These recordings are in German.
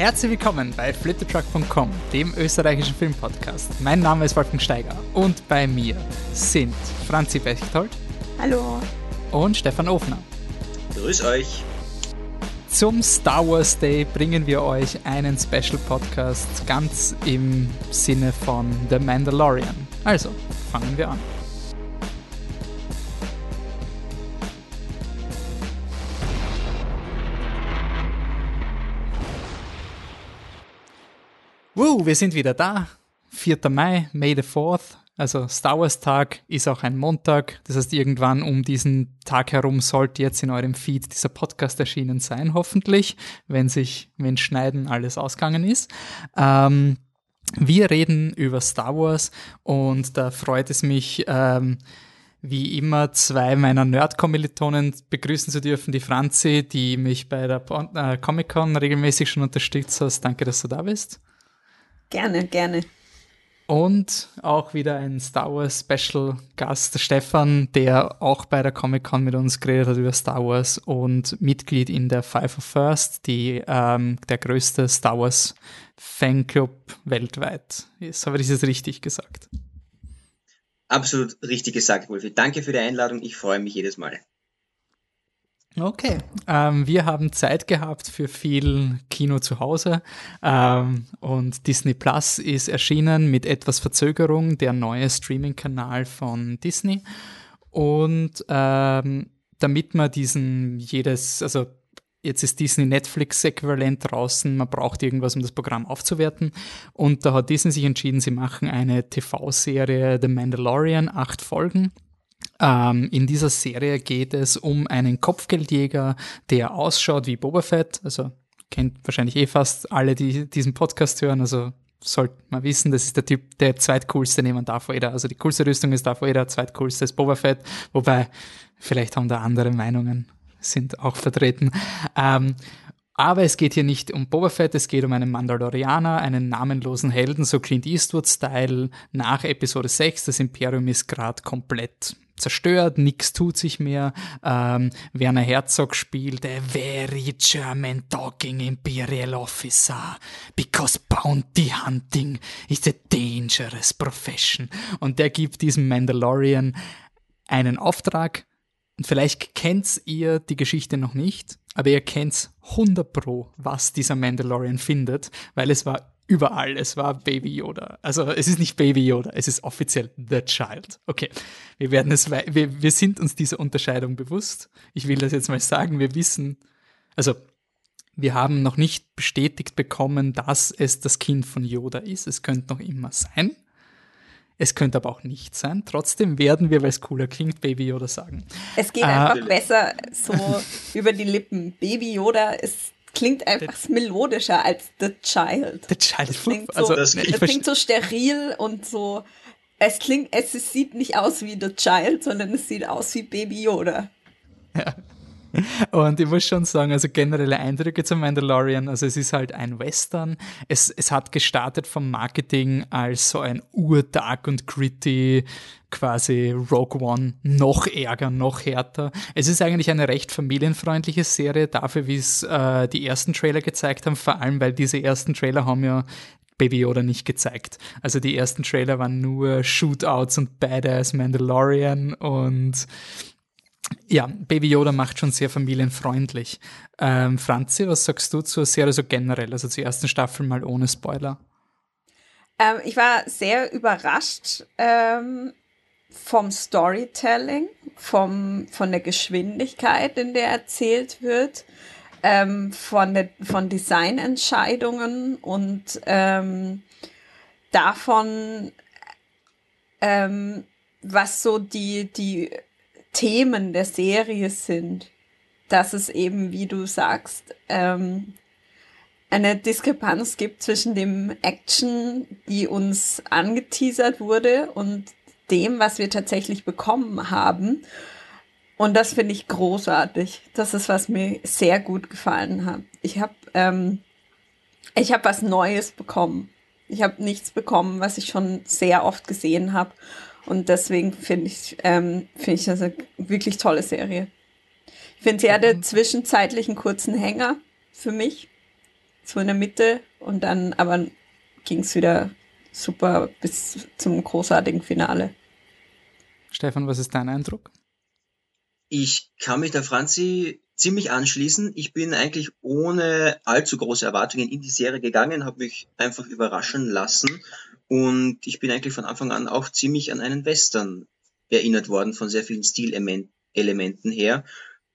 Herzlich willkommen bei flittertruck.com, dem österreichischen Filmpodcast. Mein Name ist Wolfgang Steiger und bei mir sind Franzi Bechtold. Hallo. Und Stefan Ofner. Grüß euch. Zum Star Wars Day bringen wir euch einen Special Podcast ganz im Sinne von The Mandalorian. Also, fangen wir an. Woo, wir sind wieder da. 4. Mai, May the 4th. Also Star Wars Tag ist auch ein Montag. Das heißt, irgendwann um diesen Tag herum sollte jetzt in eurem Feed dieser Podcast erschienen sein, hoffentlich, wenn sich, wenn Schneiden alles ausgegangen ist. Ähm, wir reden über Star Wars und da freut es mich, ähm, wie immer zwei meiner Nerd-Kommilitonen begrüßen zu dürfen. Die Franzi, die mich bei der äh, Comic-Con regelmäßig schon unterstützt hast. Danke, dass du da bist. Gerne, gerne. Und auch wieder ein Star Wars Special Gast, Stefan, der auch bei der Comic Con mit uns geredet hat über Star Wars und Mitglied in der Five of First, die ähm, der größte Star Wars Fanclub weltweit ist. Habe ich das richtig gesagt? Absolut richtig gesagt, Wolfi. Danke für die Einladung. Ich freue mich jedes Mal. Okay, ähm, wir haben Zeit gehabt für viel Kino zu Hause ähm, und Disney Plus ist erschienen mit etwas Verzögerung, der neue Streaming-Kanal von Disney. Und ähm, damit man diesen jedes, also jetzt ist Disney Netflix äquivalent draußen, man braucht irgendwas, um das Programm aufzuwerten. Und da hat Disney sich entschieden, sie machen eine TV-Serie The Mandalorian, acht Folgen ähm, in dieser Serie geht es um einen Kopfgeldjäger, der ausschaut wie Boba Fett. Also kennt wahrscheinlich eh fast alle, die diesen Podcast hören. Also sollte man wissen, das ist der Typ, der zweitcoolste neben Darth Vader. Also die coolste Rüstung ist Darth Vader, zweitcoolste ist Boba Fett. Wobei, vielleicht haben da andere Meinungen, sind auch vertreten. Ähm, aber es geht hier nicht um Boba Fett, es geht um einen Mandalorianer, einen namenlosen Helden, so Clint Eastwood-Style nach Episode 6. Das Imperium ist gerade komplett zerstört, nichts tut sich mehr. Ähm, Werner Herzog spielt a very German talking imperial officer because bounty hunting is a dangerous profession. Und der gibt diesem Mandalorian einen Auftrag. Und vielleicht kennt ihr die Geschichte noch nicht, aber ihr kennt 100 pro, was dieser Mandalorian findet, weil es war überall. Es war Baby Yoda. Also es ist nicht Baby Yoda, es ist offiziell The Child. Okay, wir werden es, wir, wir sind uns dieser Unterscheidung bewusst. Ich will das jetzt mal sagen. Wir wissen, also wir haben noch nicht bestätigt bekommen, dass es das Kind von Yoda ist. Es könnte noch immer sein. Es könnte aber auch nicht sein. Trotzdem werden wir, weil es cooler klingt, Baby Yoda sagen. Es geht äh, einfach besser so über die Lippen. Baby Yoda ist klingt einfach the, melodischer als The Child. The Child. Das klingt so, also, das, klingt so steril und so. Es klingt, es, es sieht nicht aus wie The Child, sondern es sieht aus wie Baby Yoda. Ja. Und ich muss schon sagen, also generelle Eindrücke zum Mandalorian, also es ist halt ein Western. Es, es hat gestartet vom Marketing als so ein urdark und gritty, quasi Rogue One, noch ärger, noch härter. Es ist eigentlich eine recht familienfreundliche Serie, dafür wie es äh, die ersten Trailer gezeigt haben, vor allem weil diese ersten Trailer haben ja Baby Yoda nicht gezeigt. Also die ersten Trailer waren nur Shootouts und Badass Mandalorian und ja, Baby Yoda macht schon sehr familienfreundlich. Ähm, Franzi, was sagst du zur Serie so generell, also zur ersten Staffel mal ohne Spoiler? Ähm, ich war sehr überrascht ähm, vom Storytelling, vom, von der Geschwindigkeit, in der erzählt wird, ähm, von, der, von Designentscheidungen und ähm, davon, ähm, was so die, die Themen der Serie sind, dass es eben, wie du sagst, ähm, eine Diskrepanz gibt zwischen dem Action, die uns angeteasert wurde und dem, was wir tatsächlich bekommen haben. Und das finde ich großartig. Das ist, was mir sehr gut gefallen hat. Ich habe ähm, ich habe was Neues bekommen. Ich habe nichts bekommen, was ich schon sehr oft gesehen habe. Und deswegen finde ich, ähm, finde ich das eine wirklich tolle Serie. Ich finde, sie hatte zwischenzeitlich einen kurzen Hänger für mich. so in der Mitte und dann aber ging es wieder super bis zum großartigen Finale. Stefan, was ist dein Eindruck? Ich kann mich der Franzi ziemlich anschließen. Ich bin eigentlich ohne allzu große Erwartungen in die Serie gegangen, habe mich einfach überraschen lassen und ich bin eigentlich von Anfang an auch ziemlich an einen Western erinnert worden von sehr vielen Stilelementen her.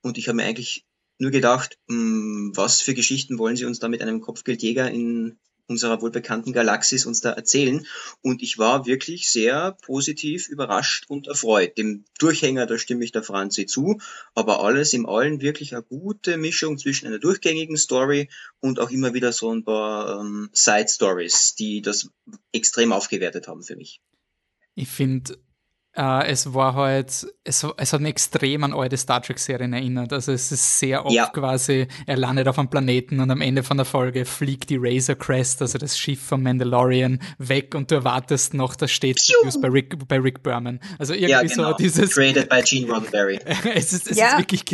Und ich habe mir eigentlich nur gedacht, hm, was für Geschichten wollen sie uns da mit einem Kopfgeldjäger in unserer wohlbekannten Galaxis uns da erzählen. Und ich war wirklich sehr positiv überrascht und erfreut. Dem Durchhänger, da stimme ich der Franzi zu, aber alles im Allen wirklich eine gute Mischung zwischen einer durchgängigen Story und auch immer wieder so ein paar ähm, Side Stories, die das extrem aufgewertet haben für mich. Ich finde, Uh, es war halt, es, es hat mich extrem an alte Star Trek-Serien erinnert. Also es ist sehr oft ja. quasi, er landet auf einem Planeten und am Ende von der Folge fliegt die Razor Crest, also das Schiff von Mandalorian, weg und du erwartest noch das steht bei Rick, bei Rick Berman. Also irgendwie ja, genau. so dieses. Created by Gene Roddenberry. es ist, es ja. ist wirklich,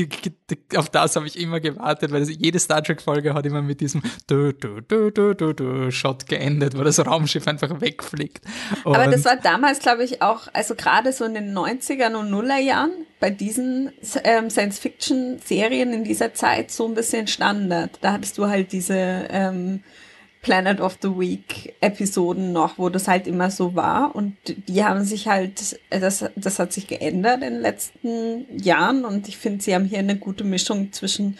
auf das habe ich immer gewartet, weil jede Star Trek-Folge hat immer mit diesem du, du, du, du, du, du Shot geendet, wo das Raumschiff einfach wegfliegt. Und Aber das war damals, glaube ich, auch, also gerade gerade so in den 90ern und Nullerjahren bei diesen ähm, Science-Fiction-Serien in dieser Zeit so ein bisschen Standard. Da hattest du halt diese ähm, Planet of the Week Episoden noch, wo das halt immer so war und die haben sich halt, das, das hat sich geändert in den letzten Jahren und ich finde, sie haben hier eine gute Mischung zwischen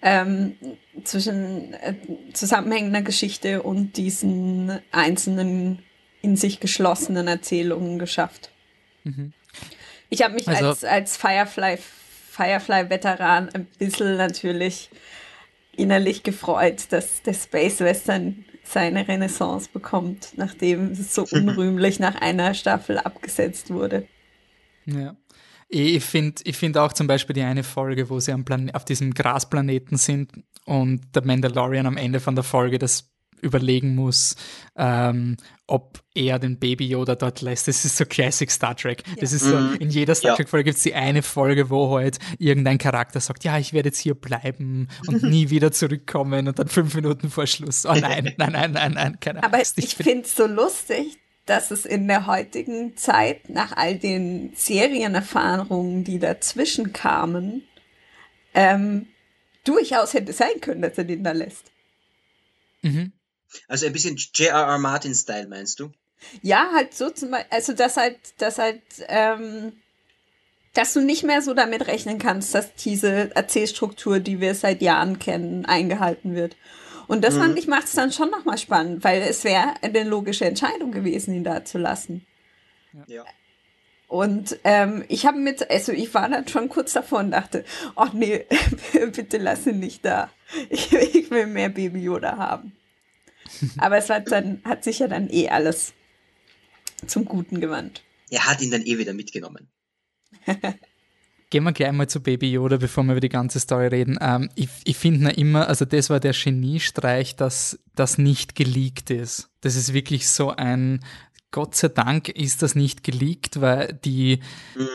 ähm, zwischen äh, zusammenhängender Geschichte und diesen einzelnen in sich geschlossenen Erzählungen geschafft. Mhm. Ich habe mich also, als, als Firefly, Firefly-Veteran ein bisschen natürlich innerlich gefreut, dass der Space Western seine Renaissance bekommt, nachdem es so unrühmlich nach einer Staffel abgesetzt wurde. Ja. Ich finde ich find auch zum Beispiel die eine Folge, wo sie am Plan auf diesem Grasplaneten sind und der Mandalorian am Ende von der Folge das überlegen muss, ähm, ob er den Baby Yoda dort lässt. Das ist so Classic Star Trek. Ja. Das ist so, mhm. in jeder Star Trek Folge gibt es die eine Folge, wo halt irgendein Charakter sagt, ja, ich werde jetzt hier bleiben und nie wieder zurückkommen und dann fünf Minuten vor Schluss. Oh nein, nein, nein, nein, nein, keine Aber Angst. ich finde es so lustig, dass es in der heutigen Zeit nach all den Serienerfahrungen, die dazwischen kamen, ähm, durchaus hätte sein können, dass er den da lässt. Mhm. Also ein bisschen J.R.R. Martin-Style, meinst du? Ja, halt so zum Beispiel, also dass halt, dass halt, ähm, dass du nicht mehr so damit rechnen kannst, dass diese Erzählstruktur, die wir seit Jahren kennen, eingehalten wird. Und das mhm. fand ich macht es dann schon nochmal spannend, weil es wäre eine logische Entscheidung gewesen, ihn da zu lassen. Ja. Und ähm, ich habe mit, also ich war dann schon kurz davor und dachte, ach nee, bitte lass ihn nicht da. Ich, ich will mehr Baby Yoda haben. Aber es hat dann, hat sich ja dann eh alles zum Guten gewandt. Er hat ihn dann eh wieder mitgenommen. Gehen wir gleich mal zu Baby Yoda, bevor wir über die ganze Story reden. Ähm, ich ich finde immer, also das war der Geniestreich, dass das nicht geleakt ist. Das ist wirklich so ein, Gott sei Dank ist das nicht geleakt, weil die mhm.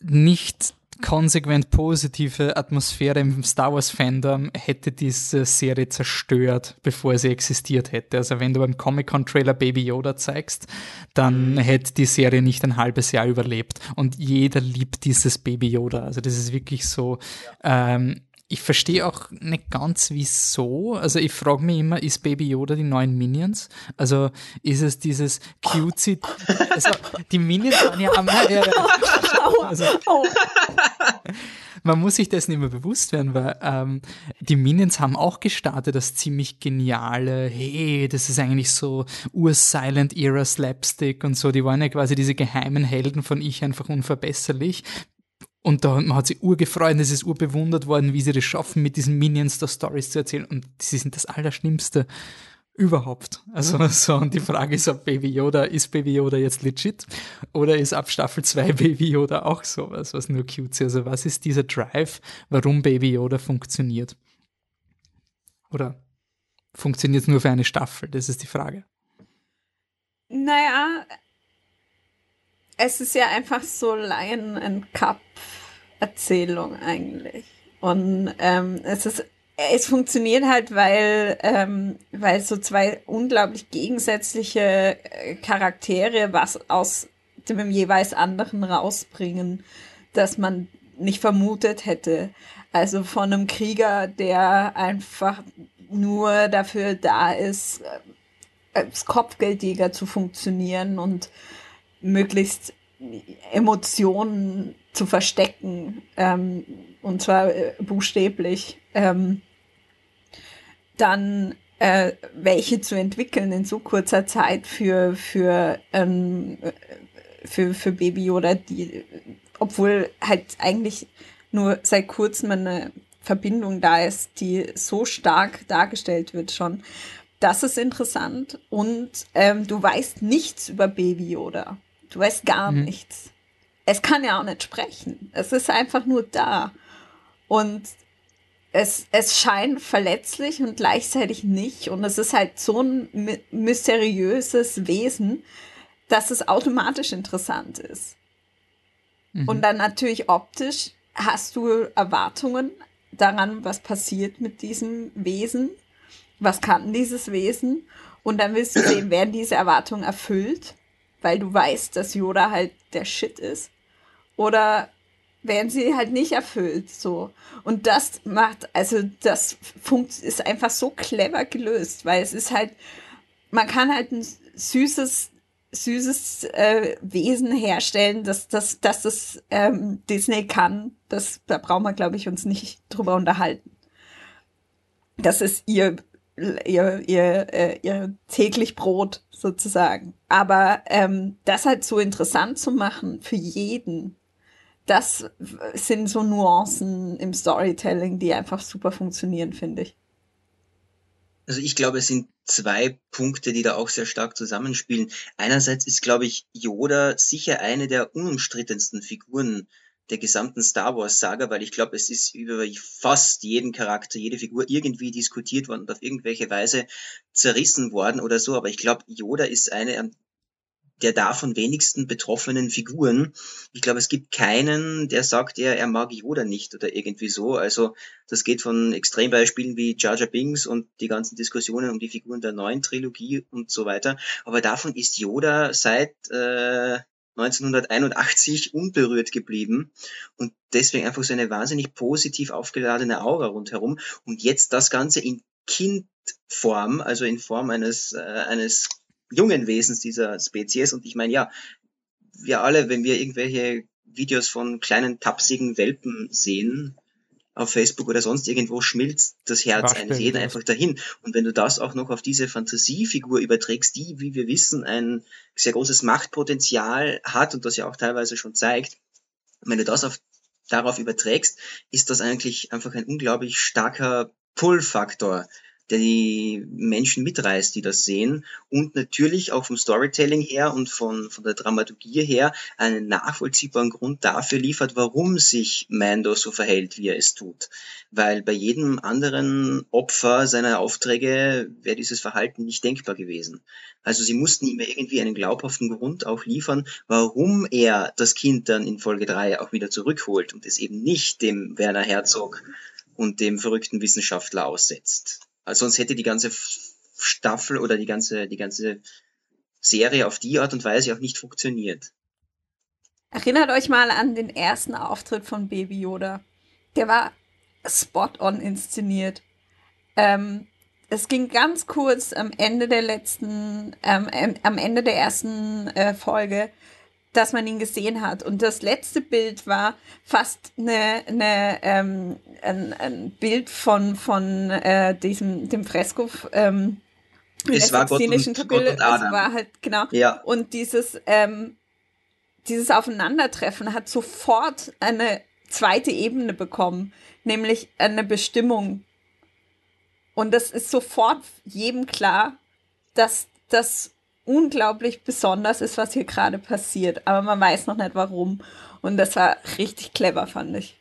nicht konsequent positive Atmosphäre im Star Wars Fandom hätte diese Serie zerstört, bevor sie existiert hätte. Also wenn du beim Comic-Con Trailer Baby Yoda zeigst, dann hätte die Serie nicht ein halbes Jahr überlebt. Und jeder liebt dieses Baby Yoda. Also das ist wirklich so, ähm, ich verstehe auch nicht ganz wieso. Also ich frage mich immer, ist Baby Yoda die neuen Minions? Also ist es dieses cutesy, also die Minions waren ja am, ja, also, man muss sich dessen immer bewusst werden, weil ähm, die Minions haben auch gestartet das ziemlich geniale, hey, das ist eigentlich so Ur-Silent-Era Slapstick und so, die waren ja quasi diese geheimen Helden von Ich einfach unverbesserlich, und da man hat sich urgefreut und es ist urbewundert worden, wie sie das schaffen, mit diesen Minions da Stories zu erzählen. Und sie sind das Allerschlimmste überhaupt. Also so, und die Frage ist, ob Baby Yoda, ist Baby Yoda jetzt legit? Oder ist ab Staffel 2 Baby Yoda auch sowas, was nur cute ist? Also was ist dieser Drive, warum Baby Yoda funktioniert? Oder funktioniert es nur für eine Staffel? Das ist die Frage. Naja, es ist ja einfach so Lion and Cup Erzählung eigentlich. Und ähm, es ist es funktioniert halt, weil, ähm, weil so zwei unglaublich gegensätzliche äh, Charaktere was aus dem jeweils anderen rausbringen, dass man nicht vermutet hätte. Also von einem Krieger, der einfach nur dafür da ist, äh, als Kopfgeldjäger zu funktionieren und möglichst Emotionen zu verstecken, ähm, und zwar äh, buchstäblich, ähm, dann äh, welche zu entwickeln in so kurzer Zeit für, für, ähm, für, für Baby oder die, obwohl halt eigentlich nur seit kurzem eine Verbindung da ist, die so stark dargestellt wird schon. Das ist interessant und ähm, du weißt nichts über Baby Yoda. Du weißt gar mhm. nichts. Es kann ja auch nicht sprechen. Es ist einfach nur da. Und es, es scheint verletzlich und gleichzeitig nicht. Und es ist halt so ein my mysteriöses Wesen, dass es automatisch interessant ist. Mhm. Und dann natürlich optisch hast du Erwartungen daran, was passiert mit diesem Wesen, was kann dieses Wesen. Und dann willst du sehen, werden diese Erwartungen erfüllt, weil du weißt, dass Yoda halt der Shit ist. Oder werden sie halt nicht erfüllt, so. Und das macht, also das funkt, ist einfach so clever gelöst, weil es ist halt, man kann halt ein süßes, süßes äh, Wesen herstellen, dass, dass, dass das ähm, Disney kann. Das, da brauchen wir, glaube ich, uns nicht drüber unterhalten. Das ist ihr, ihr, ihr, äh, ihr täglich Brot sozusagen. Aber ähm, das halt so interessant zu machen für jeden, das sind so Nuancen im Storytelling, die einfach super funktionieren, finde ich. Also ich glaube, es sind zwei Punkte, die da auch sehr stark zusammenspielen. Einerseits ist, glaube ich, Yoda sicher eine der unumstrittensten Figuren der gesamten Star Wars Saga, weil ich glaube, es ist über fast jeden Charakter, jede Figur irgendwie diskutiert worden und auf irgendwelche Weise zerrissen worden oder so. Aber ich glaube, Yoda ist eine der davon wenigsten betroffenen Figuren. Ich glaube, es gibt keinen, der sagt, er, er mag Yoda nicht oder irgendwie so. Also das geht von Extrembeispielen wie Jar Jar Binks und die ganzen Diskussionen um die Figuren der neuen Trilogie und so weiter. Aber davon ist Yoda seit äh, 1981 unberührt geblieben und deswegen einfach so eine wahnsinnig positiv aufgeladene Aura rundherum. Und jetzt das Ganze in Kindform, also in Form eines, äh, eines jungen Wesens dieser Spezies. Und ich meine, ja, wir alle, wenn wir irgendwelche Videos von kleinen tapsigen Welpen sehen, auf Facebook oder sonst irgendwo schmilzt das Herz eines jeden einfach dahin. Und wenn du das auch noch auf diese Fantasiefigur überträgst, die, wie wir wissen, ein sehr großes Machtpotenzial hat und das ja auch teilweise schon zeigt, wenn du das auf, darauf überträgst, ist das eigentlich einfach ein unglaublich starker Pull-Faktor der die Menschen mitreißt, die das sehen und natürlich auch vom Storytelling her und von, von der Dramaturgie her einen nachvollziehbaren Grund dafür liefert, warum sich Mando so verhält, wie er es tut. Weil bei jedem anderen Opfer seiner Aufträge wäre dieses Verhalten nicht denkbar gewesen. Also sie mussten ihm irgendwie einen glaubhaften Grund auch liefern, warum er das Kind dann in Folge 3 auch wieder zurückholt und es eben nicht dem Werner Herzog und dem verrückten Wissenschaftler aussetzt. Also sonst hätte die ganze Staffel oder die ganze, die ganze Serie auf die Art und Weise auch nicht funktioniert. Erinnert euch mal an den ersten Auftritt von Baby Yoda. Der war spot on inszeniert. Ähm, es ging ganz kurz am Ende der letzten, ähm, am Ende der ersten äh, Folge dass man ihn gesehen hat. Und das letzte Bild war fast eine, eine, ähm, ein, ein Bild von, von äh, diesem, dem Fresko. Ähm, es war Gott und, Gott und Adam. Es war halt, genau. Ja. Und dieses, ähm, dieses Aufeinandertreffen hat sofort eine zweite Ebene bekommen, nämlich eine Bestimmung. Und das ist sofort jedem klar, dass das unglaublich besonders ist, was hier gerade passiert. Aber man weiß noch nicht warum. Und das war richtig clever, fand ich.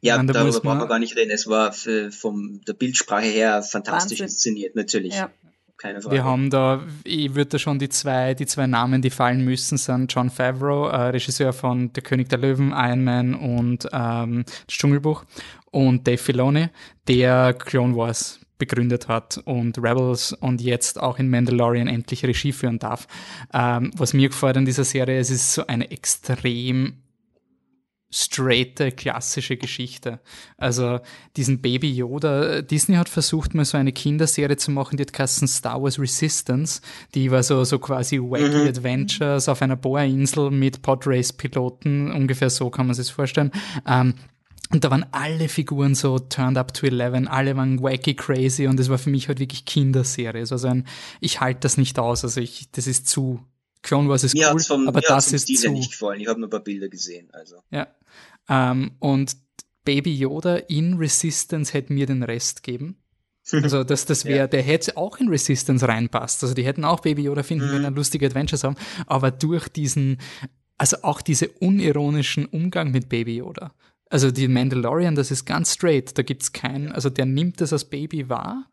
Ja, meine, da darüber brauchen wir gar nicht reden. Es war für, vom der Bildsprache her fantastisch Wahnsinn. inszeniert, natürlich. Ja. keine Frage. Wir haben da, ich würde da schon die zwei, die zwei Namen, die fallen müssen, sind John Favreau, äh, Regisseur von Der König der Löwen, Iron Man und ähm, das Dschungelbuch und Dave Filoni, der Clone Wars begründet hat und Rebels und jetzt auch in Mandalorian endlich Regie führen darf. Ähm, was mir gefällt an dieser Serie, es ist so eine extrem straighte, klassische Geschichte. Also diesen Baby Yoda, Disney hat versucht mal so eine Kinderserie zu machen, die hat geheißen Star Wars Resistance, die war so, so quasi wacky mhm. Adventures auf einer Bohrinsel mit Podrace-Piloten, ungefähr so kann man sich vorstellen. Ähm, und da waren alle Figuren so turned up to 11, alle waren wacky crazy und es war für mich halt wirklich Kinderserie. Also ein, ich halte das nicht aus, also ich, das ist zu Clone Wars ist mir cool, vom, aber das ist Stil zu. nicht gefallen. Ich habe nur ein paar Bilder gesehen. Also. Ja. Ähm, und Baby Yoda in Resistance hätte mir den Rest geben. Also das, das wäre, ja. der hätte auch in Resistance reinpasst. Also die hätten auch Baby Yoda finden, mhm. wenn er lustige Adventures haben. Aber durch diesen, also auch diese unironischen Umgang mit Baby Yoda. Also die Mandalorian, das ist ganz straight. Da gibt's keinen, also der nimmt das als Baby wahr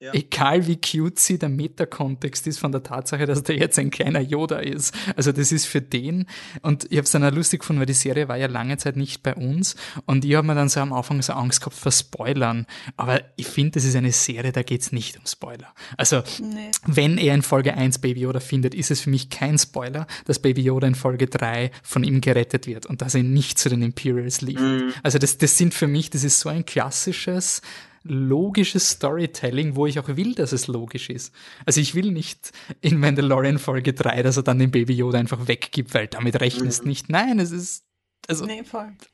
ja. Egal wie cutesy der Metakontext ist von der Tatsache, dass der jetzt ein kleiner Yoda ist. Also das ist für den, und ich habe es dann auch lustig gefunden, weil die Serie war ja lange Zeit nicht bei uns und ich habe mir dann so am Anfang so Angst gehabt vor Spoilern. Aber ich finde, das ist eine Serie, da geht's nicht um Spoiler. Also nee. wenn er in Folge 1 Baby Yoda findet, ist es für mich kein Spoiler, dass Baby Yoda in Folge 3 von ihm gerettet wird und dass er nicht zu den Imperials liefert. Mhm. Also das, das sind für mich, das ist so ein klassisches logisches Storytelling, wo ich auch will, dass es logisch ist. Also ich will nicht in Mandalorian Folge 3, dass er dann den Baby Yoda einfach weggibt, weil damit rechnest mhm. nicht. Nein, es ist also nee,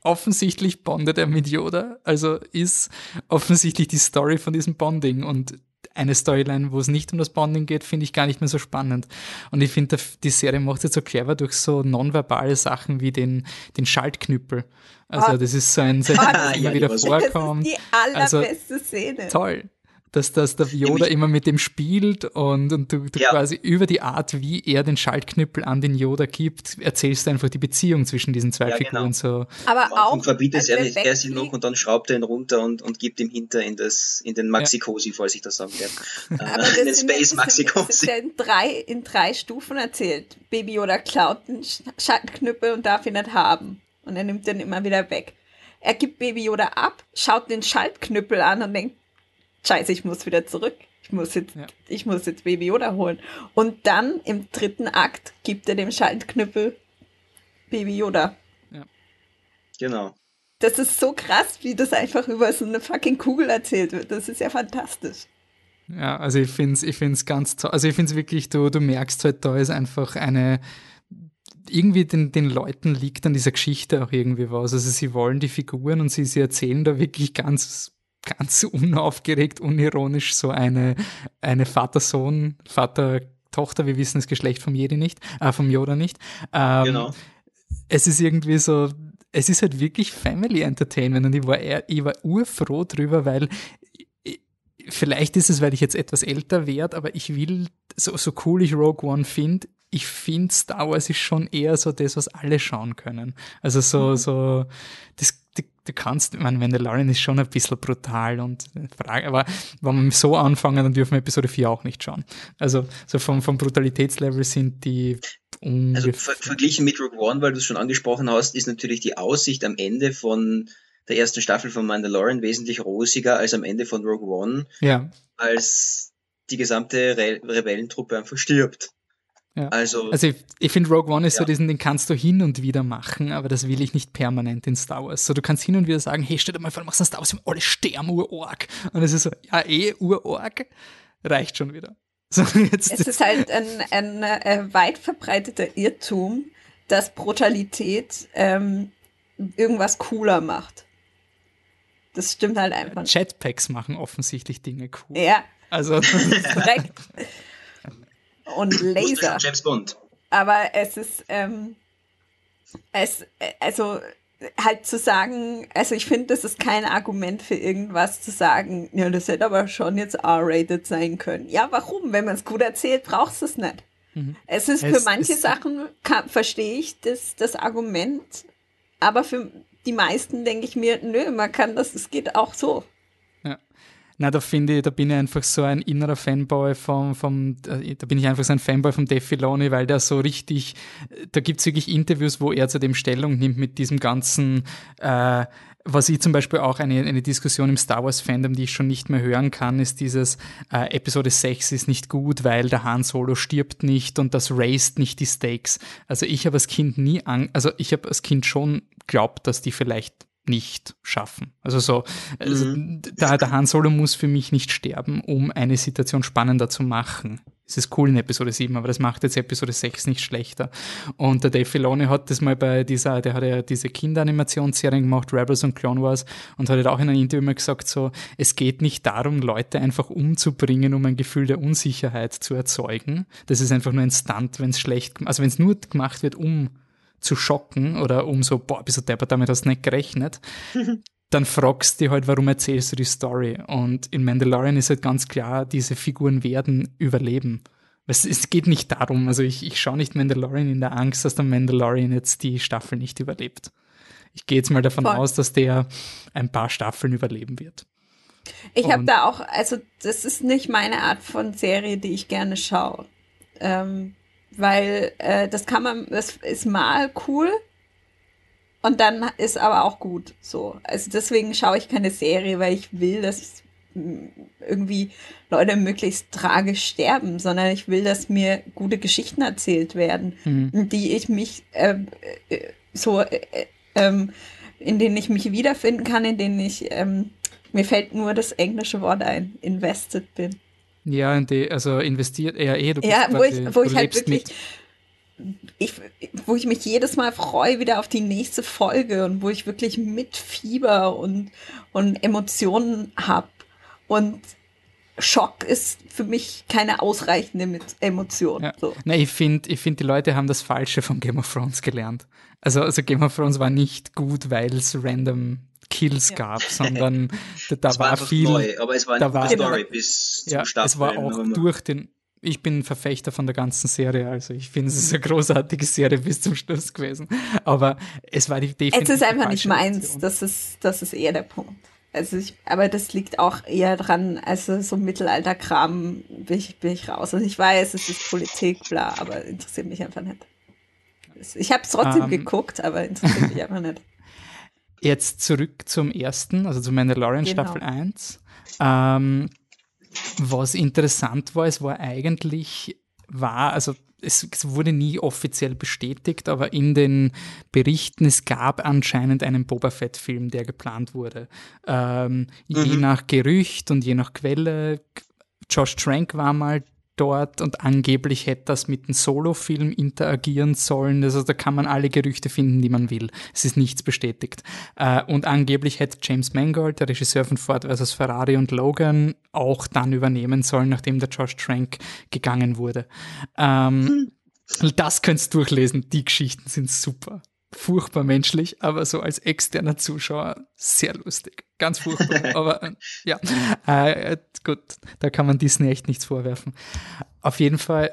offensichtlich bondet er mit Yoda, also ist offensichtlich die Story von diesem Bonding und eine Storyline, wo es nicht um das Bonding geht, finde ich gar nicht mehr so spannend. Und ich finde, die Serie macht es so clever durch so nonverbale Sachen wie den, den Schaltknüppel. Also oh. das ist so ein Satz, der immer wieder vorkommt. Das ist die allerbeste also, Szene. Toll dass, dass der Yoda immer mit dem spielt und, und du, du ja. quasi über die Art, wie er den Schaltknüppel an den Yoda gibt, erzählst du einfach die Beziehung zwischen diesen zwei ja, Figuren genau. so. Aber auch verbietet er, er sie noch und dann schraubt er ihn runter und, und gibt ihm hinter in das in den Maxi-Cosi, ja. falls ich das sagen werde. Aber das in den Space Maxi-Cosi. Das ist ja in drei, in drei Stufen erzählt. Baby Yoda klaut den Schaltknüppel und darf ihn nicht haben. Und er nimmt den immer wieder weg. Er gibt Baby Yoda ab, schaut den Schaltknüppel an und denkt, scheiße, ich muss wieder zurück. Ich muss jetzt, ja. ich muss jetzt Baby Yoda holen. Und dann im dritten Akt gibt er dem Schaltknüppel Baby Yoda. Ja. Genau. Das ist so krass, wie das einfach über so eine fucking Kugel erzählt wird. Das ist ja fantastisch. Ja, also ich finde es ich find's ganz toll. Also ich finde es wirklich, du, du merkst halt, da ist einfach eine, irgendwie den, den Leuten liegt an dieser Geschichte auch irgendwie was. Also sie wollen die Figuren und sie, sie erzählen da wirklich ganz ganz unaufgeregt, unironisch so eine, eine Vater-Sohn, Vater-Tochter, wir wissen das Geschlecht vom Jedi nicht, äh, vom Yoda nicht. Ähm, genau. Es ist irgendwie so, es ist halt wirklich Family Entertainment und ich war, ich war urfroh drüber, weil vielleicht ist es, weil ich jetzt etwas älter werde, aber ich will, so, so cool ich Rogue One finde, ich finde Star Wars ist schon eher so das, was alle schauen können. Also so, mhm. so, das, du kannst, ich meine, Mandalorian ist schon ein bisschen brutal und Frage, aber wenn wir so anfangen, dann dürfen wir Episode 4 auch nicht schauen. Also, so vom, vom Brutalitätslevel sind die Also ver verglichen mit Rogue One, weil du es schon angesprochen hast, ist natürlich die Aussicht am Ende von der ersten Staffel von Mandalorian wesentlich rosiger als am Ende von Rogue One. Ja. Als die gesamte Re Rebellentruppe einfach stirbt. Ja. Also, also ich, ich finde Rogue One ist ja. so diesen, den kannst du hin und wieder machen, aber das will ich nicht permanent in Star Wars. So, du kannst hin und wieder sagen, hey, stell dir mal vor, du machst ein Star Wars, alle sterben, Urorg. Und es ist so, ja, eh, Urorg, reicht schon wieder. So, jetzt, es ist halt ein, ein, ein äh, weit verbreiteter Irrtum, dass Brutalität ähm, irgendwas cooler macht. Das stimmt halt einfach. Jetpacks machen offensichtlich Dinge cool. Ja. Also. korrekt und Laser. James Bond. Aber es ist, ähm, es, also halt zu sagen, also ich finde, das ist kein Argument für irgendwas zu sagen, ja, das hätte aber schon jetzt R-rated sein können. Ja, warum? Wenn man es gut erzählt, brauchst du es nicht. Mhm. Es ist es, für manche Sachen, verstehe ich das, das Argument, aber für die meisten denke ich mir, nö, man kann das, es geht auch so. Na, da finde ich, da bin ich einfach so ein innerer Fanboy vom, vom, äh, da bin ich einfach so ein Fanboy vom Dave Filoni, weil der so richtig, da gibt's wirklich Interviews, wo er zu dem Stellung nimmt mit diesem ganzen, äh, was ich zum Beispiel auch eine, eine Diskussion im Star Wars Fandom, die ich schon nicht mehr hören kann, ist dieses äh, Episode 6 ist nicht gut, weil der Han Solo stirbt nicht und das raised nicht die Stakes. Also ich habe als Kind nie an, also ich habe als Kind schon glaubt, dass die vielleicht nicht schaffen. Also so, also mhm. der, der Han Solo muss für mich nicht sterben, um eine Situation spannender zu machen. Es ist cool in Episode 7, aber das macht jetzt Episode 6 nicht schlechter. Und der Dave Filoni hat das mal bei dieser, der hat ja diese Kinderanimationsserien gemacht, Rebels und Clone Wars, und hat auch in einem Interview mal gesagt, so, es geht nicht darum, Leute einfach umzubringen, um ein Gefühl der Unsicherheit zu erzeugen. Das ist einfach nur ein Stunt, wenn es schlecht, also wenn es nur gemacht wird, um zu schocken oder um so, boah, bist du deppert, damit hast du nicht gerechnet, dann fragst du dich halt, warum erzählst du die Story? Und in Mandalorian ist halt ganz klar, diese Figuren werden überleben. Es, es geht nicht darum, also ich, ich schaue nicht Mandalorian in der Angst, dass der Mandalorian jetzt die Staffel nicht überlebt. Ich gehe jetzt mal davon Voll. aus, dass der ein paar Staffeln überleben wird. Ich habe da auch, also das ist nicht meine Art von Serie, die ich gerne schaue. Ähm, weil äh, das kann man, das ist mal cool und dann ist aber auch gut so. Also deswegen schaue ich keine Serie, weil ich will, dass irgendwie Leute möglichst tragisch sterben, sondern ich will, dass mir gute Geschichten erzählt werden, mhm. die ich mich äh, äh so, äh, ähm, in denen ich mich wiederfinden kann, in denen ich, ähm, mir fällt nur das englische Wort ein, invested bin. Ja, in die, also investiert eher eh. Du ja, wo ich, wo ich halt wirklich, ich, wo ich mich jedes Mal freue wieder auf die nächste Folge und wo ich wirklich mit Fieber und, und Emotionen habe. Und Schock ist für mich keine ausreichende Emotion. Ja. So. Na, ich finde, ich find, die Leute haben das Falsche von Game of Thrones gelernt. Also, also Game of Thrones war nicht gut, weil es random Kills ja. gab, sondern da, da war, war viel. Neu, aber es war da war, Story bis ja, zum Es war auch durch den. Ich bin Verfechter von der ganzen Serie, also ich finde, es ist eine großartige Serie bis zum Schluss gewesen. Aber es war die definitiv. Es ist einfach nicht meins, das ist, das ist eher der Punkt. Also ich, aber das liegt auch eher dran, also so Mittelalterkram bin ich, bin ich raus. Also ich weiß, es ist Politik, bla, aber interessiert mich einfach nicht. Ich habe es trotzdem um, ähm. geguckt, aber interessiert mich einfach nicht. Jetzt zurück zum ersten, also zu Mandalorian genau. Staffel 1. Ähm, was interessant war, es war eigentlich, war, also es, es, wurde nie offiziell bestätigt, aber in den Berichten, es gab anscheinend einen Boba Fett-Film, der geplant wurde. Ähm, mhm. Je nach Gerücht und je nach Quelle, Josh Trank war mal dort und angeblich hätte das mit dem Solo-Film interagieren sollen. Also da kann man alle Gerüchte finden, die man will. Es ist nichts bestätigt. Äh, und angeblich hätte James Mangold, der Regisseur von Ford vs. Ferrari und Logan, auch dann übernehmen sollen, nachdem der Josh Trank gegangen wurde. Ähm, hm. Das könntest du durchlesen. Die Geschichten sind super furchtbar menschlich, aber so als externer Zuschauer sehr lustig. Ganz furchtbar, aber äh, ja, äh, gut, da kann man Disney echt nichts vorwerfen. Auf jeden Fall,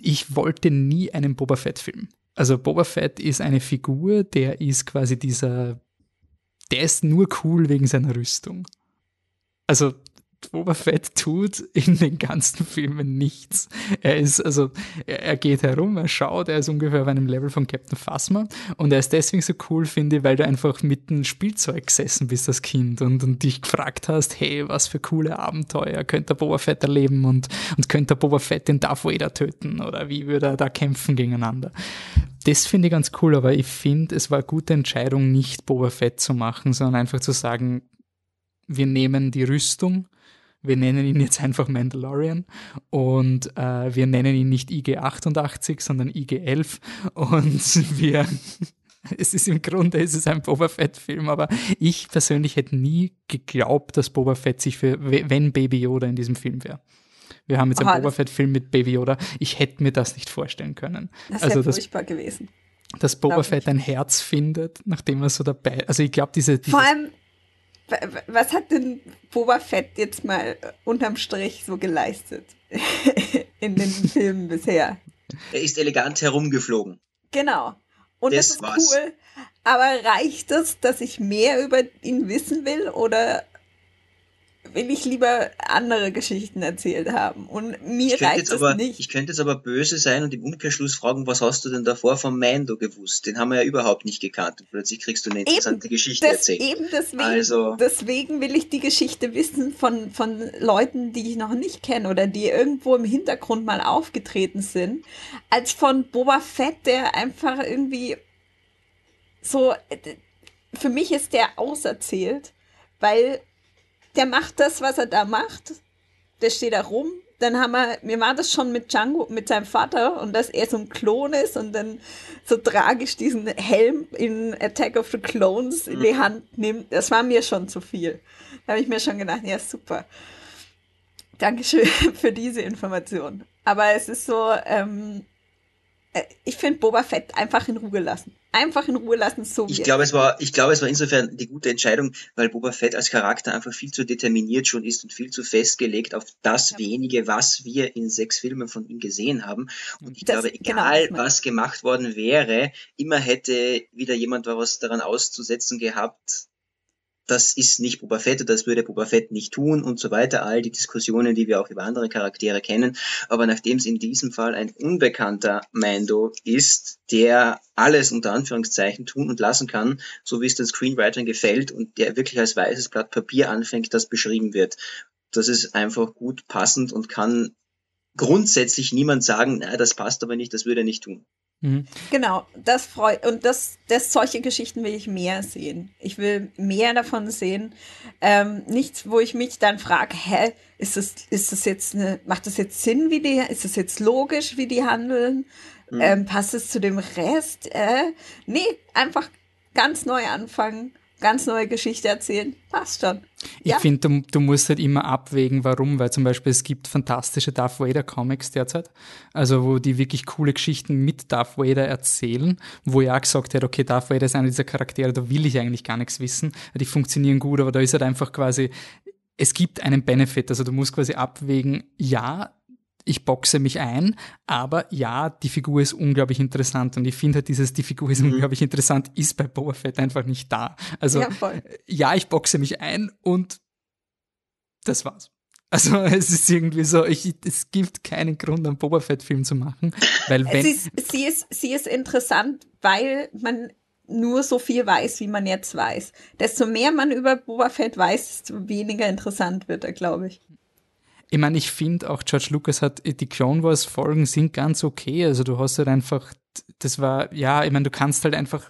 ich wollte nie einen Boba Fett-Film. Also Boba Fett ist eine Figur, der ist quasi dieser, der ist nur cool wegen seiner Rüstung. Also Boba Fett tut in den ganzen Filmen nichts. Er ist, also, er, geht herum, er schaut, er ist ungefähr auf einem Level von Captain Phasma und er ist deswegen so cool, finde ich, weil du einfach mit dem Spielzeug gesessen bist als Kind und, und dich gefragt hast, hey, was für coole Abenteuer könnte Boba Fett erleben und, und könnte Boba Fett den Darth Vader töten oder wie würde er da kämpfen gegeneinander. Das finde ich ganz cool, aber ich finde, es war eine gute Entscheidung, nicht Boba Fett zu machen, sondern einfach zu sagen, wir nehmen die Rüstung, wir nennen ihn jetzt einfach Mandalorian und äh, wir nennen ihn nicht IG-88, sondern IG-11 und wir es ist im Grunde es ist ein Boba Fett-Film, aber ich persönlich hätte nie geglaubt, dass Boba Fett sich für, wenn Baby Yoda in diesem Film wäre. Wir haben jetzt Aha, einen Boba Fett-Film mit Baby Yoda. Ich hätte mir das nicht vorstellen können. Das wäre also, furchtbar gewesen. Dass Boba Fett ein Herz findet, nachdem er so dabei. Also ich glaube, diese, diese. Vor allem, was hat denn Boba Fett jetzt mal unterm Strich so geleistet in den Filmen bisher? Er ist elegant herumgeflogen. Genau. Und das, das ist war's. cool. Aber reicht es, dass ich mehr über ihn wissen will oder will ich lieber andere Geschichten erzählt haben. Und mir reicht es aber, nicht. Ich könnte jetzt aber böse sein und im Umkehrschluss fragen, was hast du denn davor vom Mando gewusst? Den haben wir ja überhaupt nicht gekannt. Und plötzlich kriegst du eine interessante eben, Geschichte das, erzählt. Eben deswegen, also, deswegen will ich die Geschichte wissen von, von Leuten, die ich noch nicht kenne oder die irgendwo im Hintergrund mal aufgetreten sind, als von Boba Fett, der einfach irgendwie so, für mich ist der auserzählt, weil der macht das, was er da macht. Der steht da rum. Dann haben wir, mir war das schon mit Django, mit seinem Vater und dass er so ein Klon ist und dann so tragisch diesen Helm in Attack of the Clones in die Hand nimmt. Das war mir schon zu viel. Da habe ich mir schon gedacht, ja, super. Dankeschön für diese Information. Aber es ist so, ähm, äh, ich finde Boba Fett einfach in Ruhe lassen. Einfach in Ruhe lassen, so wie Ich glaube, es war, ich glaube, es war insofern die gute Entscheidung, weil Boba Fett als Charakter einfach viel zu determiniert schon ist und viel zu festgelegt auf das ja. wenige, was wir in sechs Filmen von ihm gesehen haben. Und ich das, glaube, genau, egal genau, was gemacht worden wäre, immer hätte wieder jemand was daran auszusetzen gehabt, das ist nicht Boba Fett, das würde Boba Fett nicht tun und so weiter. All die Diskussionen, die wir auch über andere Charaktere kennen. Aber nachdem es in diesem Fall ein unbekannter Mando ist, der alles unter Anführungszeichen tun und lassen kann, so wie es den Screenwritern gefällt und der wirklich als weißes Blatt Papier anfängt, das beschrieben wird. Das ist einfach gut passend und kann grundsätzlich niemand sagen, na, das passt aber nicht, das würde er nicht tun. Mhm. Genau, das freut und das, das solche Geschichten will ich mehr sehen. Ich will mehr davon sehen. Ähm, nichts, wo ich mich dann frage, hä, ist das, ist das jetzt eine, macht das jetzt Sinn, wie die, ist das jetzt logisch, wie die handeln? Mhm. Ähm, passt es zu dem Rest? Äh, nee, einfach ganz neu anfangen ganz neue Geschichte erzählen. Passt schon. Ich ja? finde, du, du, musst halt immer abwägen, warum, weil zum Beispiel es gibt fantastische Darth Vader Comics derzeit, also wo die wirklich coole Geschichten mit Darth Vader erzählen, wo ja gesagt hat, okay, Darth Vader ist einer dieser Charaktere, da will ich eigentlich gar nichts wissen, die funktionieren gut, aber da ist halt einfach quasi, es gibt einen Benefit, also du musst quasi abwägen, ja, ich boxe mich ein, aber ja, die Figur ist unglaublich interessant und ich finde halt dieses, die Figur ist mhm. unglaublich interessant, ist bei Boba Fett einfach nicht da. Also, ja, ja, ich boxe mich ein und das war's. Also es ist irgendwie so, ich, es gibt keinen Grund, einen Boba Fett-Film zu machen, weil wenn... Sie ist, sie, ist, sie ist interessant, weil man nur so viel weiß, wie man jetzt weiß. Desto mehr man über Boba Fett weiß, desto weniger interessant wird er, glaube ich. Ich meine, ich finde auch George Lucas hat, die Clone Wars Folgen sind ganz okay. Also du hast halt einfach, das war, ja, ich meine, du kannst halt einfach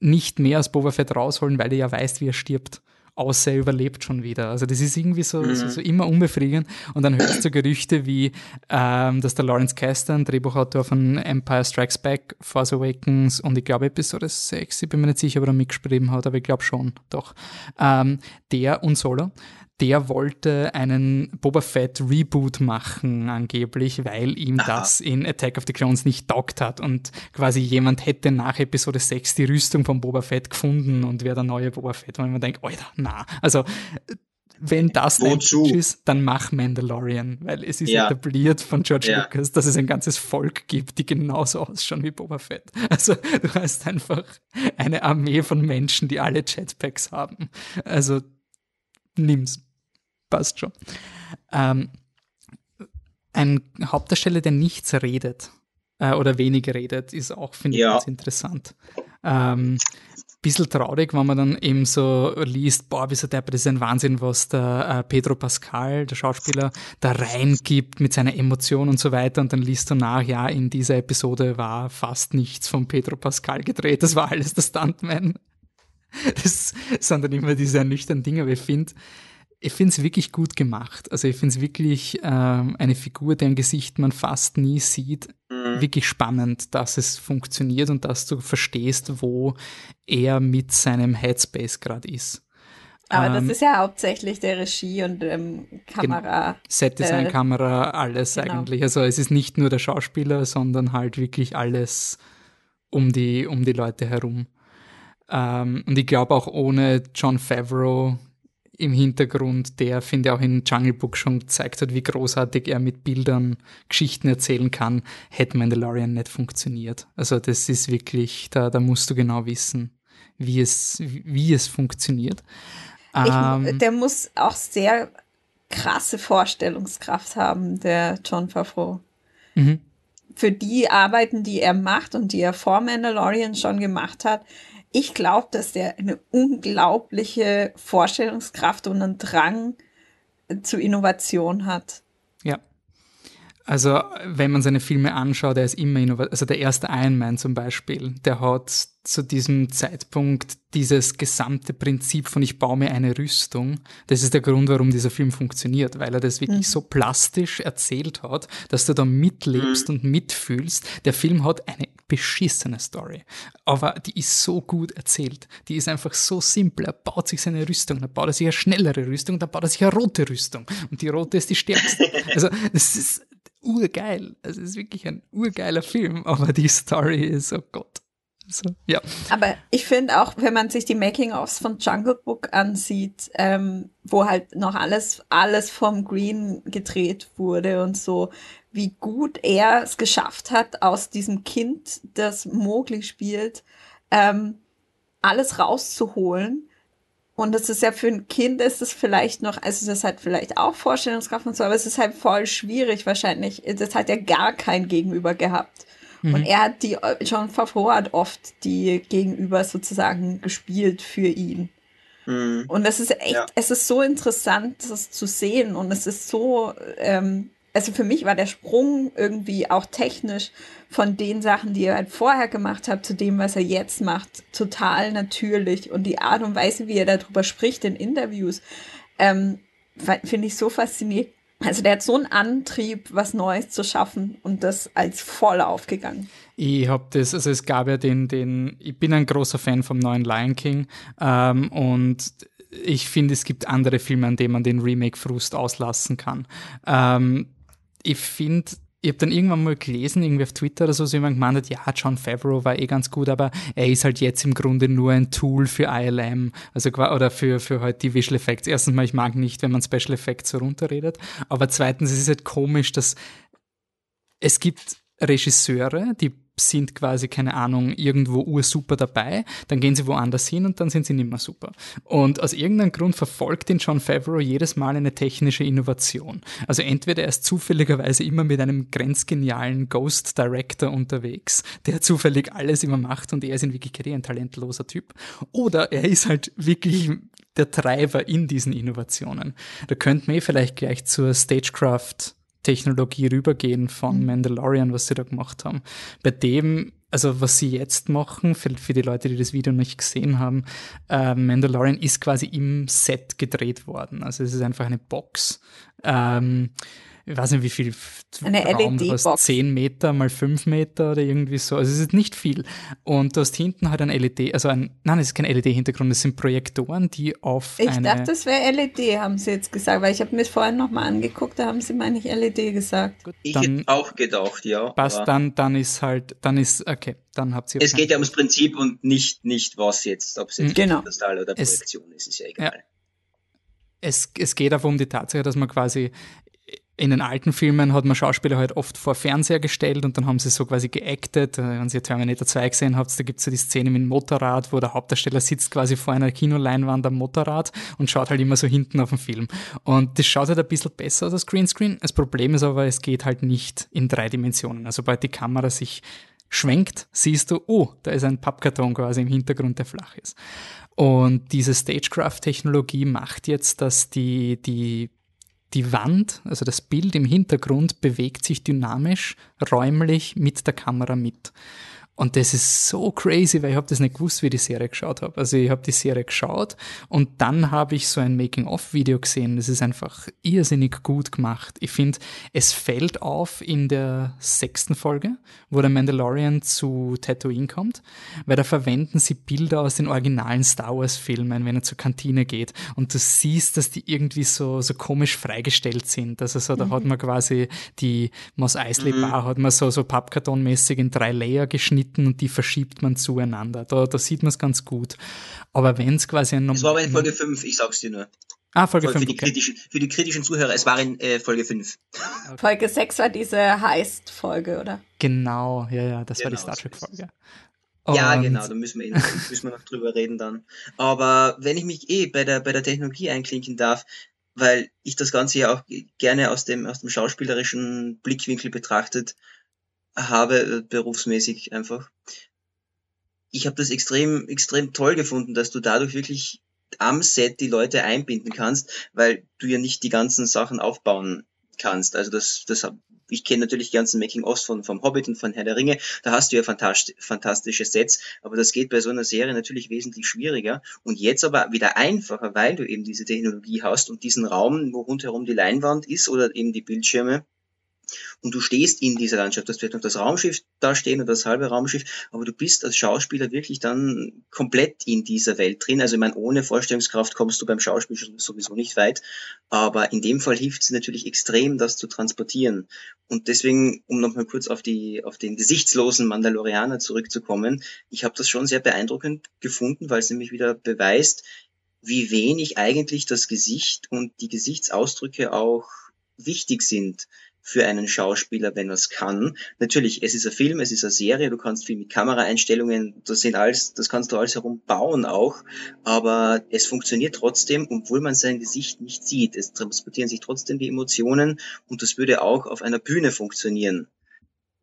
nicht mehr aus Boba Fett rausholen, weil du ja weißt, wie er stirbt. Außer er überlebt schon wieder. Also das ist irgendwie so, mhm. so, so, immer unbefriedigend. Und dann hörst du Gerüchte wie, ähm, dass der Lawrence Kasdan, Drehbuchautor von Empire Strikes Back, Force Awakens und ich glaube Episode 6, ich bin mir nicht sicher, ob er mitgeschrieben hat, aber ich glaube schon, doch. Ähm, der und Solo, der wollte einen Boba Fett Reboot machen, angeblich, weil ihm Aha. das in Attack of the Clones nicht taugt hat und quasi jemand hätte nach Episode 6 die Rüstung von Boba Fett gefunden und wäre der neue Boba Fett. Und man denkt, Alter, na, also wenn das dein Pitch ist, dann mach Mandalorian, weil es ist ja. etabliert von George ja. Lucas, dass es ein ganzes Volk gibt, die genauso ausschauen wie Boba Fett. Also du hast einfach eine Armee von Menschen, die alle Jetpacks haben. Also nimm's passt schon. Ähm, ein Hauptdarsteller, der nichts redet äh, oder wenig redet, ist auch, finde ich, ganz interessant. Ähm, bisschen traurig, wenn man dann eben so liest, boah, wie so der, das ist ein Wahnsinn, was der äh, Pedro Pascal, der Schauspieler, da reingibt mit seiner Emotion und so weiter und dann liest du nach, ja, in dieser Episode war fast nichts von Pedro Pascal gedreht, das war alles der Stuntman. Das sind dann immer diese ernüchternden Dinge, aber ich finde, ich finde es wirklich gut gemacht. Also ich finde es wirklich ähm, eine Figur, deren Gesicht man fast nie sieht, mhm. wirklich spannend, dass es funktioniert und dass du verstehst, wo er mit seinem Headspace gerade ist. Aber ähm, das ist ja hauptsächlich der Regie und ähm, Kamera. Set-Design, äh, Kamera, alles genau. eigentlich. Also es ist nicht nur der Schauspieler, sondern halt wirklich alles um die, um die Leute herum. Ähm, und ich glaube auch ohne John Favreau im Hintergrund, der, finde ich, auch in Jungle Book schon gezeigt hat, wie großartig er mit Bildern Geschichten erzählen kann, hätte Mandalorian nicht funktioniert. Also das ist wirklich, da, da musst du genau wissen, wie es, wie es funktioniert. Ich, ähm, der muss auch sehr krasse Vorstellungskraft haben, der John Favreau. Mhm. Für die Arbeiten, die er macht und die er vor Mandalorian schon gemacht hat, ich glaube, dass der eine unglaubliche Vorstellungskraft und einen Drang zu Innovation hat. Also, wenn man seine Filme anschaut, er ist immer innovativ. Also, der erste Iron Man zum Beispiel, der hat zu diesem Zeitpunkt dieses gesamte Prinzip von ich baue mir eine Rüstung. Das ist der Grund, warum dieser Film funktioniert, weil er das wirklich mhm. so plastisch erzählt hat, dass du da mitlebst mhm. und mitfühlst. Der Film hat eine beschissene Story, aber die ist so gut erzählt. Die ist einfach so simpel. Er baut sich seine Rüstung, dann baut er sich eine schnellere Rüstung, dann baut er sich eine rote Rüstung und die rote ist die stärkste. Also das ist urgeil. Es ist wirklich ein urgeiler Film, aber die Story ist, oh Gott. So, ja. Aber ich finde auch, wenn man sich die Making-ofs von Jungle Book ansieht, ähm, wo halt noch alles, alles vom Green gedreht wurde und so, wie gut er es geschafft hat, aus diesem Kind, das Mowgli spielt, ähm, alles rauszuholen und das ist ja für ein Kind ist es vielleicht noch, also das hat vielleicht auch Vorstellungskraft und so, aber es ist halt voll schwierig wahrscheinlich. Das hat ja gar kein Gegenüber gehabt. Mhm. Und er hat die, Favreau hat oft die Gegenüber sozusagen gespielt für ihn. Mhm. Und das ist echt, ja. es ist so interessant, das zu sehen und es ist so, ähm, also für mich war der Sprung irgendwie auch technisch von den Sachen, die er halt vorher gemacht hat, zu dem, was er jetzt macht, total natürlich. Und die Art und Weise, wie er darüber spricht in Interviews, ähm, finde ich so faszinierend. Also der hat so einen Antrieb, was Neues zu schaffen und das als voll aufgegangen. Ich habe das, also es gab ja den, den, ich bin ein großer Fan vom neuen Lion King ähm, und ich finde, es gibt andere Filme, an denen man den Remake-Frust auslassen kann. Ähm, ich finde, ich habe dann irgendwann mal gelesen, irgendwie auf Twitter oder so, so jemand gemeint hat, ja, John Favreau war eh ganz gut, aber er ist halt jetzt im Grunde nur ein Tool für ILM, also oder für, für halt die Visual Effects. Erstens mal, ich mag nicht, wenn man Special Effects so runterredet, aber zweitens ist es halt komisch, dass es gibt Regisseure, die sind quasi, keine Ahnung, irgendwo ursuper dabei, dann gehen sie woanders hin und dann sind sie nicht mehr super. Und aus irgendeinem Grund verfolgt ihn John Favreau jedes Mal eine technische Innovation. Also entweder er ist zufälligerweise immer mit einem grenzgenialen Ghost Director unterwegs, der zufällig alles immer macht und er ist in Wirklichkeit ein talentloser Typ, oder er ist halt wirklich der Treiber in diesen Innovationen. Da könnten wir vielleicht gleich zur Stagecraft Technologie rübergehen von mhm. Mandalorian, was sie da gemacht haben. Bei dem, also was sie jetzt machen, für, für die Leute, die das Video nicht gesehen haben, äh, Mandalorian ist quasi im Set gedreht worden. Also es ist einfach eine Box. Ähm, ich weiß nicht wie viel eine LED-Box. 10 Meter mal 5 Meter oder irgendwie so. Also es ist nicht viel. Und du hast hinten halt ein LED, also ein, nein, es ist kein LED-Hintergrund, es sind Projektoren, die auf Ich eine dachte, das wäre LED, haben sie jetzt gesagt, weil ich habe mir vorhin nochmal angeguckt, da haben sie, meine ich, LED gesagt. Gut, ich hätte auch gedacht, ja. Passt, dann, dann ist halt, dann ist, okay, dann habt ihr... Es geht ja ums Prinzip und nicht, nicht was jetzt, ob es jetzt genau. oder Projektion es, ist, ist ja egal. Ja. Es, es geht aber um die Tatsache, dass man quasi in den alten Filmen hat man Schauspieler halt oft vor Fernseher gestellt und dann haben sie so quasi geactet. Äh, wenn ihr Terminator 2 gesehen habt, da gibt es ja die Szene mit dem Motorrad, wo der Hauptdarsteller sitzt quasi vor einer Kinoleinwand am Motorrad und schaut halt immer so hinten auf den Film. Und das schaut halt ein bisschen besser aus als Greenscreen. Das Problem ist aber, es geht halt nicht in drei Dimensionen. Also sobald die Kamera sich schwenkt, siehst du, oh, da ist ein Pappkarton quasi im Hintergrund, der flach ist. Und diese Stagecraft-Technologie macht jetzt, dass die, die die Wand, also das Bild im Hintergrund, bewegt sich dynamisch, räumlich mit der Kamera mit. Und das ist so crazy, weil ich habe das nicht gewusst, wie ich die Serie geschaut habe. Also ich habe die Serie geschaut und dann habe ich so ein Making-of-Video gesehen. Das ist einfach irrsinnig gut gemacht. Ich finde, es fällt auf in der sechsten Folge, wo der Mandalorian zu Tatooine kommt, weil da verwenden sie Bilder aus den originalen Star Wars-Filmen, wenn er zur Kantine geht. Und du siehst, dass die irgendwie so, so komisch freigestellt sind. Also so, da mhm. hat man quasi die Mos Eisley Bar, mhm. hat man so, so Pappkartonmäßig in drei Layer geschnitten Schnitten und die verschiebt man zueinander. Da, da sieht man es ganz gut. Aber wenn es quasi ein... Es war aber in Folge 5, ich sag's dir nur. Ah, Folge 5. Für, die, okay. kritischen, für die kritischen Zuhörer, es war in äh, Folge 5. Okay. Folge 6 war diese Heist-Folge, oder? Genau, ja, ja, das genau, war die genau, Star Trek-Folge. Ja, genau, da müssen wir, eh noch, müssen wir noch drüber reden dann. Aber wenn ich mich eh bei der, bei der Technologie einklinken darf, weil ich das Ganze ja auch gerne aus dem, aus dem schauspielerischen Blickwinkel betrachtet habe, äh, berufsmäßig einfach. Ich habe das extrem, extrem toll gefunden, dass du dadurch wirklich am Set die Leute einbinden kannst, weil du ja nicht die ganzen Sachen aufbauen kannst. Also das, das ich kenne natürlich die ganzen Making-ofs von vom Hobbit und von Herr der Ringe. Da hast du ja fantastisch, fantastische Sets, aber das geht bei so einer Serie natürlich wesentlich schwieriger und jetzt aber wieder einfacher, weil du eben diese Technologie hast und diesen Raum, wo rundherum die Leinwand ist oder eben die Bildschirme und du stehst in dieser Landschaft. Das wird noch das Raumschiff da stehen oder das halbe Raumschiff, aber du bist als Schauspieler wirklich dann komplett in dieser Welt drin. Also ich meine, ohne Vorstellungskraft kommst du beim Schauspiel sowieso nicht weit, aber in dem Fall hilft es natürlich extrem, das zu transportieren. Und deswegen, um nochmal kurz auf die auf den gesichtslosen Mandalorianer zurückzukommen, ich habe das schon sehr beeindruckend gefunden, weil es nämlich wieder beweist, wie wenig eigentlich das Gesicht und die Gesichtsausdrücke auch wichtig sind für einen Schauspieler, wenn er es kann. Natürlich, es ist ein Film, es ist eine Serie, du kannst viel mit Kameraeinstellungen, das sind alles, das kannst du alles herum bauen auch, aber es funktioniert trotzdem, obwohl man sein Gesicht nicht sieht. Es transportieren sich trotzdem die Emotionen und das würde auch auf einer Bühne funktionieren.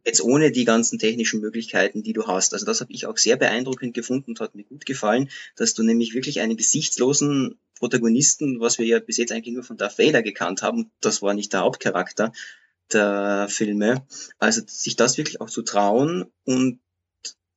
Jetzt ohne die ganzen technischen Möglichkeiten, die du hast. Also das habe ich auch sehr beeindruckend gefunden und hat mir gut gefallen, dass du nämlich wirklich einen gesichtslosen Protagonisten, was wir ja bis jetzt eigentlich nur von Darth Vader gekannt haben, das war nicht der Hauptcharakter, der Filme. Also sich das wirklich auch zu trauen und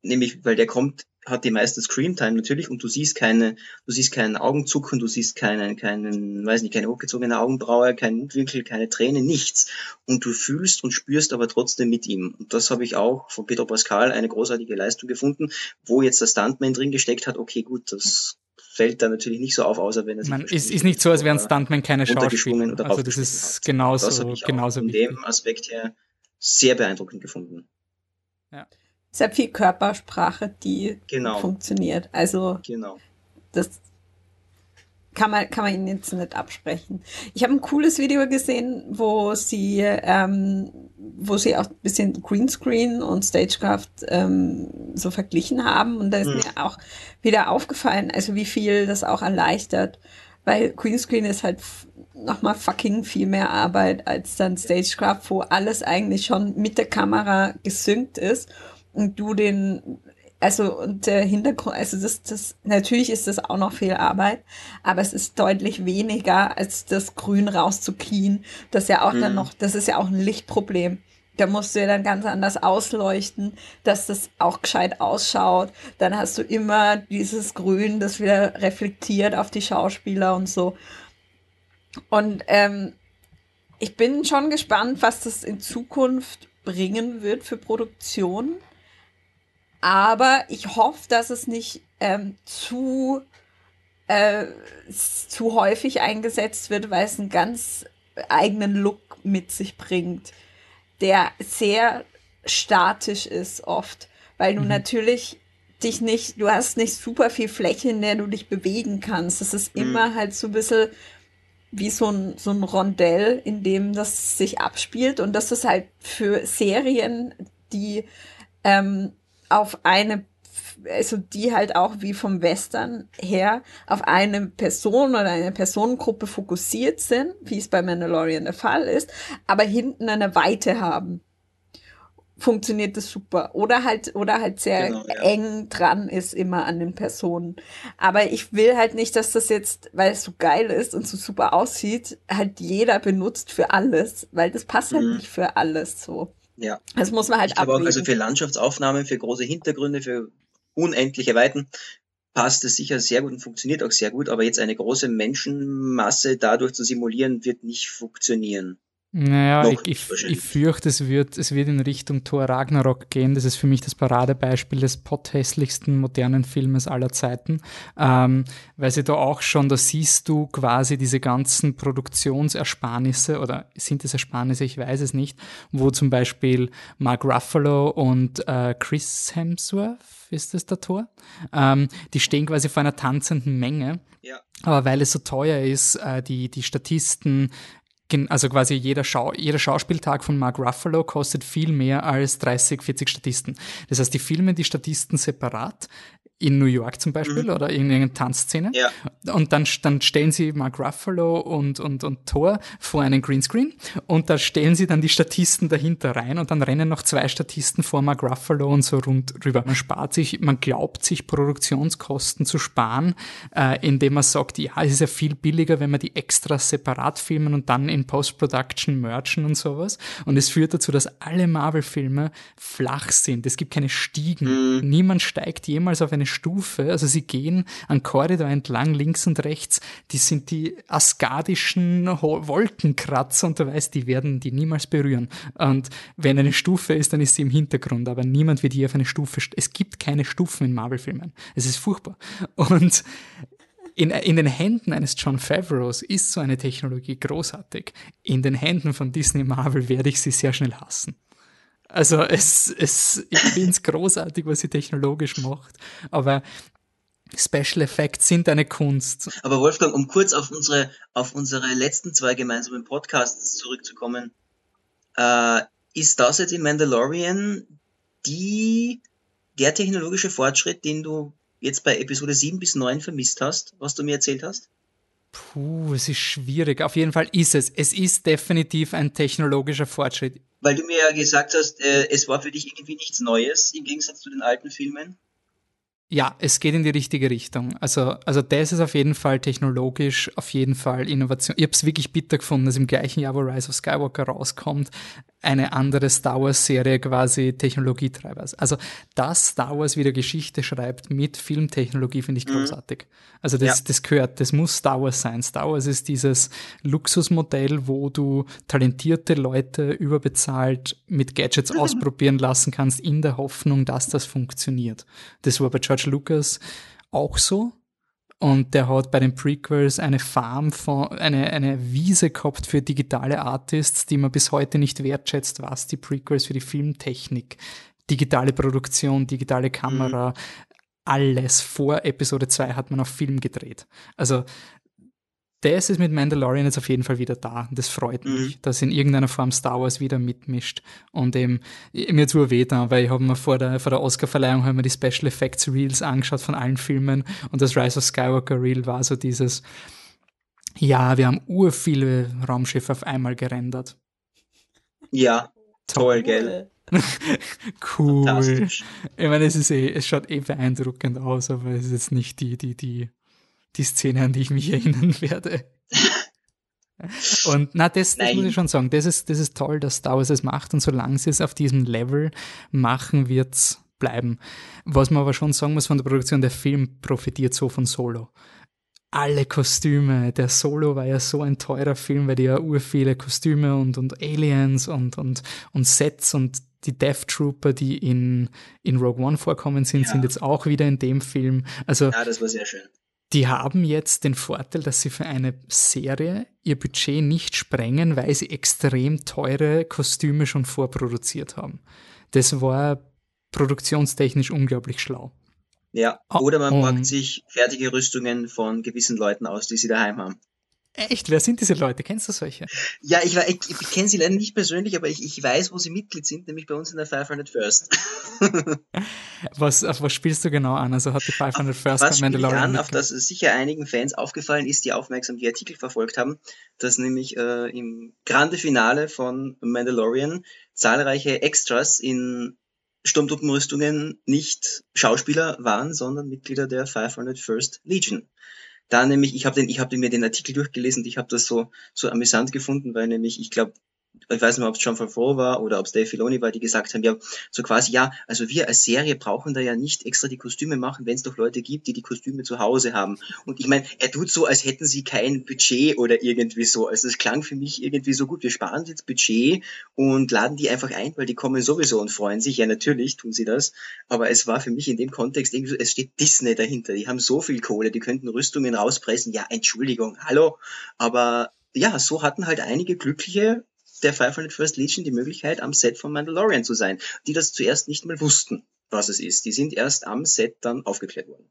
nämlich, weil der kommt, hat die meiste Screamtime natürlich und du siehst keine, du siehst keinen Augenzucken, du siehst keinen, keinen, weiß nicht, keine hochgezogene Augenbraue, keinen Mundwinkel, keine Träne, nichts. Und du fühlst und spürst aber trotzdem mit ihm. Und das habe ich auch von Pedro Pascal eine großartige Leistung gefunden, wo jetzt der Stuntman drin gesteckt hat, okay, gut, das fällt da natürlich nicht so auf, außer wenn es Man ist, ist nicht so, als wären Stuntmen keine Schauspieler. Also das ist genauso, das ich genauso von dem Aspekt her sehr beeindruckend gefunden. Ja. Sehr viel Körpersprache, die genau. funktioniert. Also genau. das kann man, kann man ihnen jetzt nicht absprechen. Ich habe ein cooles Video gesehen, wo sie, ähm, wo sie auch ein bisschen Greenscreen und Stagecraft ähm, so verglichen haben. Und da ist mhm. mir auch wieder aufgefallen, also wie viel das auch erleichtert. Weil Greenscreen ist halt nochmal fucking viel mehr Arbeit als dann Stagecraft, wo alles eigentlich schon mit der Kamera gesynkt ist und du den also und der Hintergrund, also das, das, natürlich ist das auch noch viel Arbeit, aber es ist deutlich weniger, als das Grün rauszukriegen. Das ist ja auch mhm. dann noch, das ist ja auch ein Lichtproblem. Da musst du ja dann ganz anders ausleuchten, dass das auch gescheit ausschaut. Dann hast du immer dieses Grün, das wieder reflektiert auf die Schauspieler und so. Und ähm, ich bin schon gespannt, was das in Zukunft bringen wird für Produktion aber ich hoffe, dass es nicht ähm, zu, äh, zu häufig eingesetzt wird, weil es einen ganz eigenen Look mit sich bringt, der sehr statisch ist oft, weil du mhm. natürlich dich nicht, du hast nicht super viel Fläche, in der du dich bewegen kannst. Es ist mhm. immer halt so ein bisschen wie so ein, so ein Rondell, in dem das sich abspielt. Und das ist halt für Serien, die ähm, auf eine, also die halt auch wie vom Western her auf eine Person oder eine Personengruppe fokussiert sind, wie es bei Mandalorian der Fall ist, aber hinten eine Weite haben funktioniert das super. Oder halt, oder halt sehr genau, ja. eng dran ist immer an den Personen. Aber ich will halt nicht, dass das jetzt, weil es so geil ist und so super aussieht, halt jeder benutzt für alles, weil das passt halt mhm. halt nicht für alles so. Ja. Das muss man halt ich glaube auch, also für Landschaftsaufnahmen, für große Hintergründe, für unendliche Weiten passt es sicher sehr gut und funktioniert auch sehr gut, aber jetzt eine große Menschenmasse dadurch zu simulieren, wird nicht funktionieren. Naja, ich, ich, ich, fürchte, es wird, es wird in Richtung Thor Ragnarok gehen. Das ist für mich das Paradebeispiel des potthässlichsten modernen Filmes aller Zeiten. Ähm, weil sie da auch schon, da siehst du quasi diese ganzen Produktionsersparnisse oder sind es Ersparnisse, ich weiß es nicht, wo zum Beispiel Mark Ruffalo und äh, Chris Hemsworth, ist das der Tor? Ähm, die stehen quasi vor einer tanzenden Menge. Ja. Aber weil es so teuer ist, äh, die, die Statisten, also quasi jeder, Schau jeder Schauspieltag von Mark Ruffalo kostet viel mehr als 30, 40 Statisten. Das heißt, die filmen die Statisten separat in New York zum Beispiel mhm. oder in irgendeiner Tanzszene. Ja. Und dann, dann stellen sie Mark Ruffalo und, und, und Thor vor einen Greenscreen und da stellen sie dann die Statisten dahinter rein und dann rennen noch zwei Statisten vor Mark Ruffalo und so rund rüber. Man spart sich, man glaubt sich Produktionskosten zu sparen, äh, indem man sagt, ja, es ist ja viel billiger, wenn man die extra separat filmen und dann in Post-Production merchen und sowas. Und es führt dazu, dass alle Marvel-Filme flach sind. Es gibt keine Stiegen. Mhm. Niemand steigt jemals auf eine Stufe, also sie gehen an Korridor entlang, links und rechts, die sind die askadischen Wolkenkratzer und du weißt, die werden die niemals berühren. Und wenn eine Stufe ist, dann ist sie im Hintergrund, aber niemand wird je auf eine Stufe, es gibt keine Stufen in Marvel-Filmen. Es ist furchtbar. Und in, in den Händen eines John Favreaus ist so eine Technologie großartig. In den Händen von Disney Marvel werde ich sie sehr schnell hassen. Also es, es, ich finde es großartig, was sie technologisch macht. Aber Special Effects sind eine Kunst. Aber Wolfgang, um kurz auf unsere, auf unsere letzten zwei gemeinsamen Podcasts zurückzukommen, äh, ist das jetzt in Mandalorian die, der technologische Fortschritt, den du jetzt bei Episode 7 bis 9 vermisst hast, was du mir erzählt hast? Puh, es ist schwierig. Auf jeden Fall ist es. Es ist definitiv ein technologischer Fortschritt. Weil du mir ja gesagt hast, äh, es war für dich irgendwie nichts Neues im Gegensatz zu den alten Filmen. Ja, es geht in die richtige Richtung. Also, also das ist auf jeden Fall technologisch, auf jeden Fall Innovation. Ich habe es wirklich bitter gefunden, dass im gleichen Jahr, wo Rise of Skywalker rauskommt, eine andere Star Wars-Serie quasi Technologietreiber ist. Also, dass Star Wars wieder Geschichte schreibt mit Filmtechnologie, finde ich mhm. großartig. Also, das, ja. das gehört, das muss Star Wars sein. Star Wars ist dieses Luxusmodell, wo du talentierte Leute überbezahlt mit Gadgets ausprobieren lassen kannst, in der Hoffnung, dass das funktioniert. Das war bei George Lucas auch so. Und der hat bei den Prequels eine Farm von, eine, eine Wiese gehabt für digitale Artists, die man bis heute nicht wertschätzt, was die Prequels für die Filmtechnik, digitale Produktion, digitale Kamera, mhm. alles vor Episode 2 hat man auf Film gedreht. Also das ist mit Mandalorian jetzt auf jeden Fall wieder da. Das freut mhm. mich, dass in irgendeiner Form Star Wars wieder mitmischt. Und eben, mir zu weh da, weil ich habe mir vor der, vor der Oscar-Verleihung mir die Special Effects Reels angeschaut von allen Filmen und das Rise of Skywalker Reel war so dieses, ja, wir haben ur viele Raumschiffe auf einmal gerendert. Ja, toll, gell? cool. Ich meine, es ist eh, es schaut eh beeindruckend aus, aber es ist jetzt nicht die, die, die die Szene, an die ich mich erinnern werde. Und na, das, das muss ich schon sagen, das ist, das ist toll, dass Star Wars es macht und solange sie es auf diesem Level machen, wird's bleiben. Was man aber schon sagen muss von der Produktion, der Film profitiert so von Solo. Alle Kostüme, der Solo war ja so ein teurer Film, weil die ja ur viele Kostüme und, und Aliens und, und, und Sets und die Death Trooper, die in, in Rogue One vorkommen sind, ja. sind jetzt auch wieder in dem Film. Also, ja, das war sehr schön. Die haben jetzt den Vorteil, dass sie für eine Serie ihr Budget nicht sprengen, weil sie extrem teure Kostüme schon vorproduziert haben. Das war produktionstechnisch unglaublich schlau. Ja, oder man um, packt sich fertige Rüstungen von gewissen Leuten aus, die sie daheim haben. Echt? Wer sind diese Leute? Kennst du solche? Ja, ich, ich, ich kenne sie leider nicht persönlich, aber ich, ich weiß, wo sie Mitglied sind, nämlich bei uns in der 500 First. was, auf was spielst du genau an? Also hat die 500 First was bei Mandalorian an, auf das sicher einigen Fans aufgefallen ist, die aufmerksam die Artikel verfolgt haben, dass nämlich äh, im Grande Finale von Mandalorian zahlreiche Extras in Sturmtruppenrüstungen nicht Schauspieler waren, sondern Mitglieder der 500 First Legion. Da nämlich, ich habe den, ich habe mir den Artikel durchgelesen und ich habe das so so amüsant gefunden, weil nämlich ich glaube ich weiß nicht, ob es John Favreau war oder ob es Dave Filoni war, die gesagt haben, ja, so quasi, ja, also wir als Serie brauchen da ja nicht extra die Kostüme machen, wenn es doch Leute gibt, die die Kostüme zu Hause haben. Und ich meine, er tut so, als hätten sie kein Budget oder irgendwie so. Also es klang für mich irgendwie so gut, wir sparen jetzt Budget und laden die einfach ein, weil die kommen sowieso und freuen sich. Ja, natürlich tun sie das. Aber es war für mich in dem Kontext irgendwie so, es steht Disney dahinter. Die haben so viel Kohle, die könnten Rüstungen rauspressen. Ja, Entschuldigung, hallo. Aber ja, so hatten halt einige glückliche der 500 First Legion die Möglichkeit, am Set von Mandalorian zu sein, die das zuerst nicht mal wussten, was es ist. Die sind erst am Set dann aufgeklärt worden.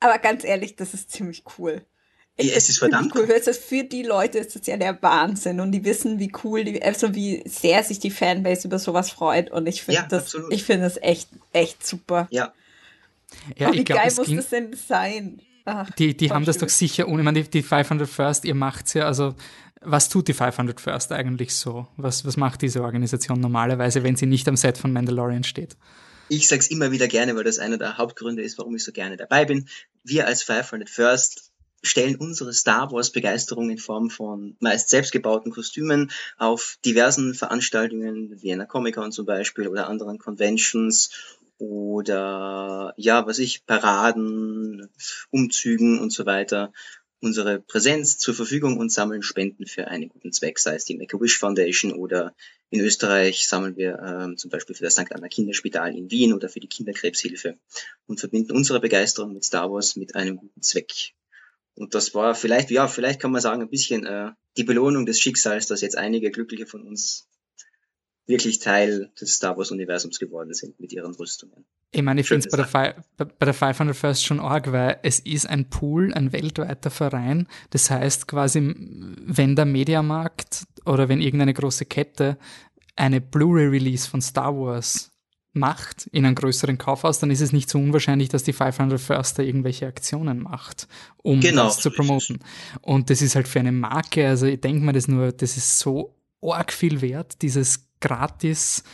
Aber ganz ehrlich, das ist ziemlich cool. Ja, es ist verdammt cool. cool. Für die Leute ist das ja der Wahnsinn und die wissen, wie cool, die, also wie sehr sich die Fanbase über sowas freut und ich finde ja, das, absolut. ich finde das echt, echt super. Ja. Ja, oh, wie glaub, geil muss das denn sein? Ach, die die haben schön. das doch sicher ohne, ich meine, die, die 500 First, ihr macht's ja, also was tut die 500 First eigentlich so? Was, was macht diese Organisation normalerweise, wenn sie nicht am Set von Mandalorian steht? Ich sag's immer wieder gerne, weil das einer der Hauptgründe ist, warum ich so gerne dabei bin. Wir als 500 First stellen unsere Star Wars Begeisterung in Form von meist selbstgebauten Kostümen auf diversen Veranstaltungen, Vienna Comic Con zum Beispiel oder anderen Conventions oder ja, was ich, Paraden, Umzügen und so weiter unsere Präsenz zur Verfügung und sammeln Spenden für einen guten Zweck, sei es die Make-A-Wish Foundation oder in Österreich sammeln wir ähm, zum Beispiel für das St. Anna Kinderspital in Wien oder für die Kinderkrebshilfe und verbinden unsere Begeisterung mit Star Wars mit einem guten Zweck. Und das war vielleicht, ja, vielleicht kann man sagen, ein bisschen äh, die Belohnung des Schicksals, dass jetzt einige Glückliche von uns wirklich Teil des Star Wars-Universums geworden sind mit ihren Rüstungen. Ich meine, ich finde es bei, der bei der 500 First schon arg, weil es ist ein Pool, ein weltweiter Verein. Das heißt quasi, wenn der Mediamarkt oder wenn irgendeine große Kette eine Blu-ray-Release von Star Wars macht in einem größeren Kaufhaus, dann ist es nicht so unwahrscheinlich, dass die 500 First da irgendwelche Aktionen macht, um genau, das zu promoten. Und das ist halt für eine Marke, also ich denke mal das nur, das ist so arg viel wert, dieses gratis,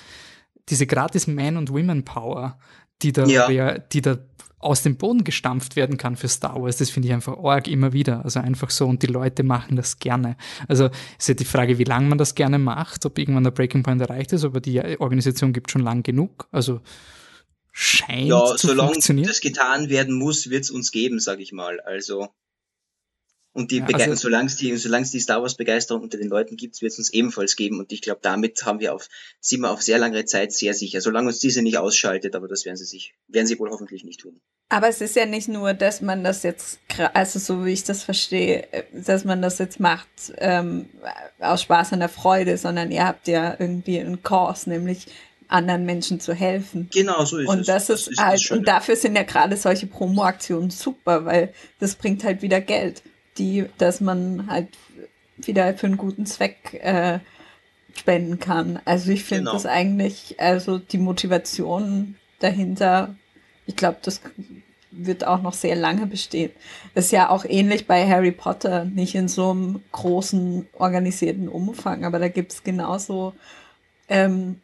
diese gratis Man- und Women-Power, die da, ja. die da aus dem Boden gestampft werden kann für Star Wars. Das finde ich einfach arg immer wieder. Also einfach so und die Leute machen das gerne. Also ist ja die Frage, wie lange man das gerne macht, ob irgendwann der Breaking Point erreicht ist, aber die Organisation gibt schon lang genug. Also scheint ja, zu solange funktionieren. das getan werden muss, wird es uns geben, sage ich mal. Also und die ja, also, solange es die, solange es die Star Wars Begeisterung unter den Leuten gibt, wird es uns ebenfalls geben. Und ich glaube, damit haben wir auf, sind wir auf sehr lange Zeit sehr sicher. Solange uns diese nicht ausschaltet, aber das werden sie sich, werden sie wohl hoffentlich nicht tun. Aber es ist ja nicht nur, dass man das jetzt, also so wie ich das verstehe, dass man das jetzt macht ähm, aus Spaß und der Freude, sondern ihr habt ja irgendwie einen Kurs, nämlich anderen Menschen zu helfen. Genau, so ist und es. Das ist, ist halt, und dafür sind ja gerade solche Promo-Aktionen super, weil das bringt halt wieder Geld die, dass man halt wieder für einen guten Zweck äh, spenden kann. Also ich finde genau. das eigentlich, also die Motivation dahinter, ich glaube, das wird auch noch sehr lange bestehen. Das ist ja auch ähnlich bei Harry Potter, nicht in so einem großen organisierten Umfang, aber da gibt es genauso ähm,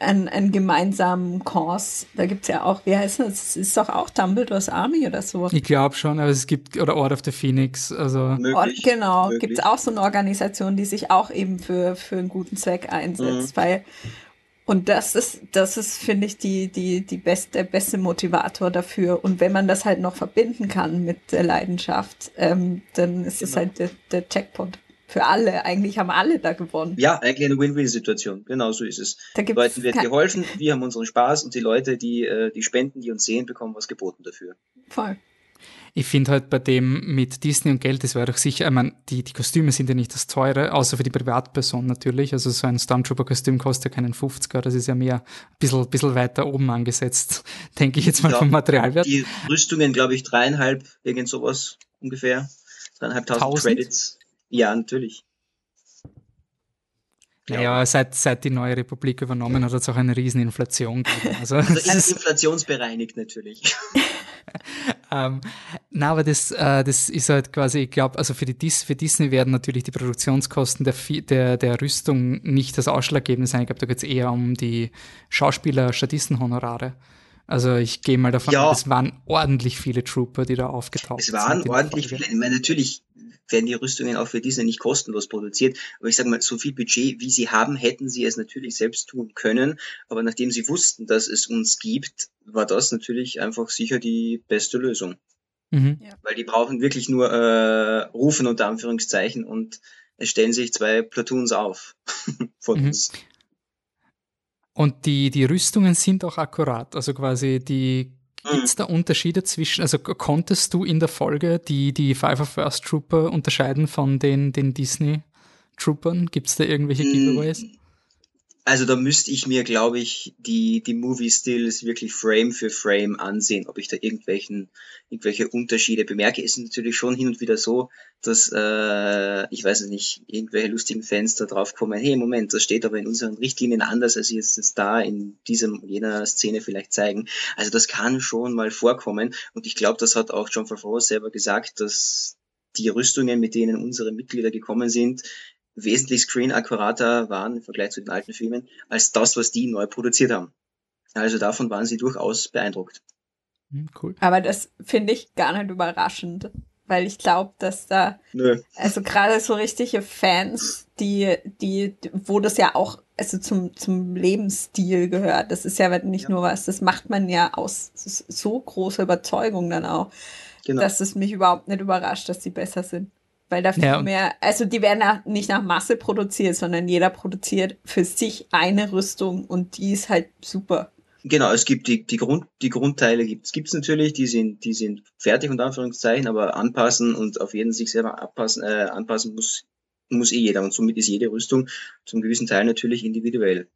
einen, einen gemeinsamen Kurs. Da gibt es ja auch, wie heißt das? Es ist doch auch Dumbledores Army oder so. Ich glaube schon, aber es gibt, oder Ort of the Phoenix, also. Möglich, Ort, genau, gibt es auch so eine Organisation, die sich auch eben für, für einen guten Zweck einsetzt, mhm. weil, und das ist, das ist, finde ich, die, die, die beste, der beste Motivator dafür. Und wenn man das halt noch verbinden kann mit der Leidenschaft, ähm, dann ist es genau. halt der, der Checkpoint für alle. Eigentlich haben alle da gewonnen. Ja, eigentlich eine Win-Win-Situation. Genau so ist es. Da den Leuten wird geholfen, wir haben unseren Spaß und die Leute, die, äh, die spenden, die uns sehen, bekommen was geboten dafür. Voll. Ich finde halt bei dem mit Disney und Geld, das wäre doch sicher, ich meine, die, die Kostüme sind ja nicht das teure, außer für die Privatperson natürlich. Also so ein Stormtrooper-Kostüm kostet ja keinen 50er, das ist ja mehr ein bisschen, bisschen weiter oben angesetzt, denke ich jetzt mal ja, vom Materialwert. Die Rüstungen, glaube ich, dreieinhalb, irgend sowas ungefähr. Dreieinhalbtausend Credits. Ja, natürlich. Naja, seit, seit die neue Republik übernommen hat, hat es auch eine riesen Inflation gegeben. Also, also ist inflationsbereinigt natürlich. ähm, na, aber das, äh, das ist halt quasi, ich glaube, also für, die Dis für Disney werden natürlich die Produktionskosten der, der, der Rüstung nicht das Ausschlaggebende sein. Ich glaube, da geht es eher um die Schauspieler, Statistenhonorare. Also ich gehe mal davon ja. aus, es waren ordentlich viele Trooper, die da aufgetaucht sind. Es waren ordentlich viele. Ich meine, natürlich werden die Rüstungen auch für diese nicht kostenlos produziert. Aber ich sage mal, so viel Budget, wie sie haben, hätten sie es natürlich selbst tun können. Aber nachdem sie wussten, dass es uns gibt, war das natürlich einfach sicher die beste Lösung. Mhm. Weil die brauchen wirklich nur äh, rufen unter Anführungszeichen und es stellen sich zwei Platoons auf von mhm. uns. Und die, die Rüstungen sind auch akkurat. Also quasi die Gibt es da Unterschiede zwischen, also konntest du in der Folge die, die Five of First Trooper unterscheiden von den, den Disney Troopern? Gibt es da irgendwelche hm. Giveaways? Also da müsste ich mir, glaube ich, die, die Movie Stills wirklich Frame für Frame ansehen, ob ich da irgendwelchen, irgendwelche Unterschiede bemerke. Es ist natürlich schon hin und wieder so, dass, äh, ich weiß es nicht, irgendwelche lustigen Fans da drauf kommen, hey, Moment, das steht aber in unseren Richtlinien anders, als sie jetzt da in diesem, jener Szene vielleicht zeigen. Also das kann schon mal vorkommen und ich glaube, das hat auch John Favreau selber gesagt, dass die Rüstungen, mit denen unsere Mitglieder gekommen sind, wesentlich screen-akkurater waren im Vergleich zu den alten Filmen, als das, was die neu produziert haben. Also davon waren sie durchaus beeindruckt. Hm, cool. Aber das finde ich gar nicht überraschend, weil ich glaube, dass da, Nö. also gerade so richtige Fans, die, die, wo das ja auch, also zum, zum Lebensstil gehört, das ist ja nicht ja. nur was, das macht man ja aus so großer Überzeugung dann auch, genau. dass es mich überhaupt nicht überrascht, dass die besser sind. Weil da viel ja. mehr, also die werden nicht nach Masse produziert, sondern jeder produziert für sich eine Rüstung und die ist halt super. Genau, es gibt die, die, Grund, die Grundteile gibt's, gibt's natürlich, die sind, die sind fertig unter Anführungszeichen, aber anpassen und auf jeden sich selber abpassen, äh, anpassen muss, muss eh jeder und somit ist jede Rüstung zum gewissen Teil natürlich individuell.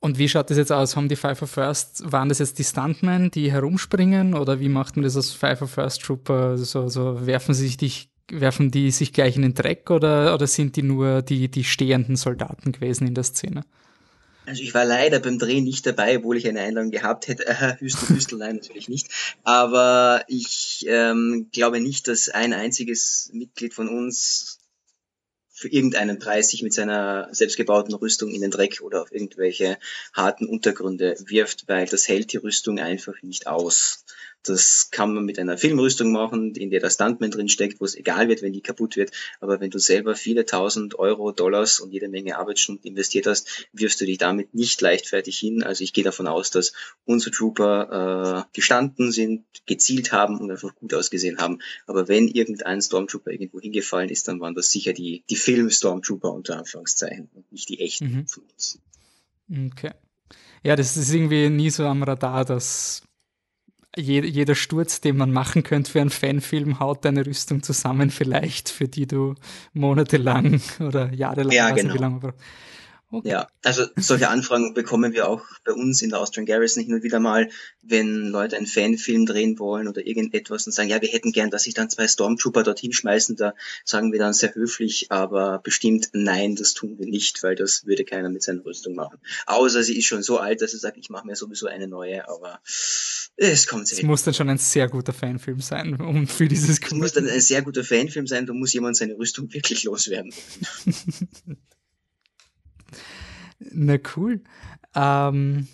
Und wie schaut das jetzt aus? Haben die Five of First, waren das jetzt die Stuntmen, die herumspringen oder wie macht man das als Five of First Trooper? So, so werfen sie sich dich, werfen die sich gleich in den Dreck oder, oder sind die nur die, die stehenden Soldaten gewesen in der Szene? Also ich war leider beim Dreh nicht dabei, obwohl ich eine Einladung gehabt hätte. Äh, Hüstel, Hüstel, nein, natürlich nicht. Aber ich ähm, glaube nicht, dass ein einziges Mitglied von uns für irgendeinen Preis sich mit seiner selbstgebauten Rüstung in den Dreck oder auf irgendwelche harten Untergründe wirft, weil das hält die Rüstung einfach nicht aus. Das kann man mit einer Filmrüstung machen, in der der Stuntman drin steckt, wo es egal wird, wenn die kaputt wird. Aber wenn du selber viele tausend Euro, Dollars und jede Menge Arbeitsstunden investiert hast, wirfst du dich damit nicht leichtfertig hin. Also ich gehe davon aus, dass unsere Trooper äh, gestanden sind, gezielt haben und einfach gut ausgesehen haben. Aber wenn irgendein Stormtrooper irgendwo hingefallen ist, dann waren das sicher die, die Film-Stormtrooper unter Anführungszeichen und nicht die echten mhm. von uns. Okay. Ja, das ist irgendwie nie so am Radar, dass jeder Sturz, den man machen könnte für einen Fanfilm, haut deine Rüstung zusammen, vielleicht, für die du monatelang oder jahrelang, ja, genau. Okay. Ja, also solche Anfragen bekommen wir auch bei uns in der Austrian Garrison hin und wieder mal, wenn Leute einen Fanfilm drehen wollen oder irgendetwas und sagen, ja, wir hätten gern, dass sich dann zwei Stormtrooper dorthin schmeißen. Da sagen wir dann sehr höflich, aber bestimmt nein, das tun wir nicht, weil das würde keiner mit seiner Rüstung machen. Außer sie ist schon so alt, dass sie sagt, ich mache mir sowieso eine neue, aber es kommt selten. Es muss dann schon ein sehr guter Fanfilm sein, um für dieses Es muss dann ein sehr guter Fanfilm sein, da muss jemand seine Rüstung wirklich loswerden. Na cool. Ähm,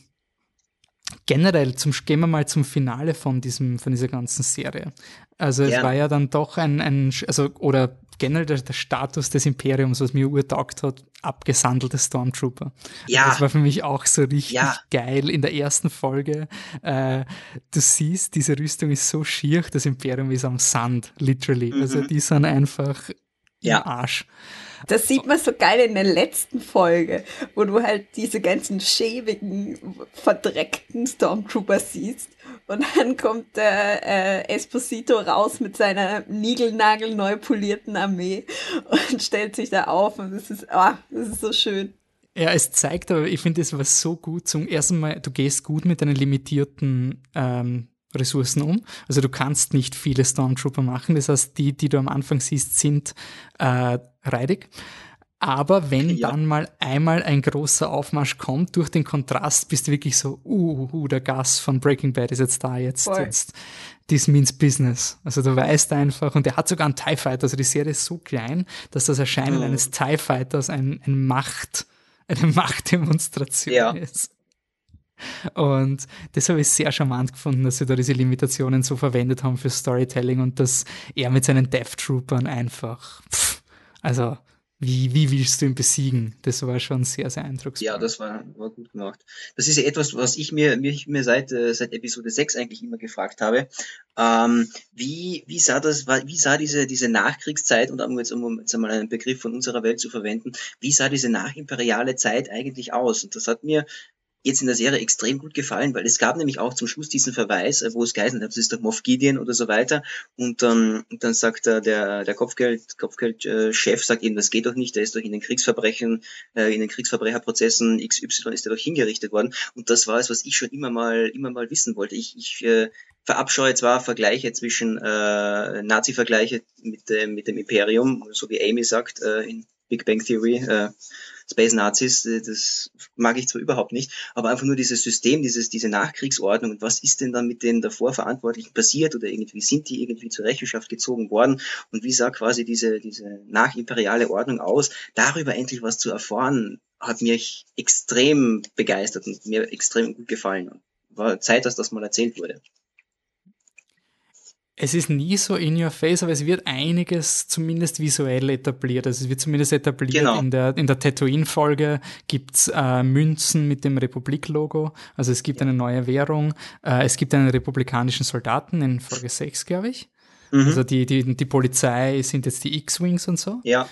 generell, zum, gehen wir mal zum Finale von, diesem, von dieser ganzen Serie. Also ja. es war ja dann doch ein, ein also, oder generell der, der, Status des Imperiums, was mir urtaugt hat, abgesandelte Stormtrooper. Ja. Das war für mich auch so richtig ja. geil in der ersten Folge. Äh, du siehst, diese Rüstung ist so schier, das Imperium ist am Sand, literally. Mhm. Also die sind einfach ja. im Arsch. Das sieht man so geil in der letzten Folge, wo du halt diese ganzen schäbigen, verdreckten Stormtrooper siehst. Und dann kommt der äh, Esposito raus mit seiner Nigelnagel neu polierten Armee und stellt sich da auf. Und das ist, ah, ist so schön. Ja, es zeigt aber, ich finde, es war so gut. Zum ersten Mal, du gehst gut mit deinen limitierten ähm, Ressourcen um. Also du kannst nicht viele Stormtrooper machen. Das heißt, die, die du am Anfang siehst, sind äh, reidig. Aber wenn ja. dann mal einmal ein großer Aufmarsch kommt, durch den Kontrast bist du wirklich so, uh, uh der Gas von Breaking Bad ist jetzt da, jetzt, Voll. jetzt, this means business. Also du weißt einfach, und er hat sogar einen TIE Fighter, also die Serie ist so klein, dass das Erscheinen mhm. eines TIE Fighters ein, ein Macht, eine Machtdemonstration ja. ist. Und das habe ich sehr charmant gefunden, dass sie da diese Limitationen so verwendet haben für Storytelling und dass er mit seinen Death Troopern einfach, pff, also wie, wie willst du ihn besiegen? Das war schon sehr, sehr eindrucksvoll. Ja, das war, war gut gemacht. Das ist ja etwas, was ich mir, mich mir seit, äh, seit Episode 6 eigentlich immer gefragt habe. Ähm, wie, wie sah das, wie sah diese, diese Nachkriegszeit, und jetzt, um jetzt einmal einen Begriff von unserer Welt zu verwenden, wie sah diese nachimperiale Zeit eigentlich aus? Und das hat mir jetzt in der Serie extrem gut gefallen, weil es gab nämlich auch zum Schluss diesen Verweis, äh, wo es geheißen hat, das ist doch Moff Gideon oder so weiter. Und dann, dann sagt der, der, der Kopfgeld, Kopfgeldchef äh, sagt eben, das geht doch nicht, der ist doch in den Kriegsverbrechen, äh, in den Kriegsverbrecherprozessen XY ist er doch hingerichtet worden. Und das war es, was ich schon immer mal, immer mal wissen wollte. Ich, ich äh, verabscheue zwar Vergleiche zwischen äh, Nazi-Vergleiche mit, äh, mit dem Imperium, so wie Amy sagt äh, in Big Bang Theory, äh, Space Nazis, äh, das mag ich zwar überhaupt nicht, aber einfach nur dieses System, dieses, diese Nachkriegsordnung und was ist denn dann mit den davor Verantwortlichen passiert oder irgendwie sind die irgendwie zur Rechenschaft gezogen worden und wie sah quasi diese, diese nachimperiale Ordnung aus, darüber endlich was zu erfahren, hat mich extrem begeistert und mir extrem gut gefallen. War Zeit, dass das mal erzählt wurde es ist nie so in your face, aber es wird einiges zumindest visuell etabliert. Also es wird zumindest etabliert genau. in der, in der Tatooine-Folge gibt's äh, Münzen mit dem Republik-Logo. Also es gibt eine neue Währung. Äh, es gibt einen republikanischen Soldaten in Folge 6, glaube ich. Mhm. Also die, die, die Polizei sind jetzt die X-Wings und so. Ja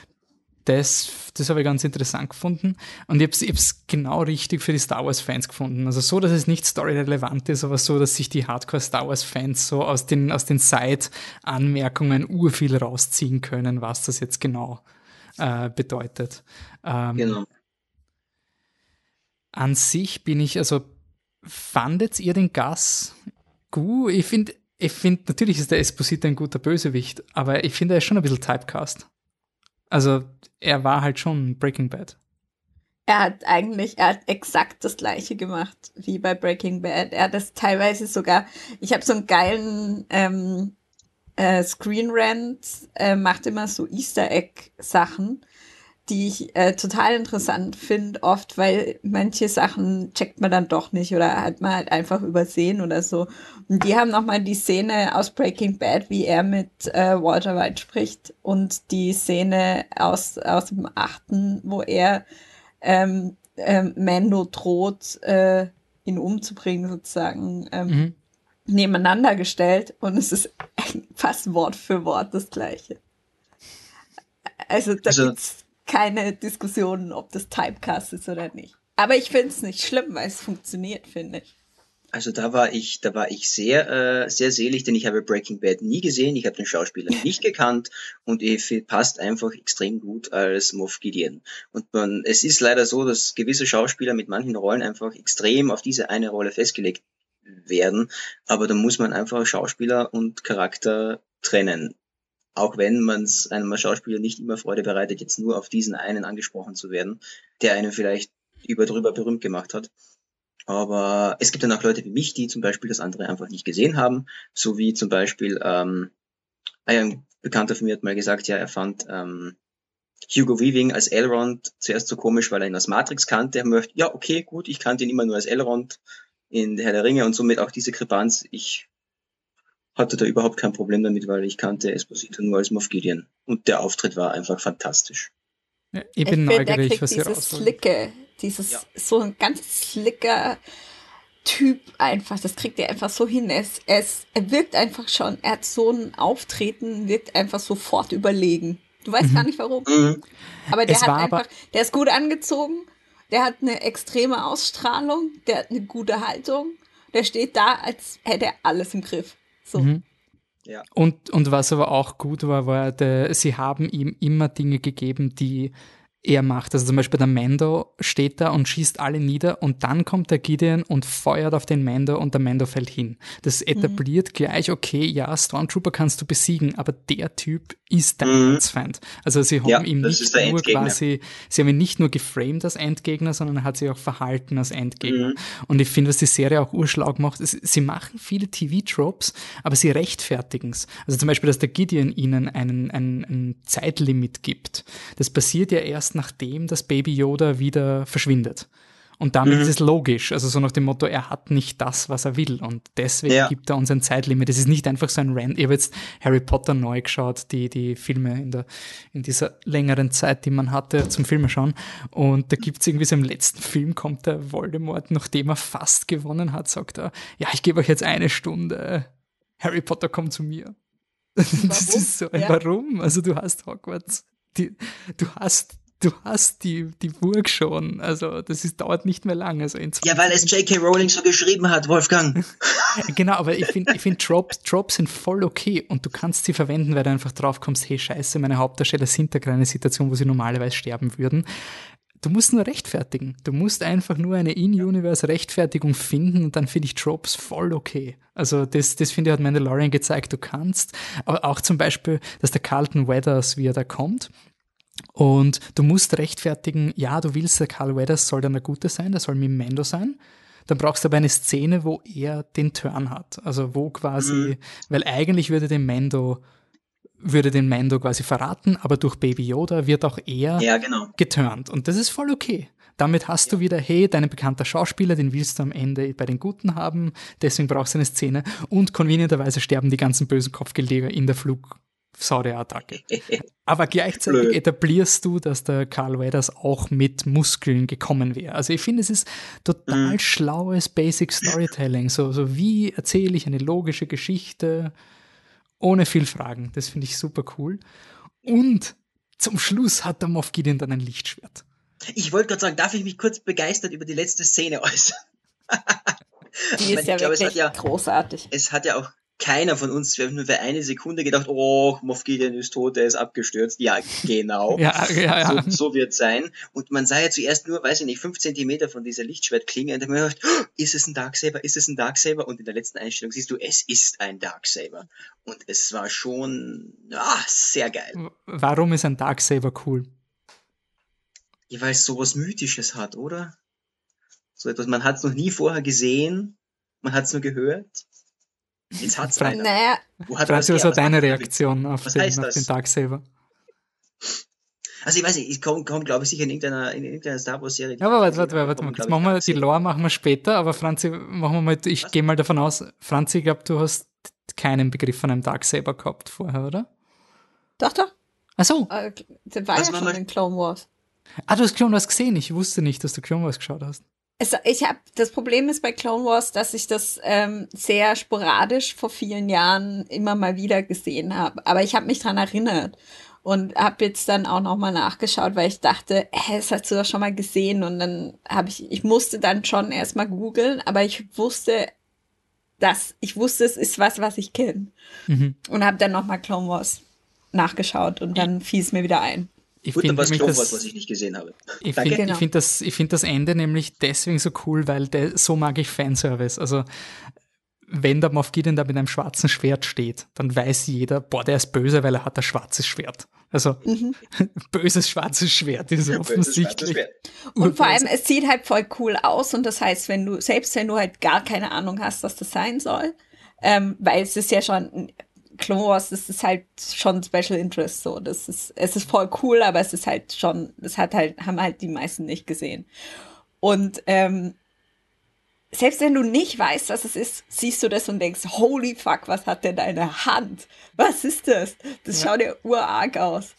das, das habe ich ganz interessant gefunden. Und ich habe es genau richtig für die Star Wars-Fans gefunden. Also so, dass es nicht storyrelevant ist, aber so, dass sich die Hardcore-Star Wars-Fans so aus den, aus den Side-Anmerkungen urviel rausziehen können, was das jetzt genau äh, bedeutet. Ähm, genau. An sich bin ich, also fandet ihr den Gas gut? Ich finde, ich finde, natürlich ist der Esposito ein guter Bösewicht, aber ich finde, er ist schon ein bisschen Typecast. Also er war halt schon Breaking Bad. Er hat eigentlich, er hat exakt das gleiche gemacht wie bei Breaking Bad. Er hat das teilweise sogar, ich habe so einen geilen ähm, äh, Screen Rant, äh, macht immer so Easter Egg Sachen die ich äh, total interessant finde, oft, weil manche Sachen checkt man dann doch nicht oder hat man halt einfach übersehen oder so. Und die haben nochmal die Szene aus Breaking Bad, wie er mit äh, Walter White spricht und die Szene aus, aus dem achten, wo er ähm, ähm, Mando droht, äh, ihn umzubringen, sozusagen, ähm, mhm. nebeneinander gestellt und es ist fast Wort für Wort das gleiche. Also da also, gibt's keine Diskussionen, ob das Typecast ist oder nicht. Aber ich finde es nicht schlimm, weil es funktioniert, finde ich. Also da war ich, da war ich sehr, äh, sehr selig, denn ich habe Breaking Bad nie gesehen, ich habe den Schauspieler nicht gekannt und er passt einfach extrem gut als Moff Gideon. Und man, es ist leider so, dass gewisse Schauspieler mit manchen Rollen einfach extrem auf diese eine Rolle festgelegt werden, aber da muss man einfach Schauspieler und Charakter trennen auch wenn man es einem Schauspieler nicht immer Freude bereitet, jetzt nur auf diesen einen angesprochen zu werden, der einen vielleicht über drüber berühmt gemacht hat. Aber es gibt dann auch Leute wie mich, die zum Beispiel das andere einfach nicht gesehen haben, so wie zum Beispiel ähm, ein Bekannter von mir hat mal gesagt, ja, er fand ähm, Hugo Weaving als Elrond zuerst so komisch, weil er ihn aus Matrix kannte. Er möchte, ja, okay, gut, ich kannte ihn immer nur als Elrond in Herr der Ringe und somit auch diese Kribanz. Ich hatte da überhaupt kein Problem damit, weil ich kannte Esposito nur als Moff Gideon. Und der Auftritt war einfach fantastisch. Ja, ich bin ich neugierig, was ihr dieses Slicke, dieses ja. so ein ganz slicker Typ einfach, das kriegt er einfach so hin. Es, es, er wirkt einfach schon, er hat so ein Auftreten, wirkt einfach sofort überlegen. Du weißt mhm. gar nicht warum. Mhm. Aber der es hat einfach, der ist gut angezogen, der hat eine extreme Ausstrahlung, der hat eine gute Haltung, der steht da, als hätte er alles im Griff. So. Mhm. Ja. Und, und was aber auch gut war, war, der, sie haben ihm immer Dinge gegeben, die er macht. Also zum Beispiel der Mando steht da und schießt alle nieder und dann kommt der Gideon und feuert auf den Mando und der Mando fällt hin. Das mhm. etabliert mhm. gleich, okay, ja, Stormtrooper kannst du besiegen, aber der Typ ist dein mhm. Erzfeind. Also sie haben ja, ihm nicht nur Endgegner. quasi, sie haben ihn nicht nur geframed als Endgegner, sondern er hat sich auch verhalten als Endgegner. Mhm. Und ich finde, was die Serie auch urschlau macht, ist, sie machen viele TV-Tropes, aber sie rechtfertigen es. Also zum Beispiel, dass der Gideon ihnen einen, einen, ein Zeitlimit gibt. Das passiert ja erst nachdem das Baby Yoda wieder verschwindet. Und damit mhm. ist es logisch. Also so nach dem Motto, er hat nicht das, was er will. Und deswegen ja. gibt er uns ein Zeitlimit. Es ist nicht einfach so ein Rand. Ich habe jetzt Harry Potter neu geschaut, die, die Filme in, der, in dieser längeren Zeit, die man hatte zum Filme schauen. Und da gibt es irgendwie so im letzten Film kommt der Voldemort, nachdem er fast gewonnen hat, sagt er, ja, ich gebe euch jetzt eine Stunde. Harry Potter kommt zu mir. Warum? Das ist so ein ja. Warum? Also du hast Hogwarts. Die, du hast du hast die, die Burg schon. Also das ist, dauert nicht mehr lange. Also ja, weil es J.K. Rowling so geschrieben hat, Wolfgang. genau, aber ich finde ich find Drops, Drops sind voll okay und du kannst sie verwenden, weil du einfach drauf kommst, hey scheiße, meine Hauptdarsteller sind da gerade in einer Situation, wo sie normalerweise sterben würden. Du musst nur rechtfertigen. Du musst einfach nur eine In-Universe-Rechtfertigung finden und dann finde ich Tropes voll okay. Also das, das finde ich hat Mandalorian gezeigt, du kannst. Aber auch zum Beispiel, dass der Carlton Weathers, wie er da kommt, und du musst rechtfertigen, ja, du willst, der Carl Weathers soll dann der Gute sein, der soll mit Mando sein. Dann brauchst du aber eine Szene, wo er den Turn hat. Also wo quasi, mhm. weil eigentlich würde den Mando würde den Mando quasi verraten, aber durch Baby Yoda wird auch er ja, genau. geturnt. Und das ist voll okay. Damit hast ja. du wieder, hey, dein bekannter Schauspieler, den willst du am Ende bei den Guten haben, deswegen brauchst du eine Szene. Und convenienterweise sterben die ganzen bösen Kopfgeldjäger in der Flug, Saudi-Attacke. Aber gleichzeitig Blöd. etablierst du, dass der Carl Weathers auch mit Muskeln gekommen wäre. Also ich finde, es ist total mhm. schlaues Basic Storytelling. So, so wie erzähle ich eine logische Geschichte ohne viel Fragen. Das finde ich super cool. Und zum Schluss hat der Moff Gideon dann ein Lichtschwert. Ich wollte gerade sagen, darf ich mich kurz begeistert über die letzte Szene äußern? Die ist ja glaube, wirklich ja, großartig. Es hat ja auch keiner von uns nur für eine Sekunde gedacht, oh, Moff Gideon ist tot, er ist abgestürzt. Ja, genau. ja, ja, ja. So, so wird sein. Und man sah ja zuerst nur, weiß ich nicht, fünf Zentimeter von dieser Lichtschwertklinge und dann gedacht, oh, ist es ein Darksaber, ist es ein Darksaber? Und in der letzten Einstellung siehst du, es ist ein Darksaber. Und es war schon ah, sehr geil. Warum ist ein Darksaber cool? Ja, weil es sowas Mythisches hat, oder? So etwas, man hat es noch nie vorher gesehen, man hat es nur gehört. Jetzt hat's einer. Naja. Wo hat Franz, was war deine Reaktion auf den, auf den Darksaber? Also ich weiß nicht, ich komme, komm, glaube ich, sicher in irgendeiner, in irgendeiner Star Wars Serie. Ja, aber warte, warte, warte, warte. Jetzt machen wir, die Lore machen wir später, aber Franzi, machen wir mal, ich gehe mal davon aus, Franzi, ich glaube, du hast keinen Begriff von einem Darksaber gehabt vorher, oder? Doch, doch. Ach so. Äh, der war Was ja schon in Clone Wars. Ah, du hast Clone Wars gesehen. Ich wusste nicht, dass du Clone Wars geschaut hast. Es, ich habe das Problem ist bei Clone Wars, dass ich das ähm, sehr sporadisch vor vielen Jahren immer mal wieder gesehen habe. Aber ich habe mich dran erinnert und habe jetzt dann auch noch mal nachgeschaut, weil ich dachte, hä, das hast du doch schon mal gesehen und dann habe ich, ich musste dann schon erstmal googeln, aber ich wusste, dass ich wusste, es ist was, was ich kenne mhm. und habe dann noch mal Clone Wars nachgeschaut und dann fiel es mir wieder ein. Ich Gut, dann war es was, was ich nicht gesehen habe. Ich finde genau. find das, find das Ende nämlich deswegen so cool, weil der, so mag ich Fanservice. Also wenn der Moff Gideon da mit einem schwarzen Schwert steht, dann weiß jeder, boah, der ist böse, weil er hat ein schwarzes Schwert. Also mhm. böses schwarzes Schwert ist ja, offensichtlich. Und vor allem, es sieht halt voll cool aus und das heißt, wenn du, selbst wenn du halt gar keine Ahnung hast, was das sein soll, ähm, weil es ist ja schon Clone Wars, das ist halt schon Special Interest so. Das ist, es ist voll cool, aber es ist halt schon, das hat halt, haben halt die meisten nicht gesehen. Und ähm, selbst wenn du nicht weißt, was es ist, siehst du das und denkst, holy fuck, was hat denn deine Hand? Was ist das? Das ja. schaut ja urarg aus.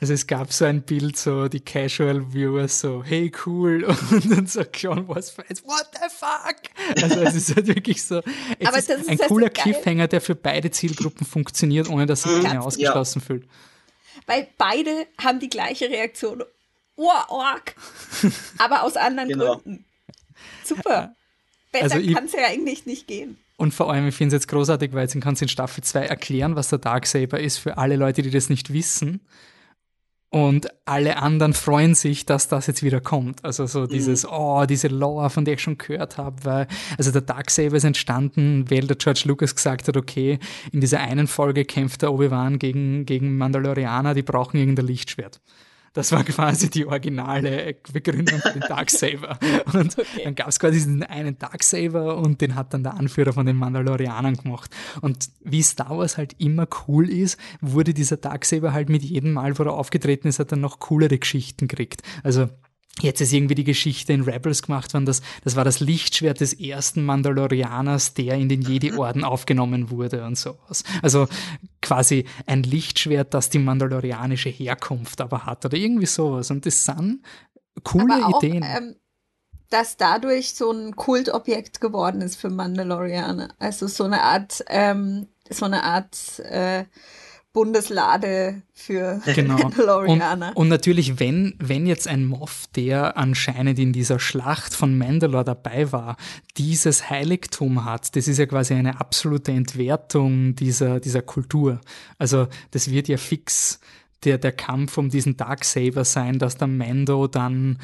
Also es gab so ein Bild, so die Casual Viewers so, hey cool, und dann so Clone Wars Fans, what the fuck? Also es ist halt wirklich so, es Aber ist ein ist cooler so Cliffhanger, der für beide Zielgruppen funktioniert, ohne dass sich einer ausgeschlossen ja. fühlt. Weil beide haben die gleiche Reaktion, oh, org, aber aus anderen genau. Gründen. Super. Besser also kann es ja eigentlich nicht gehen. Und vor allem, ich finde es jetzt großartig, weil jetzt kannst du in Staffel 2 erklären, was der Darksaber ist für alle Leute, die das nicht wissen. Und alle anderen freuen sich, dass das jetzt wieder kommt. Also so mhm. dieses, mhm. oh, diese Lore, von der ich schon gehört habe, weil, also der Darksaber ist entstanden, weil der George Lucas gesagt hat, okay, in dieser einen Folge kämpft der Obi-Wan gegen, gegen Mandalorianer, die brauchen irgendein Lichtschwert. Das war quasi die originale Begründung für den Darksaber. Und okay. dann gab es quasi diesen einen Darksaber und den hat dann der Anführer von den Mandalorianern gemacht. Und wie Star Wars halt immer cool ist, wurde dieser Darksaber halt mit jedem Mal, wo er aufgetreten ist, hat er noch coolere Geschichten gekriegt. Also Jetzt ist irgendwie die Geschichte in Rebels gemacht worden, das, das war das Lichtschwert des ersten Mandalorianers, der in den Jedi-Orden aufgenommen wurde und sowas. Also quasi ein Lichtschwert, das die mandalorianische Herkunft aber hat oder irgendwie sowas. Und das sind coole auch, Ideen. Ähm, dass dadurch so ein Kultobjekt geworden ist für Mandalorianer. Also so eine Art, ähm, so eine Art äh, Bundeslade für genau. Mandalorianer. Und, und, natürlich, wenn, wenn jetzt ein Moff, der anscheinend in dieser Schlacht von Mandalore dabei war, dieses Heiligtum hat, das ist ja quasi eine absolute Entwertung dieser, dieser Kultur. Also das wird ja fix der, der Kampf um diesen Darksaber sein, dass der Mando dann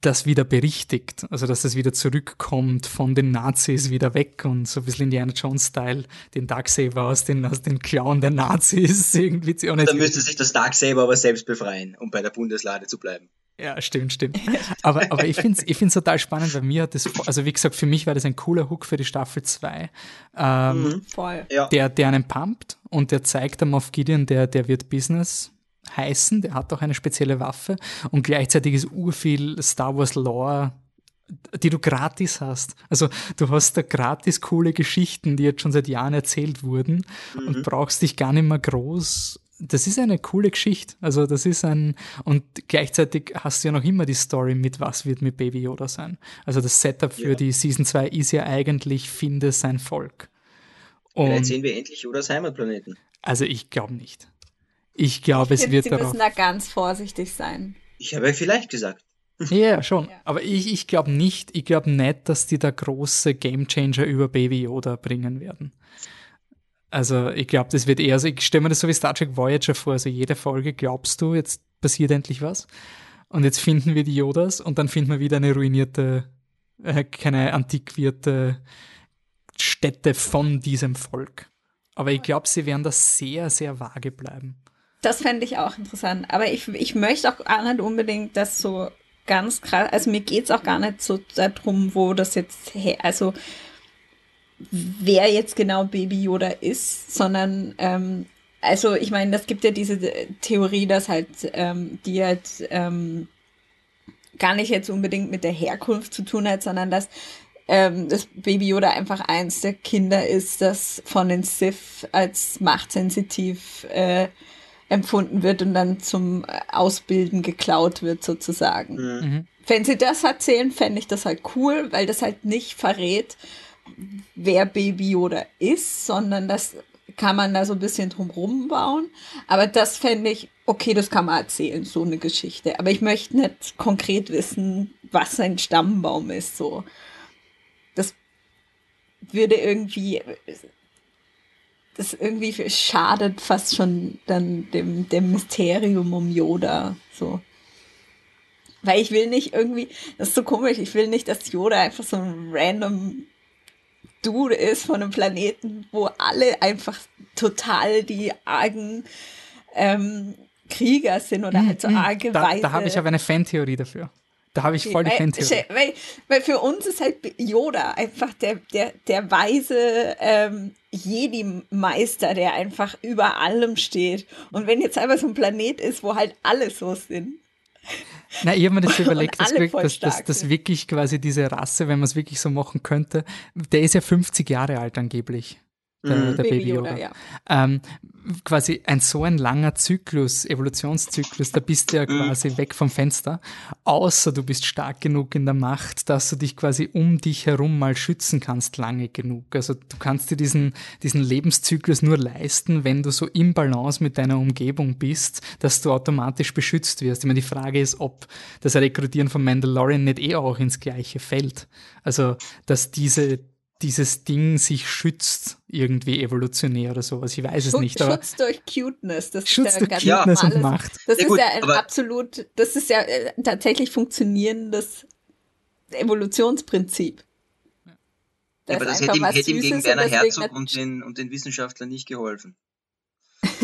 das wieder berichtigt, also dass das wieder zurückkommt von den Nazis wieder weg und so ein bisschen Indiana Jones-Style den Darksaber aus den, aus den Klauen der Nazis irgendwie zu Dann müsste sich das Darksaber aber selbst befreien, um bei der Bundeslade zu bleiben. Ja, stimmt, stimmt. Aber, aber ich finde es ich find's total spannend, weil mir hat das, also wie gesagt, für mich war das ein cooler Hook für die Staffel 2. Ähm, mhm, voll. Der, der einen pumpt und der zeigt am Moff Gideon, der, der wird Business heißen, der hat auch eine spezielle Waffe und gleichzeitig ist urviel Star Wars Lore die du gratis hast. Also du hast da gratis coole Geschichten, die jetzt schon seit Jahren erzählt wurden mhm. und brauchst dich gar nicht mehr groß. Das ist eine coole Geschichte. Also das ist ein, und gleichzeitig hast du ja noch immer die Story mit, was wird mit Baby Yoda sein. Also das Setup für ja. die Season 2 ist ja eigentlich, finde sein Volk. Und Vielleicht sehen wir endlich Yodas Heimatplaneten. Also ich glaube nicht. Ich glaube, es wird Sie darauf. Sie müssen da ganz vorsichtig sein. Ich habe vielleicht gesagt. Ja, schon. Ja. Aber ich, ich glaube nicht, ich glaube nicht, dass die da große Gamechanger über Baby Yoda bringen werden. Also ich glaube, das wird eher so, ich stelle mir das so wie Star Trek Voyager vor, also jede Folge glaubst du, jetzt passiert endlich was. Und jetzt finden wir die Yodas und dann finden wir wieder eine ruinierte, äh, keine antiquierte Stätte von diesem Volk. Aber ich glaube, sie werden da sehr, sehr vage bleiben. Das fände ich auch interessant. Aber ich, ich möchte auch gar nicht unbedingt das so ganz krass, also mir geht es auch gar nicht so darum, wo das jetzt her, also wer jetzt genau Baby Yoda ist, sondern ähm, also ich meine, das gibt ja diese Theorie, dass halt ähm, die halt ähm, gar nicht jetzt unbedingt mit der Herkunft zu tun hat, sondern dass ähm, das Baby Yoda einfach eins der Kinder ist, das von den Sith als machtsensitiv äh, empfunden wird und dann zum äh, Ausbilden geklaut wird sozusagen. Mhm. mhm. Wenn sie das erzählen, fände ich das halt cool, weil das halt nicht verrät, wer Baby Yoda ist, sondern das kann man da so ein bisschen drumrum bauen. Aber das fände ich, okay, das kann man erzählen, so eine Geschichte. Aber ich möchte nicht konkret wissen, was sein Stammbaum ist, so. Das würde irgendwie, das irgendwie schadet fast schon dann dem, dem Mysterium um Yoda, so. Weil ich will nicht irgendwie, das ist so komisch, ich will nicht, dass Yoda einfach so ein random Dude ist von einem Planeten, wo alle einfach total die argen ähm, Krieger sind oder halt so mhm. arge Da, da habe ich aber eine Fantheorie dafür. Da habe ich voll die Fantheorie. Weil, weil für uns ist halt Yoda einfach der, der, der weise ähm, Jedi-Meister, der einfach über allem steht. Und wenn jetzt einfach so ein Planet ist, wo halt alle so sind. Na, ich habe mir das überlegt, dass, dass, dass, dass, wirklich quasi diese Rasse, wenn man es wirklich so machen könnte, der ist ja 50 Jahre alt angeblich der, mhm. der Baby Yoda. Ja. Ähm, quasi ein so ein langer Zyklus, Evolutionszyklus, da bist du ja mhm. quasi weg vom Fenster, außer du bist stark genug in der Macht, dass du dich quasi um dich herum mal schützen kannst lange genug. Also du kannst dir diesen, diesen Lebenszyklus nur leisten, wenn du so im Balance mit deiner Umgebung bist, dass du automatisch beschützt wirst. Ich meine, die Frage ist, ob das Rekrutieren von Mandalorian nicht eh auch ins gleiche fällt. Also, dass diese dieses Ding sich schützt, irgendwie evolutionär oder sowas. Ich weiß es nicht. Aber Schutz durch Cuteness. Das Schutz durch Cuteness und Macht. Das ja, ist gut, ja ein absolut, das ist ja äh, tatsächlich funktionierendes Evolutionsprinzip. Ja, aber das hätte ihm, hätte ihm gegen Werner Herzog und den, und den Wissenschaftlern nicht geholfen.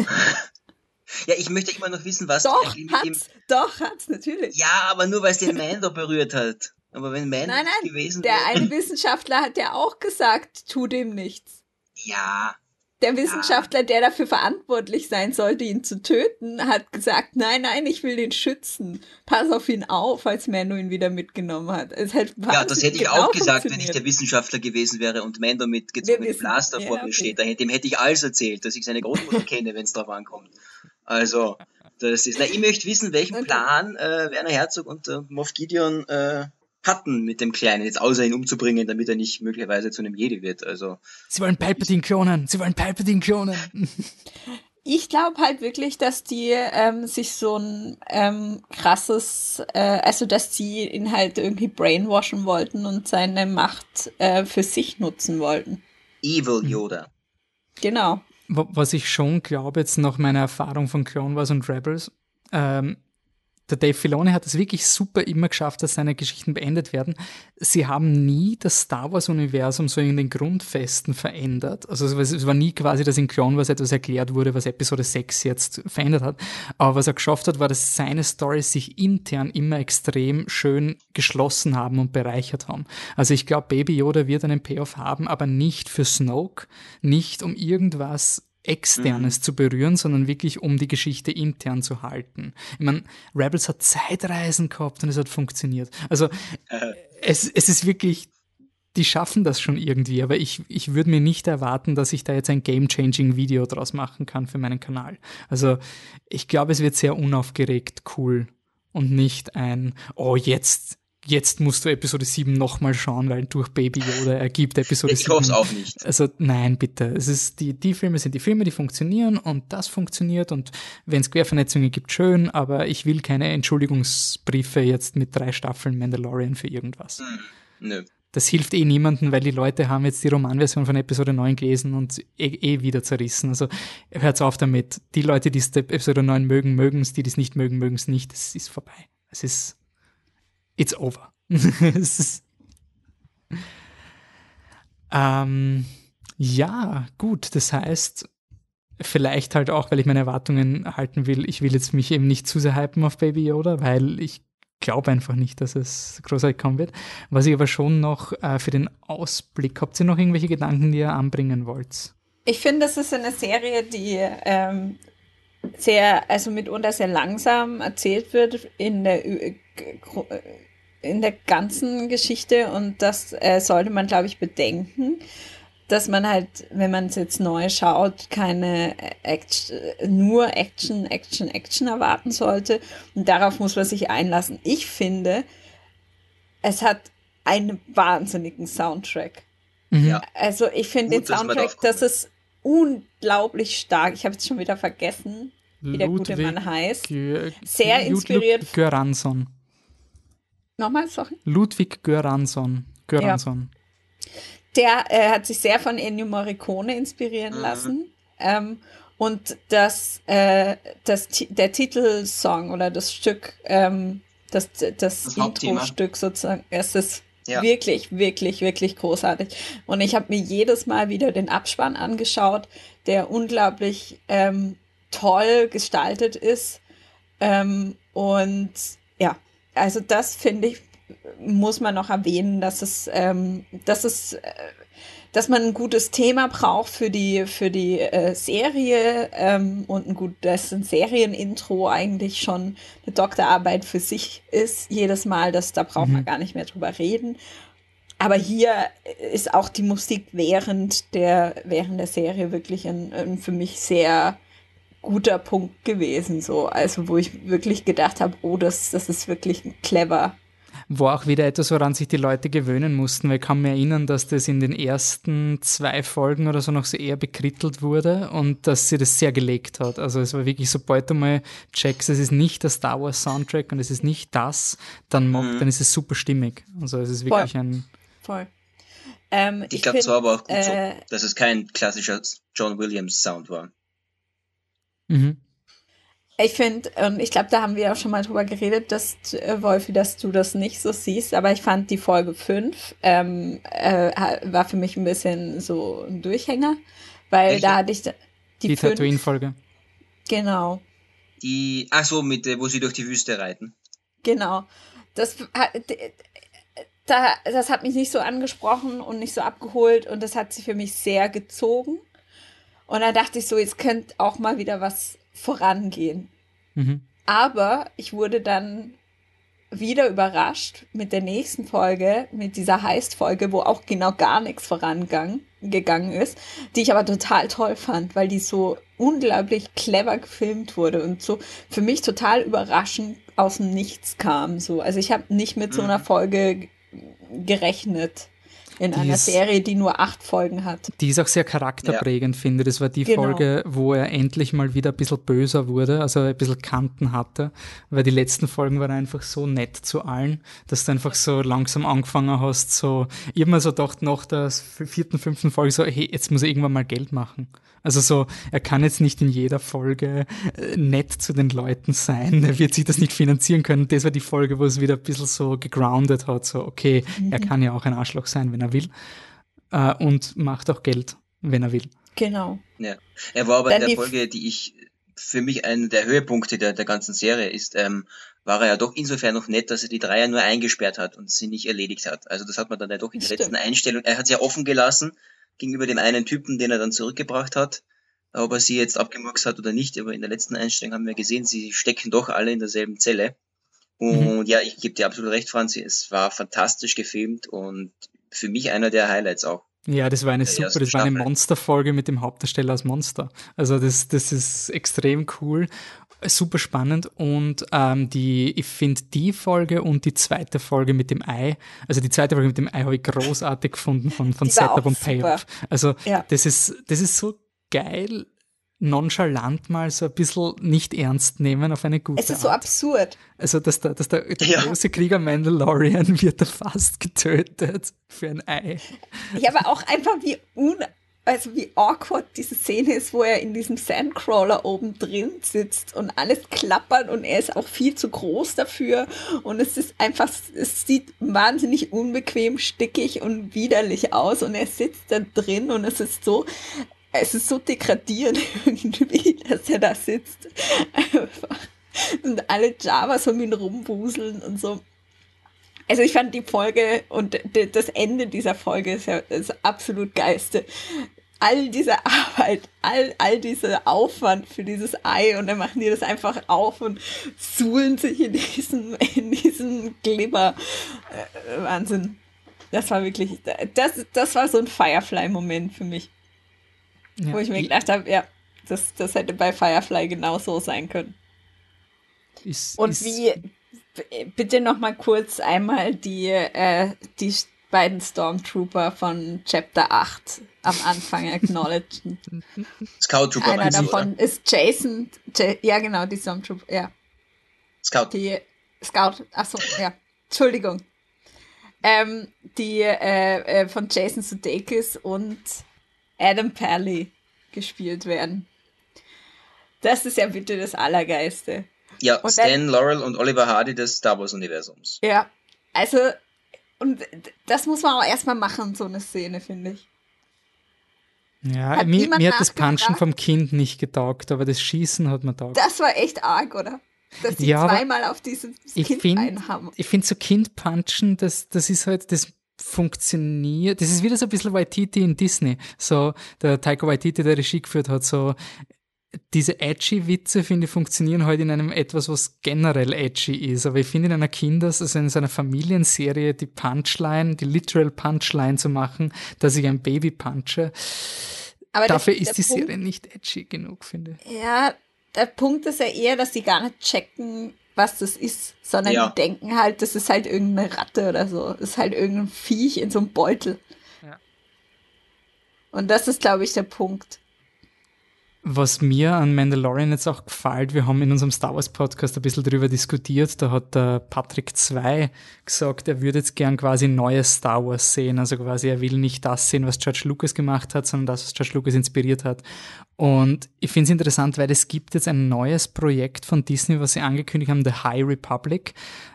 ja, ich möchte immer noch wissen, was doch, hat's, doch, hat's, natürlich. Ja, aber nur weil es den Mando berührt hat. Aber wenn Man nein, nein, gewesen der wäre. Der eine Wissenschaftler hat ja auch gesagt, tu dem nichts. Ja. Der Wissenschaftler, ja. der dafür verantwortlich sein sollte, ihn zu töten, hat gesagt, nein, nein, ich will den schützen. Pass auf ihn auf, als Mando ihn wieder mitgenommen hat. Es hat ja, das hätte ich genau auch gesagt, wenn ich der Wissenschaftler gewesen wäre und Mando mit gezogenem Blaster vor mir steht. Dem hätte ich alles erzählt, dass ich seine Großmutter kenne, wenn es darauf ankommt. Also, das ist, na, ich möchte wissen, welchen Plan äh, Werner Herzog und äh, Moff Gideon äh, hatten mit dem Kleinen, jetzt außer ihn umzubringen, damit er nicht möglicherweise zu einem Jedi wird. Also Sie wollen Palpatine klonen, sie wollen Palpatine klonen. ich glaube halt wirklich, dass die ähm, sich so ein ähm, krasses, äh, also dass die ihn halt irgendwie brainwashen wollten und seine Macht äh, für sich nutzen wollten. Evil Yoda. Genau. Was ich schon glaube, jetzt nach meiner Erfahrung von Clone Wars und Rebels, ähm, der Dave Filoni hat es wirklich super immer geschafft, dass seine Geschichten beendet werden. Sie haben nie das Star Wars-Universum so in den Grundfesten verändert. Also es war nie quasi, dass in Clone Wars etwas erklärt wurde, was Episode 6 jetzt verändert hat. Aber was er geschafft hat, war, dass seine Stories sich intern immer extrem schön geschlossen haben und bereichert haben. Also ich glaube, Baby Yoda wird einen Payoff haben, aber nicht für Snoke, nicht um irgendwas Externes mhm. zu berühren, sondern wirklich um die Geschichte intern zu halten. Ich meine, Rebels hat Zeitreisen gehabt und es hat funktioniert. Also äh. es, es ist wirklich, die schaffen das schon irgendwie, aber ich, ich würde mir nicht erwarten, dass ich da jetzt ein game-changing Video draus machen kann für meinen Kanal. Also ich glaube, es wird sehr unaufgeregt cool und nicht ein, oh, jetzt jetzt musst du Episode 7 nochmal schauen, weil durch Baby Yoda ergibt Episode ich 7. Ich hoffe es auch nicht. Also nein, bitte. Es ist die, die Filme sind die Filme, die funktionieren und das funktioniert und wenn es Quervernetzungen gibt, schön, aber ich will keine Entschuldigungsbriefe jetzt mit drei Staffeln Mandalorian für irgendwas. Hm, nö. Das hilft eh niemandem, weil die Leute haben jetzt die Romanversion von Episode 9 gelesen und eh, eh wieder zerrissen. Also hört's auf damit. Die Leute, die Episode 9 mögen, mögen es, die es nicht mögen, mögen es nicht. Es ist vorbei. Es ist it's over. ähm, ja, gut, das heißt, vielleicht halt auch, weil ich meine Erwartungen halten will, ich will jetzt mich eben nicht zu sehr hypen auf Baby Yoda, weil ich glaube einfach nicht, dass es großartig kommen wird. Was ich aber schon noch äh, für den Ausblick, habt ihr noch irgendwelche Gedanken, die ihr anbringen wollt? Ich finde, das ist eine Serie, die ähm, sehr, also mitunter sehr langsam erzählt wird in der in der ganzen Geschichte und das äh, sollte man, glaube ich, bedenken, dass man halt, wenn man es jetzt neu schaut, keine Action, nur Action, Action, Action erwarten sollte und darauf muss man sich einlassen. Ich finde, es hat einen wahnsinnigen Soundtrack. Mhm. Ja. Also ich finde den Soundtrack, das ist unglaublich stark. Ich habe jetzt schon wieder vergessen, wie Ludwig der gute Mann heißt. Sehr inspiriert. Göransson. Nochmal, sorry? Ludwig Göransson. Göransson. Ja. Der äh, hat sich sehr von Ennio Morricone inspirieren mhm. lassen. Ähm, und das, äh, das, der Titelsong oder das Stück, ähm, das, das, das Intro-Stück sozusagen, es ist ja. wirklich, wirklich, wirklich großartig. Und ich habe mir jedes Mal wieder den Abspann angeschaut, der unglaublich ähm, toll gestaltet ist. Ähm, und ja, also das finde ich, muss man noch erwähnen, dass es, ähm, dass es, äh, dass man ein gutes Thema braucht für die, für die äh, Serie ähm, und ein gut, dass ein Serienintro eigentlich schon eine Doktorarbeit für sich ist, jedes Mal, das, da braucht mhm. man gar nicht mehr drüber reden. Aber hier ist auch die Musik während der, während der Serie wirklich ein, ein für mich sehr guter Punkt gewesen, so. Also, wo ich wirklich gedacht habe, oh, das, das ist wirklich clever. War auch wieder etwas, woran sich die Leute gewöhnen mussten, weil ich kann mir erinnern, dass das in den ersten zwei Folgen oder so noch so eher bekrittelt wurde und dass sie das sehr gelegt hat. Also es war wirklich, sobald du mal checkst, es ist nicht der Star Wars Soundtrack und es ist nicht das, dann, macht, mhm. dann ist es super stimmig. Also es ist wirklich Voll. ein... Voll. Ähm, ich, ich glaube, es war aber auch gut äh, so, dass es kein klassischer John Williams Sound war. Mhm. Ich finde, und ich glaube, da haben wir auch schon mal drüber geredet, dass, äh, Wolfi, dass du das nicht so siehst, aber ich fand die Folge 5 ähm, äh, war für mich ein bisschen so ein Durchhänger, weil Welche? da hatte ich die, die Tatooine-Folge. Genau. Die, ach so, mit, wo sie durch die Wüste reiten. Genau. Das, da, das hat mich nicht so angesprochen und nicht so abgeholt und das hat sie für mich sehr gezogen. Und dann dachte ich so, jetzt könnte auch mal wieder was vorangehen. Mhm. Aber ich wurde dann wieder überrascht mit der nächsten Folge, mit dieser Heist-Folge, wo auch genau gar nichts vorangegangen ist, die ich aber total toll fand, weil die so unglaublich clever gefilmt wurde und so für mich total überraschend aus dem Nichts kam. So. Also ich habe nicht mit so einer mhm. Folge gerechnet. In die einer ist, Serie, die nur acht Folgen hat. Die ist auch sehr charakterprägend, ja. finde ich. Das war die genau. Folge, wo er endlich mal wieder ein bisschen böser wurde, also ein bisschen Kanten hatte, weil die letzten Folgen waren einfach so nett zu allen, dass du einfach so langsam angefangen hast, so, ich habe mir so gedacht, nach der vierten, fünften Folge so, hey, jetzt muss er irgendwann mal Geld machen. Also so, er kann jetzt nicht in jeder Folge äh, nett zu den Leuten sein, er wird sich das nicht finanzieren können. Das war die Folge, wo es wieder ein bisschen so gegroundet hat, so, okay, mhm. er kann ja auch ein Arschloch sein, wenn er will. Äh, und macht auch Geld, wenn er will. Genau. Ja. Er war aber Dann in der Folge, die ich für mich einer der Höhepunkte der, der ganzen Serie ist, ähm, war er ja doch insofern noch nett, dass er die Dreier nur eingesperrt hat und sie nicht erledigt hat. Also das hat man dann ja doch in der Stimmt. letzten Einstellung, er hat sie ja offen gelassen gegenüber dem einen Typen, den er dann zurückgebracht hat. Ob er sie jetzt abgemurkst hat oder nicht, aber in der letzten Einstellung haben wir gesehen, sie stecken doch alle in derselben Zelle. Und mhm. ja, ich gebe dir absolut recht, Franzi, es war fantastisch gefilmt und für mich einer der Highlights auch. Ja, das war eine super, das war eine Monsterfolge mit dem Hauptdarsteller als Monster. Also das, das ist extrem cool, super spannend und ähm, die, ich finde die Folge und die zweite Folge mit dem Ei, also die zweite Folge mit dem Ei habe ich großartig gefunden von, von Setup und Payoff. Also ja. das ist, das ist so geil, nonchalant mal so ein bisschen nicht ernst nehmen auf eine gute Es ist Art. so absurd. Also, dass der, dass der, der ja. große Krieger Mandalorian wird da fast getötet für ein Ei. Ja, aber auch einfach wie un also wie awkward diese Szene ist, wo er in diesem Sandcrawler oben drin sitzt und alles klappert und er ist auch viel zu groß dafür und es ist einfach, es sieht wahnsinnig unbequem, stickig und widerlich aus und er sitzt da drin und es ist so, es ist so degradierend irgendwie, dass er da sitzt. Einfach. Und alle Javas um ihn rumwuseln und so. Also ich fand die Folge und das Ende dieser Folge ist ja das absolut geiste. All diese Arbeit, all, all dieser Aufwand für dieses Ei und dann machen die das einfach auf und suhlen sich in diesem, in diesem Glibber. Äh, Wahnsinn. Das war wirklich, das, das war so ein Firefly-Moment für mich. Ja. Wo ich mir gedacht habe, ja, das, das hätte bei Firefly genauso sein können. Ist, Und ist, wie, bitte noch mal kurz einmal die, äh, die beiden Stormtrooper von Chapter 8 am Anfang acknowledgen. Scout Trooper. Einer davon oder? ist Jason, J ja genau, die Stormtrooper, ja. Scout. Die Scout, achso, ja, Entschuldigung. Ähm, die äh, äh, von Jason Sudeikis und Adam Pally gespielt werden. Das ist ja bitte das Allergeiste. Ja, und Stan dann, Laurel und Oliver Hardy des Star Wars-Universums. Ja, also, und das muss man auch erstmal machen, so eine Szene, finde ich. Ja, hat mir, mir hat das Punchen vom Kind nicht getaugt, aber das Schießen hat man taugt. Das war echt arg, oder? Dass die ja, zweimal auf dieses Kind find, einhaben. Ich finde so Kind-Punchen, das, das ist halt, das funktioniert. Das ist wieder so ein bisschen Waititi in Disney. So, der Taika Waititi, der Regie geführt hat, so, diese edgy Witze, finde ich, funktionieren heute halt in einem etwas, was generell edgy ist. Aber ich finde in einer Kinders-, also in so einer Familienserie, die Punchline, die literal Punchline zu machen, dass ich ein Baby punche, aber dafür ist die Punkt, Serie nicht edgy genug, finde ich. Ja, der Punkt ist ja eher, dass die gar nicht checken, was das ist, sondern ja. die denken halt, das ist halt irgendeine Ratte oder so. Das ist halt irgendein Viech in so einem Beutel. Ja. Und das ist, glaube ich, der Punkt. Was mir an Mandalorian jetzt auch gefällt, wir haben in unserem Star Wars Podcast ein bisschen darüber diskutiert, da hat der Patrick 2 gesagt, er würde jetzt gern quasi neues Star Wars sehen, also quasi er will nicht das sehen, was George Lucas gemacht hat, sondern das, was George Lucas inspiriert hat. Und ich finde es interessant, weil es gibt jetzt ein neues Projekt von Disney, was sie angekündigt haben, The High Republic.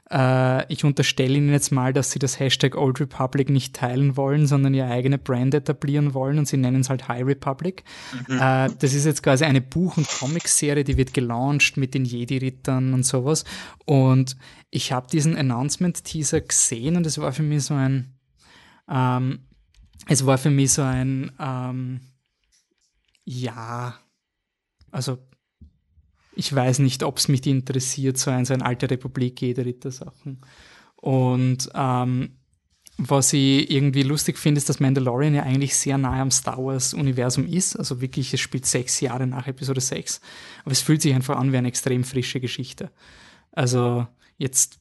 Äh, ich unterstelle Ihnen jetzt mal, dass Sie das Hashtag Old Republic nicht teilen wollen, sondern Ihre eigene Brand etablieren wollen und Sie nennen es halt High Republic. Mhm. Äh, das ist jetzt quasi eine Buch- und Comic-Serie, die wird gelauncht mit den Jedi-Rittern und sowas. Und ich habe diesen Announcement-Teaser gesehen und es war für mich so ein, ähm, es war für mich so ein, ähm, ja, also ich weiß nicht, ob es mich interessiert, so ein, so ein alte Republik, jede Ritter-Sachen. Und ähm, was ich irgendwie lustig finde, ist, dass Mandalorian ja eigentlich sehr nahe am Star Wars-Universum ist. Also wirklich, es spielt sechs Jahre nach Episode 6. Aber es fühlt sich einfach an wie eine extrem frische Geschichte. Also jetzt,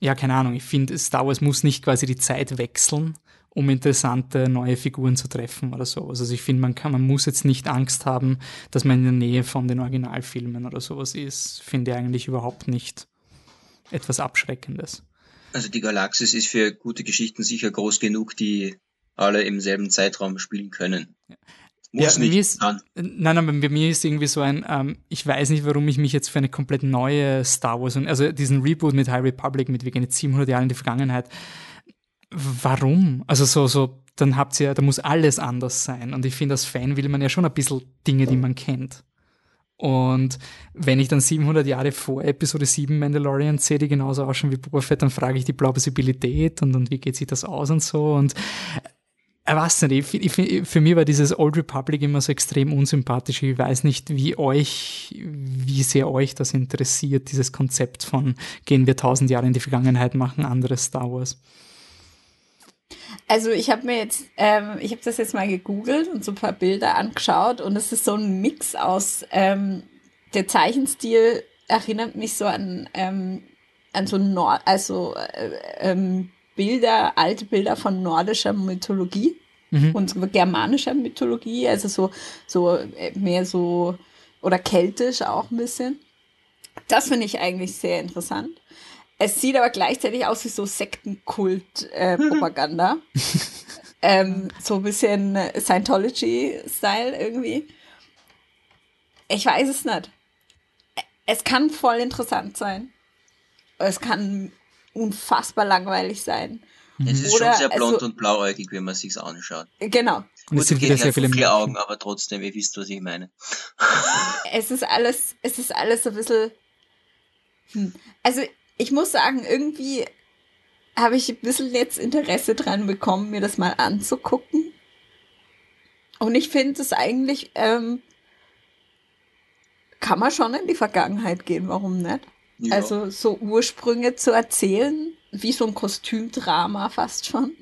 ja, keine Ahnung, ich finde, Star Wars muss nicht quasi die Zeit wechseln, um interessante neue Figuren zu treffen oder sowas. Also ich finde, man kann, man muss jetzt nicht Angst haben, dass man in der Nähe von den Originalfilmen oder sowas ist. Finde ich eigentlich überhaupt nicht etwas Abschreckendes. Also die Galaxis ist für gute Geschichten sicher groß genug, die alle im selben Zeitraum spielen können. Ja. Muss ja, nicht. Ist, nein, aber bei mir ist irgendwie so ein, ähm, ich weiß nicht, warum ich mich jetzt für eine komplett neue Star Wars, und also diesen Reboot mit High Republic, mit wir gehen jetzt 700 Jahre in die Vergangenheit, warum? Also so, so, dann habt ihr, da muss alles anders sein. Und ich finde, als Fan will man ja schon ein bisschen Dinge, die man kennt. Und wenn ich dann 700 Jahre vor Episode 7 Mandalorian sehe, die genauso ausschauen wie Boba Fett, dann frage ich die Plausibilität und, und wie geht sich das aus und so. Und ich weiß nicht, ich, ich, für mich war dieses Old Republic immer so extrem unsympathisch. Ich weiß nicht, wie euch, wie sehr euch das interessiert, dieses Konzept von gehen wir tausend Jahre in die Vergangenheit, machen anderes Star Wars. Also ich habe mir jetzt, ähm, ich habe das jetzt mal gegoogelt und so ein paar Bilder angeschaut und es ist so ein Mix aus, ähm, der Zeichenstil erinnert mich so an, ähm, an so Nord, also äh, ähm, Bilder, alte Bilder von nordischer Mythologie mhm. und germanischer Mythologie, also so, so äh, mehr so, oder keltisch auch ein bisschen. Das finde ich eigentlich sehr interessant. Es sieht aber gleichzeitig aus wie so Sektenkult-Propaganda. Äh, ähm, so ein bisschen Scientology-Style irgendwie. Ich weiß es nicht. Es kann voll interessant sein. Es kann unfassbar langweilig sein. Es ist Oder, schon sehr blond also, und blauäugig, wenn man sich's anschaut. Genau. Und es sind wieder sehr viele vier Augen, aber trotzdem, ihr wisst, was ich meine. es ist alles, es ist alles ein bisschen. Hm. Also ich muss sagen, irgendwie habe ich ein bisschen jetzt Interesse dran bekommen, mir das mal anzugucken. Und ich finde es eigentlich, ähm, kann man schon in die Vergangenheit gehen, warum nicht? Ja. Also so Ursprünge zu erzählen, wie so ein Kostümdrama fast schon.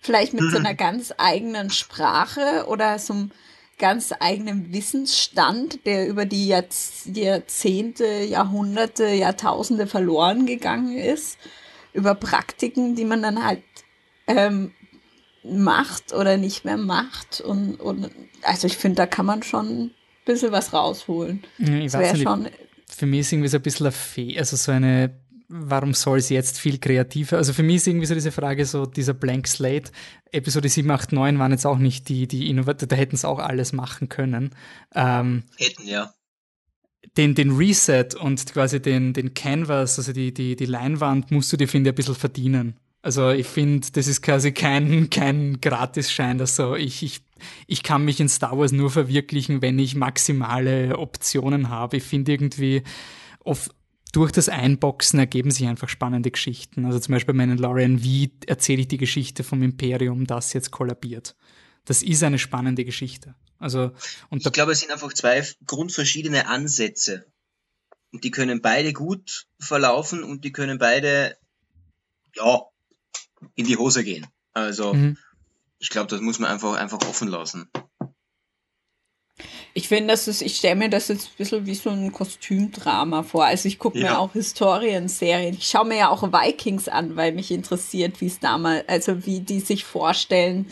Vielleicht mit so einer ganz eigenen Sprache oder so einem ganz eigenen Wissensstand, der über die Jahrzehnte, Jahrhunderte, Jahrtausende verloren gegangen ist, über Praktiken, die man dann halt ähm, macht oder nicht mehr macht. Und, und also ich finde, da kann man schon ein bisschen was rausholen. Ich das wäre schon. Für mich ist irgendwie so ein bisschen ein Fe also so eine warum soll es jetzt viel kreativer? Also für mich ist irgendwie so diese Frage, so dieser Blank Slate, Episode 7, 8, 9 waren jetzt auch nicht die, die Innovationen, da hätten es auch alles machen können. Ähm, hätten, ja. Den, den Reset und quasi den, den Canvas, also die, die, die Leinwand, musst du dir, finde ich, ein bisschen verdienen. Also ich finde, das ist quasi kein, kein Gratisschein, dass so ich, ich, ich kann mich in Star Wars nur verwirklichen, wenn ich maximale Optionen habe. Ich finde irgendwie, oft, durch das Einboxen ergeben sich einfach spannende Geschichten. Also zum Beispiel bei Mandalorian, wie erzähle ich die Geschichte vom Imperium, das jetzt kollabiert. Das ist eine spannende Geschichte. Also, und ich glaube, es sind einfach zwei grundverschiedene Ansätze. Und die können beide gut verlaufen und die können beide, ja, in die Hose gehen. Also, mhm. ich glaube, das muss man einfach, einfach offen lassen. Ich finde, das ist, ich stelle mir das jetzt ein bisschen wie so ein Kostümdrama vor. Also ich gucke ja. mir auch Historienserien. Ich schaue mir ja auch Vikings an, weil mich interessiert, wie es damals, also wie die sich vorstellen,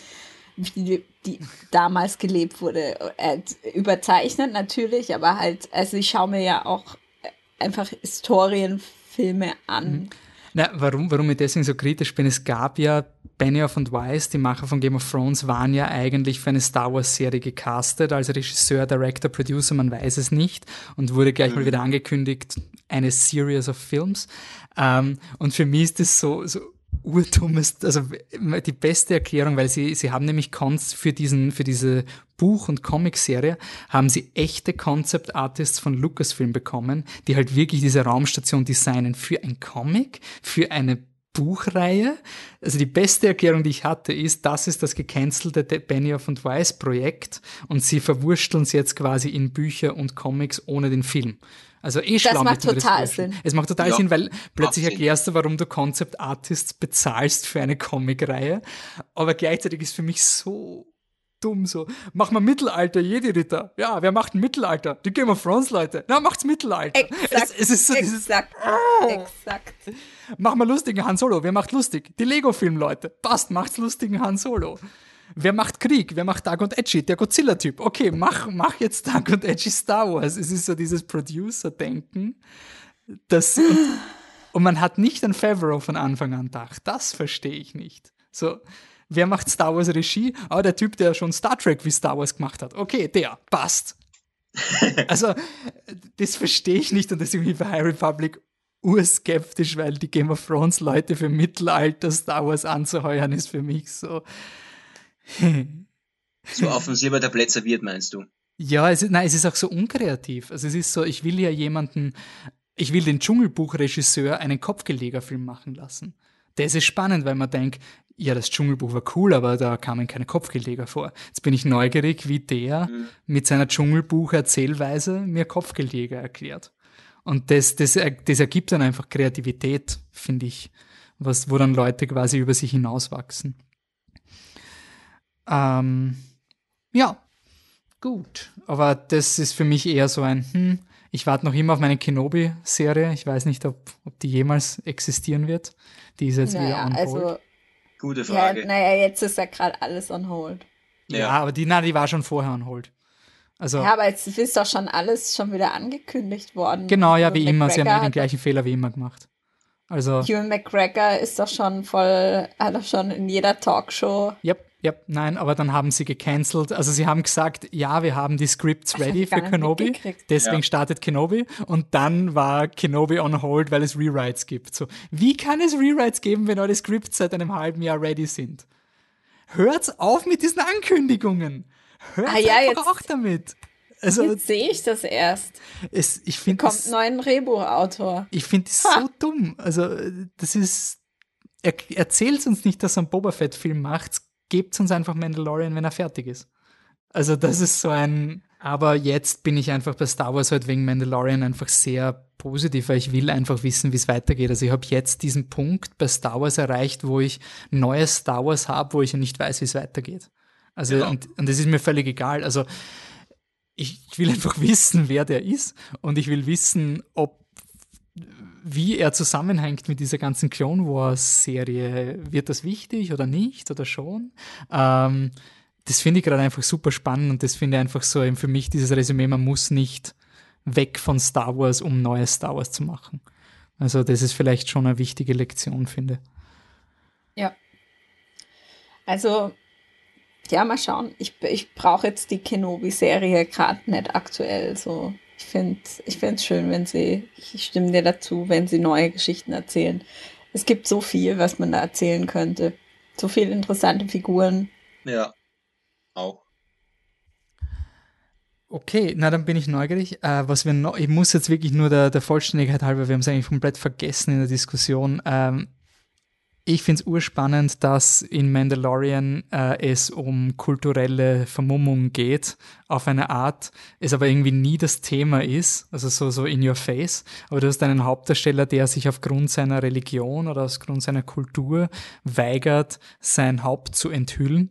wie die, damals gelebt wurde. Äh, überzeichnet natürlich, aber halt, also ich schaue mir ja auch einfach Historienfilme an. Mhm. Na, warum, warum ich deswegen so kritisch bin, es gab ja Benioff und Weiss, die Macher von Game of Thrones, waren ja eigentlich für eine Star Wars-Serie gecastet, als Regisseur, Director, Producer, man weiß es nicht, und wurde gleich mhm. mal wieder angekündigt, eine Series of Films. Ähm, und für mich ist das so, so urtummes, also die beste Erklärung, weil sie, sie haben nämlich Cons für diesen, für diese Buch- und Comic-Serie, haben sie echte Concept Artists von Lucasfilm bekommen, die halt wirklich diese Raumstation designen für ein Comic, für eine Buchreihe. Also die beste Erklärung, die ich hatte, ist, das ist das gecancelte Benioff und Weiss Projekt und sie verwursteln es jetzt quasi in Bücher und Comics ohne den Film. Also eh schlau. Das macht total Sinn. Es macht total ja, Sinn, weil plötzlich erklärst du, warum du Concept Artists bezahlst für eine Comicreihe. Aber gleichzeitig ist für mich so dumm so. Mach mal Mittelalter, Jedi-Ritter. Ja, wer macht ein Mittelalter? Die Game of Thrones Leute. Na, macht's Mittelalter. Exakt, es, es ist so exakt, dieses, exakt. Mach mal lustigen Han Solo. Wer macht lustig? Die Lego-Film-Leute. Passt, macht's lustigen Han Solo. Wer macht Krieg? Wer macht Dark und Edgy? Der Godzilla-Typ. Okay, mach, mach jetzt Dark und Edgy Star Wars. Es ist so dieses Producer-Denken. Das, und, und man hat nicht an Favreau von Anfang an gedacht. Das verstehe ich nicht. So, wer macht Star Wars Regie? Ah, oh, der Typ, der schon Star Trek wie Star Wars gemacht hat. Okay, der, passt. also, das verstehe ich nicht und deswegen bin ich bei High Republic urskeptisch, weil die Game of Thrones Leute für Mittelalter Star Wars anzuheuern, ist für mich so. So offensiver der Plätze wird, meinst du? Ja, es ist, nein, es ist auch so unkreativ. Also es ist so, ich will ja jemanden, ich will den Dschungelbuch-Regisseur einen Kopfgelegerfilm machen lassen. Das ist spannend, weil man denkt, ja, das Dschungelbuch war cool, aber da kamen keine Kopfgeleger vor. Jetzt bin ich neugierig, wie der mhm. mit seiner Dschungelbuch-Erzählweise mir Kopfgeleger erklärt. Und das, das, das ergibt dann einfach Kreativität, finde ich, was, wo dann Leute quasi über sich hinauswachsen. Ähm, ja, gut. Aber das ist für mich eher so ein, hm, ich warte noch immer auf meine Kenobi-Serie. Ich weiß nicht, ob, ob die jemals existieren wird. Die ist jetzt naja, wieder on also, hold. Gute Frage. Ja, naja, jetzt ist ja gerade alles on hold. Ja. ja, aber die, na, die war schon vorher on hold. Also, ja, aber jetzt ist doch schon alles schon wieder angekündigt worden. Genau, ja, wie immer. Sie haben ja den gleichen Fehler wie immer gemacht. Also. Ewan McGregor ist doch schon voll, hat doch schon in jeder Talkshow. Yep, yep, nein, aber dann haben sie gecancelt. Also sie haben gesagt, ja, wir haben die Scripts ready für Kenobi, deswegen ja. startet Kenobi und dann war Kenobi on hold, weil es Rewrites gibt. So, wie kann es Rewrites geben, wenn eure Scripts seit einem halben Jahr ready sind? Hört's auf mit diesen Ankündigungen. Hört ah, ja, jetzt, auch damit. Also, jetzt sehe ich das erst. Es, ich find Kommt das, ein neuer Drehbuchautor. Ich finde das ha. so dumm. Also, das ist. Er, erzählt uns nicht, dass er einen Boba Fett-Film macht. Gebt uns einfach Mandalorian, wenn er fertig ist. Also, das ist so ein. Aber jetzt bin ich einfach bei Star Wars halt wegen Mandalorian einfach sehr positiv, weil ich will einfach wissen, wie es weitergeht. Also ich habe jetzt diesen Punkt bei Star Wars erreicht, wo ich neues Star Wars habe, wo ich nicht weiß, wie es weitergeht. Also, ja. und, und das ist mir völlig egal. Also, ich, ich will einfach wissen, wer der ist und ich will wissen, ob wie er zusammenhängt mit dieser ganzen Clone Wars Serie. Wird das wichtig oder nicht oder schon? Ähm, das finde ich gerade einfach super spannend und das finde ich einfach so eben für mich dieses Resümee, man muss nicht weg von Star Wars, um neues Star Wars zu machen. Also das ist vielleicht schon eine wichtige Lektion, finde. Ja. Also ja, mal schauen. Ich, ich brauche jetzt die Kenobi-Serie gerade nicht aktuell. So. Ich finde es ich find's schön, wenn sie, ich stimme dir dazu, wenn sie neue Geschichten erzählen. Es gibt so viel, was man da erzählen könnte. So viele interessante Figuren. Ja, auch. Okay, na dann bin ich neugierig. Äh, was wir noch, ich muss jetzt wirklich nur der, der Vollständigkeit halber, wir haben es eigentlich komplett vergessen in der Diskussion. Ähm, ich finde es urspannend, dass in Mandalorian äh, es um kulturelle Vermummung geht, auf eine Art, es aber irgendwie nie das Thema ist, also so, so in your face. Aber du hast einen Hauptdarsteller, der sich aufgrund seiner Religion oder aufgrund seiner Kultur weigert, sein Haupt zu enthüllen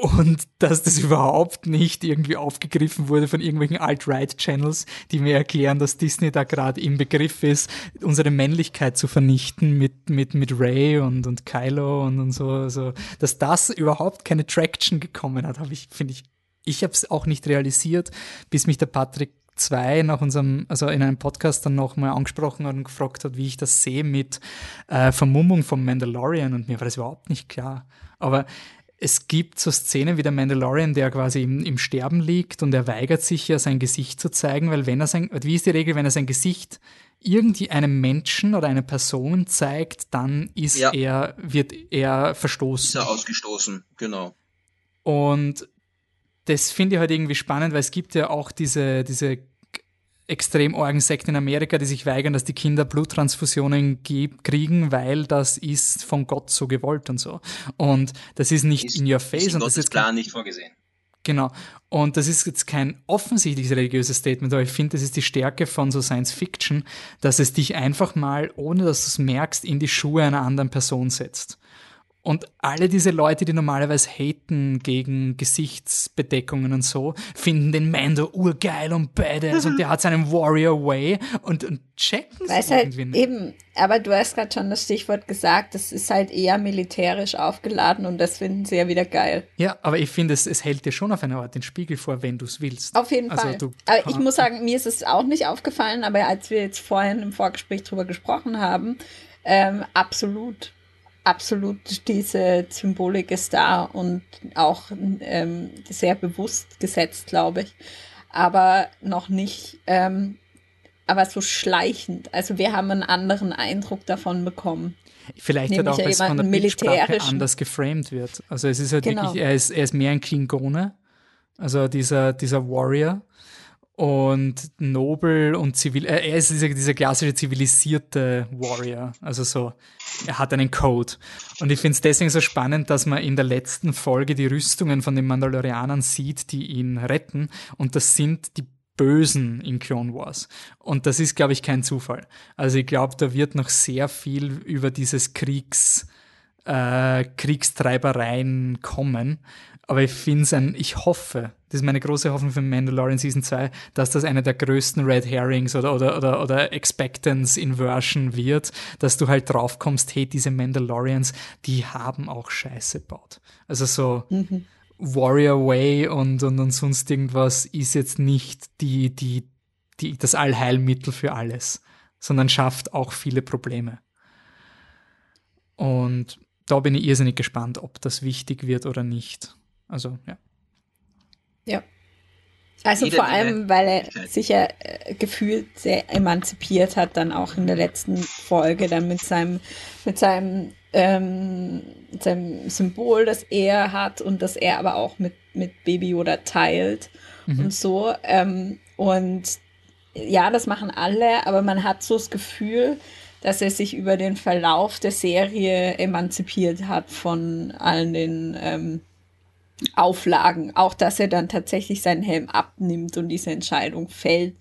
und dass das überhaupt nicht irgendwie aufgegriffen wurde von irgendwelchen Alt-Right-Channels, die mir erklären, dass Disney da gerade im Begriff ist, unsere Männlichkeit zu vernichten mit, mit, mit Ray und, und Kylo und, und so, so. Dass das überhaupt keine Traction gekommen hat, habe ich, finde ich, ich habe es auch nicht realisiert, bis mich der Patrick 2 nach unserem, also in einem Podcast dann nochmal angesprochen hat und gefragt hat, wie ich das sehe mit äh, Vermummung vom Mandalorian und mir war das überhaupt nicht klar. Aber es gibt so Szenen wie der Mandalorian, der quasi im, im, Sterben liegt und er weigert sich ja sein Gesicht zu zeigen, weil wenn er sein, wie ist die Regel, wenn er sein Gesicht irgendwie einem Menschen oder einer Person zeigt, dann ist ja. er, wird er verstoßen. Ist er ausgestoßen, genau. Und das finde ich halt irgendwie spannend, weil es gibt ja auch diese, diese extrem argen Sekten in Amerika, die sich weigern, dass die Kinder Bluttransfusionen kriegen, weil das ist von Gott so gewollt und so. Und das ist nicht ist, in your face. Ist und das ist Plan nicht vorgesehen. Genau. Und das ist jetzt kein offensichtliches religiöses Statement, aber ich finde, das ist die Stärke von so Science Fiction, dass es dich einfach mal, ohne dass du es merkst, in die Schuhe einer anderen Person setzt. Und alle diese Leute, die normalerweise haten gegen Gesichtsbedeckungen und so, finden den Mando urgeil und badass und der hat seinen Warrior Way und, und checken es halt nicht. Eben, aber du hast gerade schon das Stichwort gesagt, das ist halt eher militärisch aufgeladen und das finden sie ja wieder geil. Ja, aber ich finde, es, es hält dir schon auf eine Art den Spiegel vor, wenn du es willst. Auf jeden also Fall. aber ich muss sagen, mir ist es auch nicht aufgefallen, aber als wir jetzt vorhin im Vorgespräch drüber gesprochen haben, ähm, absolut absolut diese Symbolik ist da und auch ähm, sehr bewusst gesetzt, glaube ich. Aber noch nicht, ähm, aber so schleichend. Also wir haben einen anderen Eindruck davon bekommen. Vielleicht hat auch, weil es von der Bildsprache anders geframed wird. Also es ist halt genau. wirklich, er ist, er ist mehr ein Klingone, also dieser, dieser Warrior und nobel und zivil. Er ist dieser, dieser klassische zivilisierte Warrior. Also so, er hat einen Code. Und ich finde es deswegen so spannend, dass man in der letzten Folge die Rüstungen von den Mandalorianern sieht, die ihn retten. Und das sind die Bösen in Clone Wars. Und das ist, glaube ich, kein Zufall. Also ich glaube, da wird noch sehr viel über dieses Kriegs, äh, Kriegstreibereien kommen. Aber ich finde es ein, ich hoffe, das ist meine große Hoffnung für Mandalorian Season 2, dass das eine der größten Red Herrings oder, oder, oder, oder Expectance Inversion wird, dass du halt draufkommst, hey, diese Mandalorians, die haben auch Scheiße gebaut. Also so mhm. Warrior Way und, und, und sonst irgendwas ist jetzt nicht die, die, die, das Allheilmittel für alles, sondern schafft auch viele Probleme. Und da bin ich irrsinnig gespannt, ob das wichtig wird oder nicht. Also, ja. Ja. Also Jede vor allem, weil er sich ja äh, gefühlt sehr emanzipiert hat, dann auch in der letzten Folge, dann mit seinem, mit seinem, ähm, seinem Symbol, das er hat und das er aber auch mit, mit Baby Yoda teilt mhm. und so. Ähm, und ja, das machen alle, aber man hat so das Gefühl, dass er sich über den Verlauf der Serie emanzipiert hat von allen den ähm, Auflagen. Auch dass er dann tatsächlich seinen Helm abnimmt und diese Entscheidung fällt,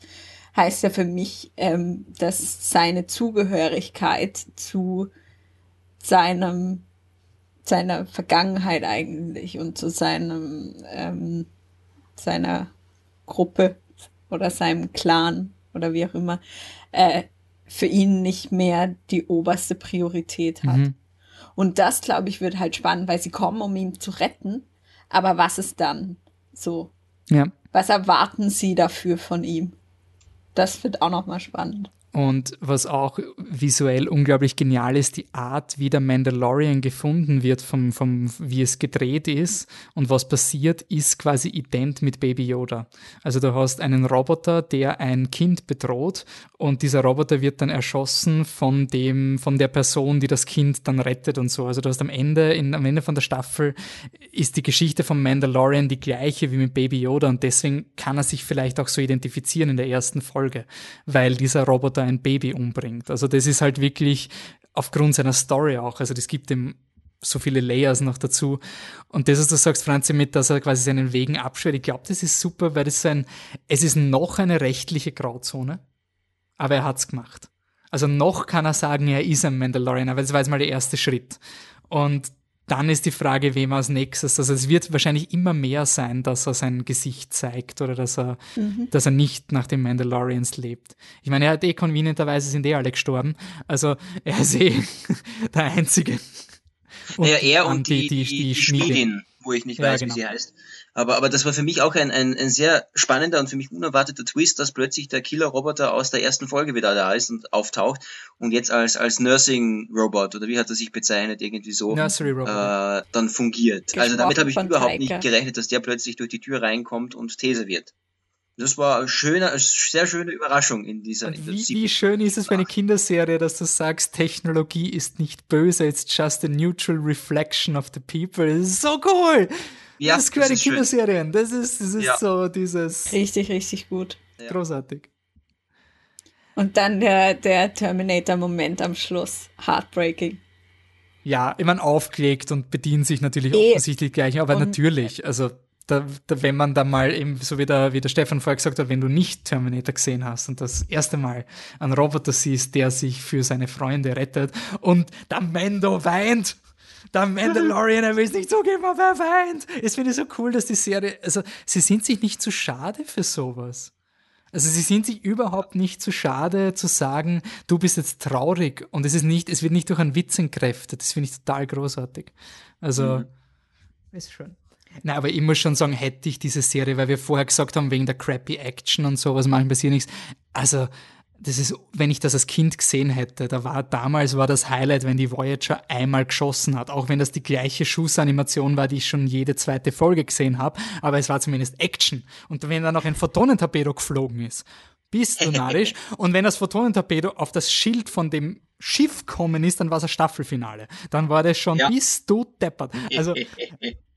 heißt ja für mich, ähm, dass seine Zugehörigkeit zu seinem seiner Vergangenheit eigentlich und zu seinem ähm, seiner Gruppe oder seinem Clan oder wie auch immer äh, für ihn nicht mehr die oberste Priorität hat. Mhm. Und das, glaube ich, wird halt spannend, weil sie kommen, um ihn zu retten. Aber was ist dann so? Ja. Was erwarten Sie dafür von ihm? Das wird auch nochmal spannend. Und was auch visuell unglaublich genial ist, die Art, wie der Mandalorian gefunden wird, vom, vom, wie es gedreht ist und was passiert, ist quasi ident mit Baby Yoda. Also du hast einen Roboter, der ein Kind bedroht und dieser Roboter wird dann erschossen von dem, von der Person, die das Kind dann rettet und so. Also du hast am Ende, in, am Ende von der Staffel ist die Geschichte vom Mandalorian die gleiche wie mit Baby Yoda und deswegen kann er sich vielleicht auch so identifizieren in der ersten Folge, weil dieser Roboter Vater ein Baby umbringt. Also das ist halt wirklich aufgrund seiner Story auch. Also das gibt ihm so viele Layers noch dazu. Und das, was du sagst, Franzi, mit, dass er quasi seinen Wegen abschwert, ich glaube, das ist super, weil das so ein, es ist noch eine rechtliche Grauzone, aber er hat's gemacht. Also noch kann er sagen, er ist ein Mandalorian, weil das war jetzt mal der erste Schritt. Und dann ist die Frage, wem als nächstes. Also es wird wahrscheinlich immer mehr sein, dass er sein Gesicht zeigt oder dass er, mhm. dass er nicht nach den Mandalorians lebt. Ich meine, er hat eh convenienterweise sind eh alle gestorben. Also er ist eh der Einzige. Und naja, er und die, die, die, die Schmiedin, wo ich nicht weiß, ja, genau. wie sie heißt. Aber, aber das war für mich auch ein, ein, ein sehr spannender und für mich unerwarteter Twist, dass plötzlich der Killer-Roboter aus der ersten Folge wieder da ist und auftaucht und jetzt als, als Nursing-Robot oder wie hat er sich bezeichnet, irgendwie so äh, dann fungiert. Gesprochen also damit habe ich überhaupt Taika. nicht gerechnet, dass der plötzlich durch die Tür reinkommt und These wird. Das war eine schöne, sehr schöne Überraschung in dieser. In wie, wie schön ist es für eine Kinderserie, dass du sagst, Technologie ist nicht böse, it's just a neutral reflection of the people. Das ist so cool. Ja, das gehört in Kinderserien. Das ist, das ist ja. so dieses. Richtig, richtig gut. Großartig. Und dann der, der Terminator-Moment am Schluss. Heartbreaking. Ja, ich meine, aufgelegt und bedient sich natürlich e offensichtlich gleich, aber natürlich, also da, da, wenn man da mal eben, so wie der, wie der Stefan vorher gesagt hat, wenn du nicht Terminator gesehen hast und das erste Mal einen Roboter siehst, der sich für seine Freunde rettet und der Mendo weint Der Mandalorian, er will es nicht zugeben, aber er weint. Es finde ich so cool, dass die Serie, also sie sind sich nicht zu schade für sowas. Also sie sind sich überhaupt nicht zu schade zu sagen, du bist jetzt traurig und es ist nicht, es wird nicht durch einen Witz entkräftet. Das finde ich total großartig. Also, mhm. ist schön. Na, aber ich muss schon sagen, hätte ich diese Serie, weil wir vorher gesagt haben, wegen der crappy Action und sowas, manchmal passiert nichts. Also, das ist, wenn ich das als Kind gesehen hätte, da war damals war das Highlight, wenn die Voyager einmal geschossen hat, auch wenn das die gleiche Schussanimation war, die ich schon jede zweite Folge gesehen habe, aber es war zumindest Action. Und wenn dann noch ein Photonentorpedo geflogen ist, bist du narrisch. Und wenn das Photonentorpedo auf das Schild von dem Schiff kommen ist, dann war es ein Staffelfinale. Dann war das schon, ja. bist du deppert. Also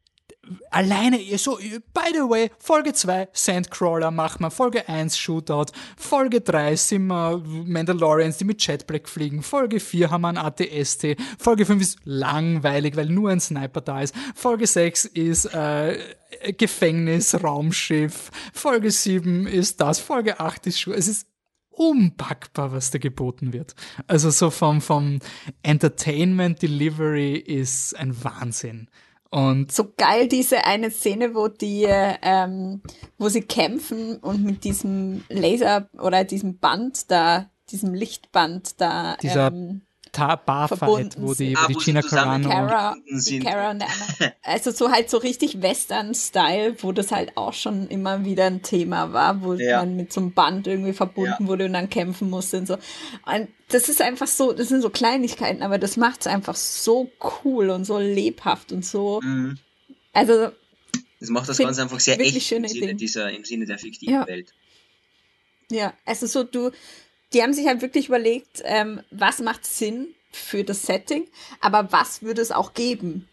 alleine, so, by the way, Folge 2, Sandcrawler machen wir, Folge 1, Shootout, Folge 3 sind wir Mandalorians, die mit Jetblack fliegen, Folge 4 haben wir ein ATST, Folge 5 ist langweilig, weil nur ein Sniper da ist, Folge 6 ist äh, Gefängnis, Raumschiff, Folge 7 ist das, Folge 8 ist Schuh, es ist unpackbar, was da geboten wird. Also so vom, vom Entertainment Delivery ist ein Wahnsinn. Und so geil diese eine Szene, wo die, ähm, wo sie kämpfen und mit diesem Laser oder diesem Band da, diesem Lichtband da, dieser ähm, Barfight, wo die, wo die Gina Carano Cara, andere. Also so halt so richtig Western-Style, wo das halt auch schon immer wieder ein Thema war, wo ja. man mit so einem Band irgendwie verbunden ja. wurde und dann kämpfen musste und so. Und das ist einfach so, das sind so Kleinigkeiten, aber das macht es einfach so cool und so lebhaft und so. Mhm. Also. Das macht das Ganze einfach sehr echt im Sinne, dieser, im Sinne der fiktiven ja. Welt. Ja, also so du, die haben sich halt wirklich überlegt, ähm, was macht Sinn für das Setting, aber was würde es auch geben?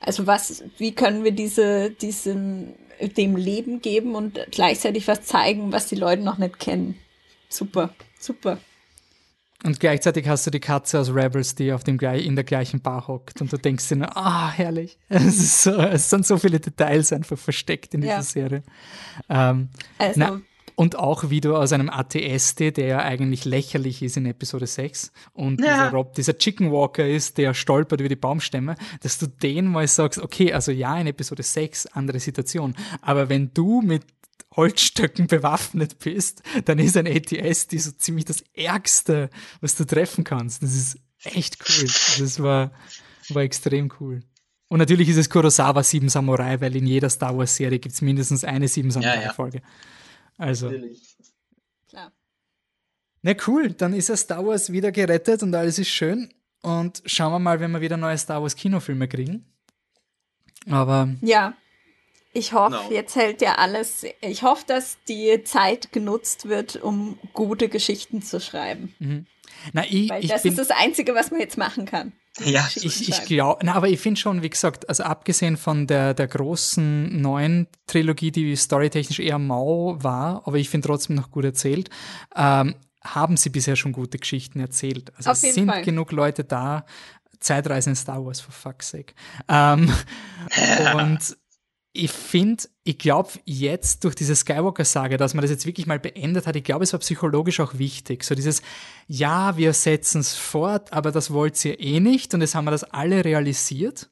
Also was, wie können wir diese, diesem, dem Leben geben und gleichzeitig was zeigen, was die Leute noch nicht kennen? Super, super. Und gleichzeitig hast du die Katze aus Rebels, die auf dem, in der gleichen Bar hockt und du denkst dir, ah, herrlich. Es, so, es, sind so viele Details einfach versteckt in dieser ja. Serie. Ähm, also, na, und auch wie du aus einem ATST, der ja eigentlich lächerlich ist in Episode 6 und ja. dieser Rob, dieser Chicken Walker ist, der stolpert über die Baumstämme, dass du den mal sagst, okay, also ja, in Episode 6, andere Situation. Aber wenn du mit Holzstöcken bewaffnet bist, dann ist ein ATST so ziemlich das Ärgste, was du treffen kannst. Das ist echt cool. Das war, war extrem cool. Und natürlich ist es Kurosawa 7 Samurai, weil in jeder Star Wars Serie gibt es mindestens eine 7 Samurai-Folge. Ja, ja. Also. Natürlich. Klar. Na cool, dann ist ja Star Wars wieder gerettet und alles ist schön. Und schauen wir mal, wenn wir wieder neue Star Wars Kinofilme kriegen. Aber. Ja. Ich hoffe, no. jetzt hält ja alles. Ich hoffe, dass die Zeit genutzt wird, um gute Geschichten zu schreiben. Mhm. Na, ich, Weil ich das ist das Einzige, was man jetzt machen kann. Ja, ich, ich glaube, na, aber ich finde schon, wie gesagt, also abgesehen von der, der großen neuen Trilogie, die storytechnisch eher mau war, aber ich finde trotzdem noch gut erzählt, ähm, haben sie bisher schon gute Geschichten erzählt. Also es sind Fall. genug Leute da, Zeitreisen in Star Wars, for fuck's sake. Ähm, und ich finde, ich glaube jetzt durch diese Skywalker-Sage, dass man das jetzt wirklich mal beendet hat, ich glaube, es war psychologisch auch wichtig. So dieses, ja, wir setzen es fort, aber das wollt ihr eh nicht und jetzt haben wir das alle realisiert.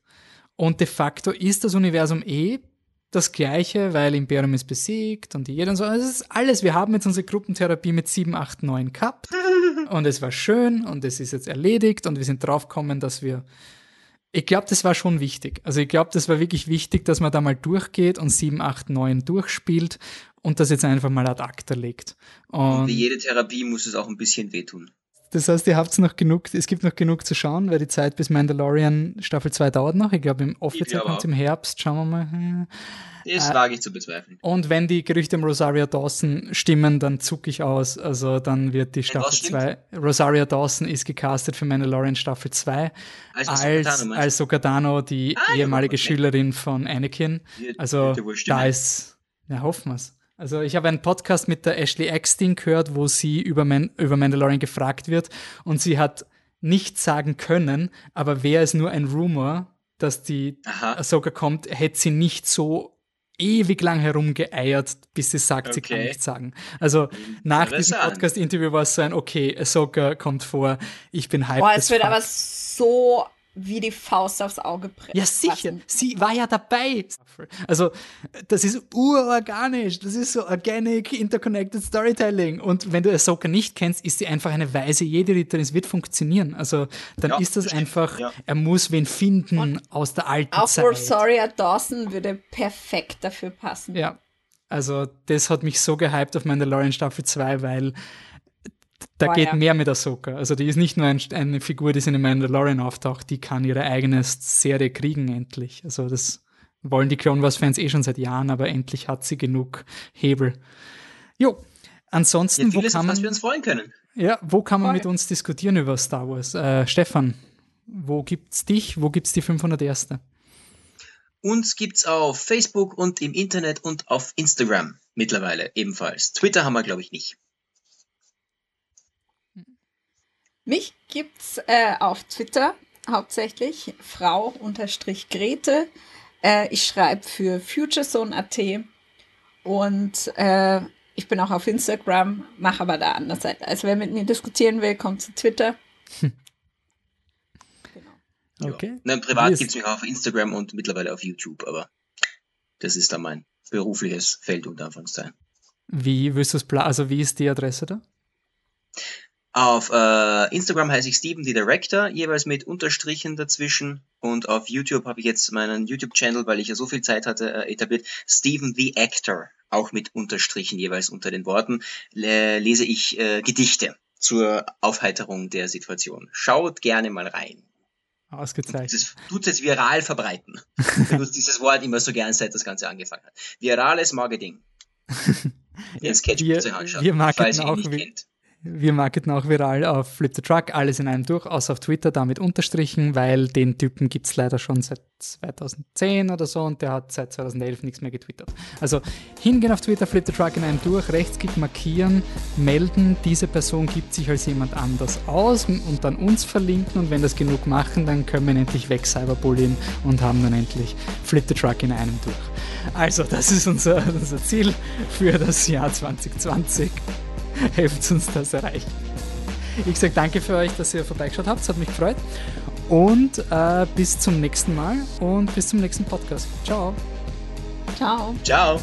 Und de facto ist das Universum eh das Gleiche, weil Imperium ist besiegt und jeder und so. Das ist alles. Wir haben jetzt unsere Gruppentherapie mit 7, 8, 9 gehabt und es war schön und es ist jetzt erledigt und wir sind draufgekommen, dass wir ich glaube, das war schon wichtig. Also ich glaube, das war wirklich wichtig, dass man da mal durchgeht und 7, 8, 9 durchspielt und das jetzt einfach mal ad acta legt. Und, und wie jede Therapie muss es auch ein bisschen wehtun. Das heißt, ihr habt noch genug, es gibt noch genug zu schauen, weil die Zeit bis Mandalorian Staffel 2 dauert noch. Ich glaube, im offiziell kommt im Herbst. Schauen wir mal. Hm. Das äh, wage ich zu bezweifeln. Und wenn die Gerüchte um Rosaria Dawson stimmen, dann zucke ich aus. Also dann wird die Staffel 2. Rosaria Dawson ist gecastet für Mandalorian Staffel 2 als, als, als Sokatano, die ah, ehemalige ja. Schülerin von Anakin. Also da ist, ja, hoffen wir's. Also ich habe einen Podcast mit der Ashley Eckstein gehört, wo sie über, Man über Mandalorian gefragt wird und sie hat nicht sagen können, aber wäre es nur ein Rumor, dass die Ahsoka kommt, hätte sie nicht so ewig lang herumgeeiert, bis sie sagt, okay. sie kann nichts sagen. Also nach diesem Podcast-Interview war es so ein, okay, Ahsoka kommt vor, ich bin hyped. Boah, es wird aber so wie die Faust aufs Auge passen. Ja, sicher. Sie war ja dabei. Also, das ist urorganisch. Das ist so Organic Interconnected Storytelling. Und wenn du Ahsoka nicht kennst, ist sie einfach eine weise Jedi-Ritterin. Es wird funktionieren. Also, dann ja, ist das bestimmt. einfach, ja. er muss wen finden Und aus der alten auch Zeit. Auch Rosaria Dawson würde perfekt dafür passen. Ja. Also, das hat mich so gehypt auf Mandalorian Staffel 2, weil da oh, geht ja. mehr mit Ahsoka. Also die ist nicht nur ein, eine Figur, die in in Mandalorian auftaucht, die kann ihre eigene Serie kriegen endlich. Also das wollen die Clone Wars Fans eh schon seit Jahren, aber endlich hat sie genug Hebel. Jo, ansonsten, ja, wo kann man, wir uns freuen können. Ja, wo kann man Voll. mit uns diskutieren über Star Wars? Äh, Stefan, wo gibt's dich? Wo gibt's die 501? Uns gibt's auf Facebook und im Internet und auf Instagram mittlerweile ebenfalls. Twitter haben wir, glaube ich, nicht. Mich gibt's äh, auf Twitter hauptsächlich Frau-Grete. Äh, ich schreibe für FutureZone.at und äh, ich bin auch auf Instagram, mache aber da anders. Also wer mit mir diskutieren will, kommt zu Twitter. Hm. Genau. Okay. Ja. Na, privat gibt es mich auch auf Instagram und mittlerweile auf YouTube, aber das ist dann mein berufliches Feld unter Anführungszeichen. Wie willst du es also wie ist die Adresse da? Auf äh, Instagram heiße ich Steven the Director, jeweils mit Unterstrichen dazwischen. Und auf YouTube habe ich jetzt meinen YouTube-Channel, weil ich ja so viel Zeit hatte, äh, etabliert. Steven the Actor, auch mit Unterstrichen jeweils unter den Worten, lese ich äh, Gedichte zur Aufheiterung der Situation. Schaut gerne mal rein. Ausgezeichnet. Das tut es viral verbreiten. benutzt dieses Wort immer so gern, seit das Ganze angefangen hat. Virales Marketing. Den Sketch wir, wir marketen auch, kennt. Wir marketen auch viral auf Flip the Truck, alles in einem durch, außer auf Twitter, damit unterstrichen, weil den Typen gibt es leider schon seit 2010 oder so und der hat seit 2011 nichts mehr getwittert. Also hingehen auf Twitter, Flip the Truck in einem durch, Rechtsklick markieren, melden, diese Person gibt sich als jemand anders aus und dann uns verlinken und wenn das genug machen, dann können wir endlich weg cyberbullying und haben dann endlich Flip the Truck in einem durch. Also das ist unser, unser Ziel für das Jahr 2020. helft uns das erreichen. Ich sage danke für euch, dass ihr vorbeigeschaut habt. Es hat mich gefreut. Und äh, bis zum nächsten Mal und bis zum nächsten Podcast. Ciao. Ciao. Ciao.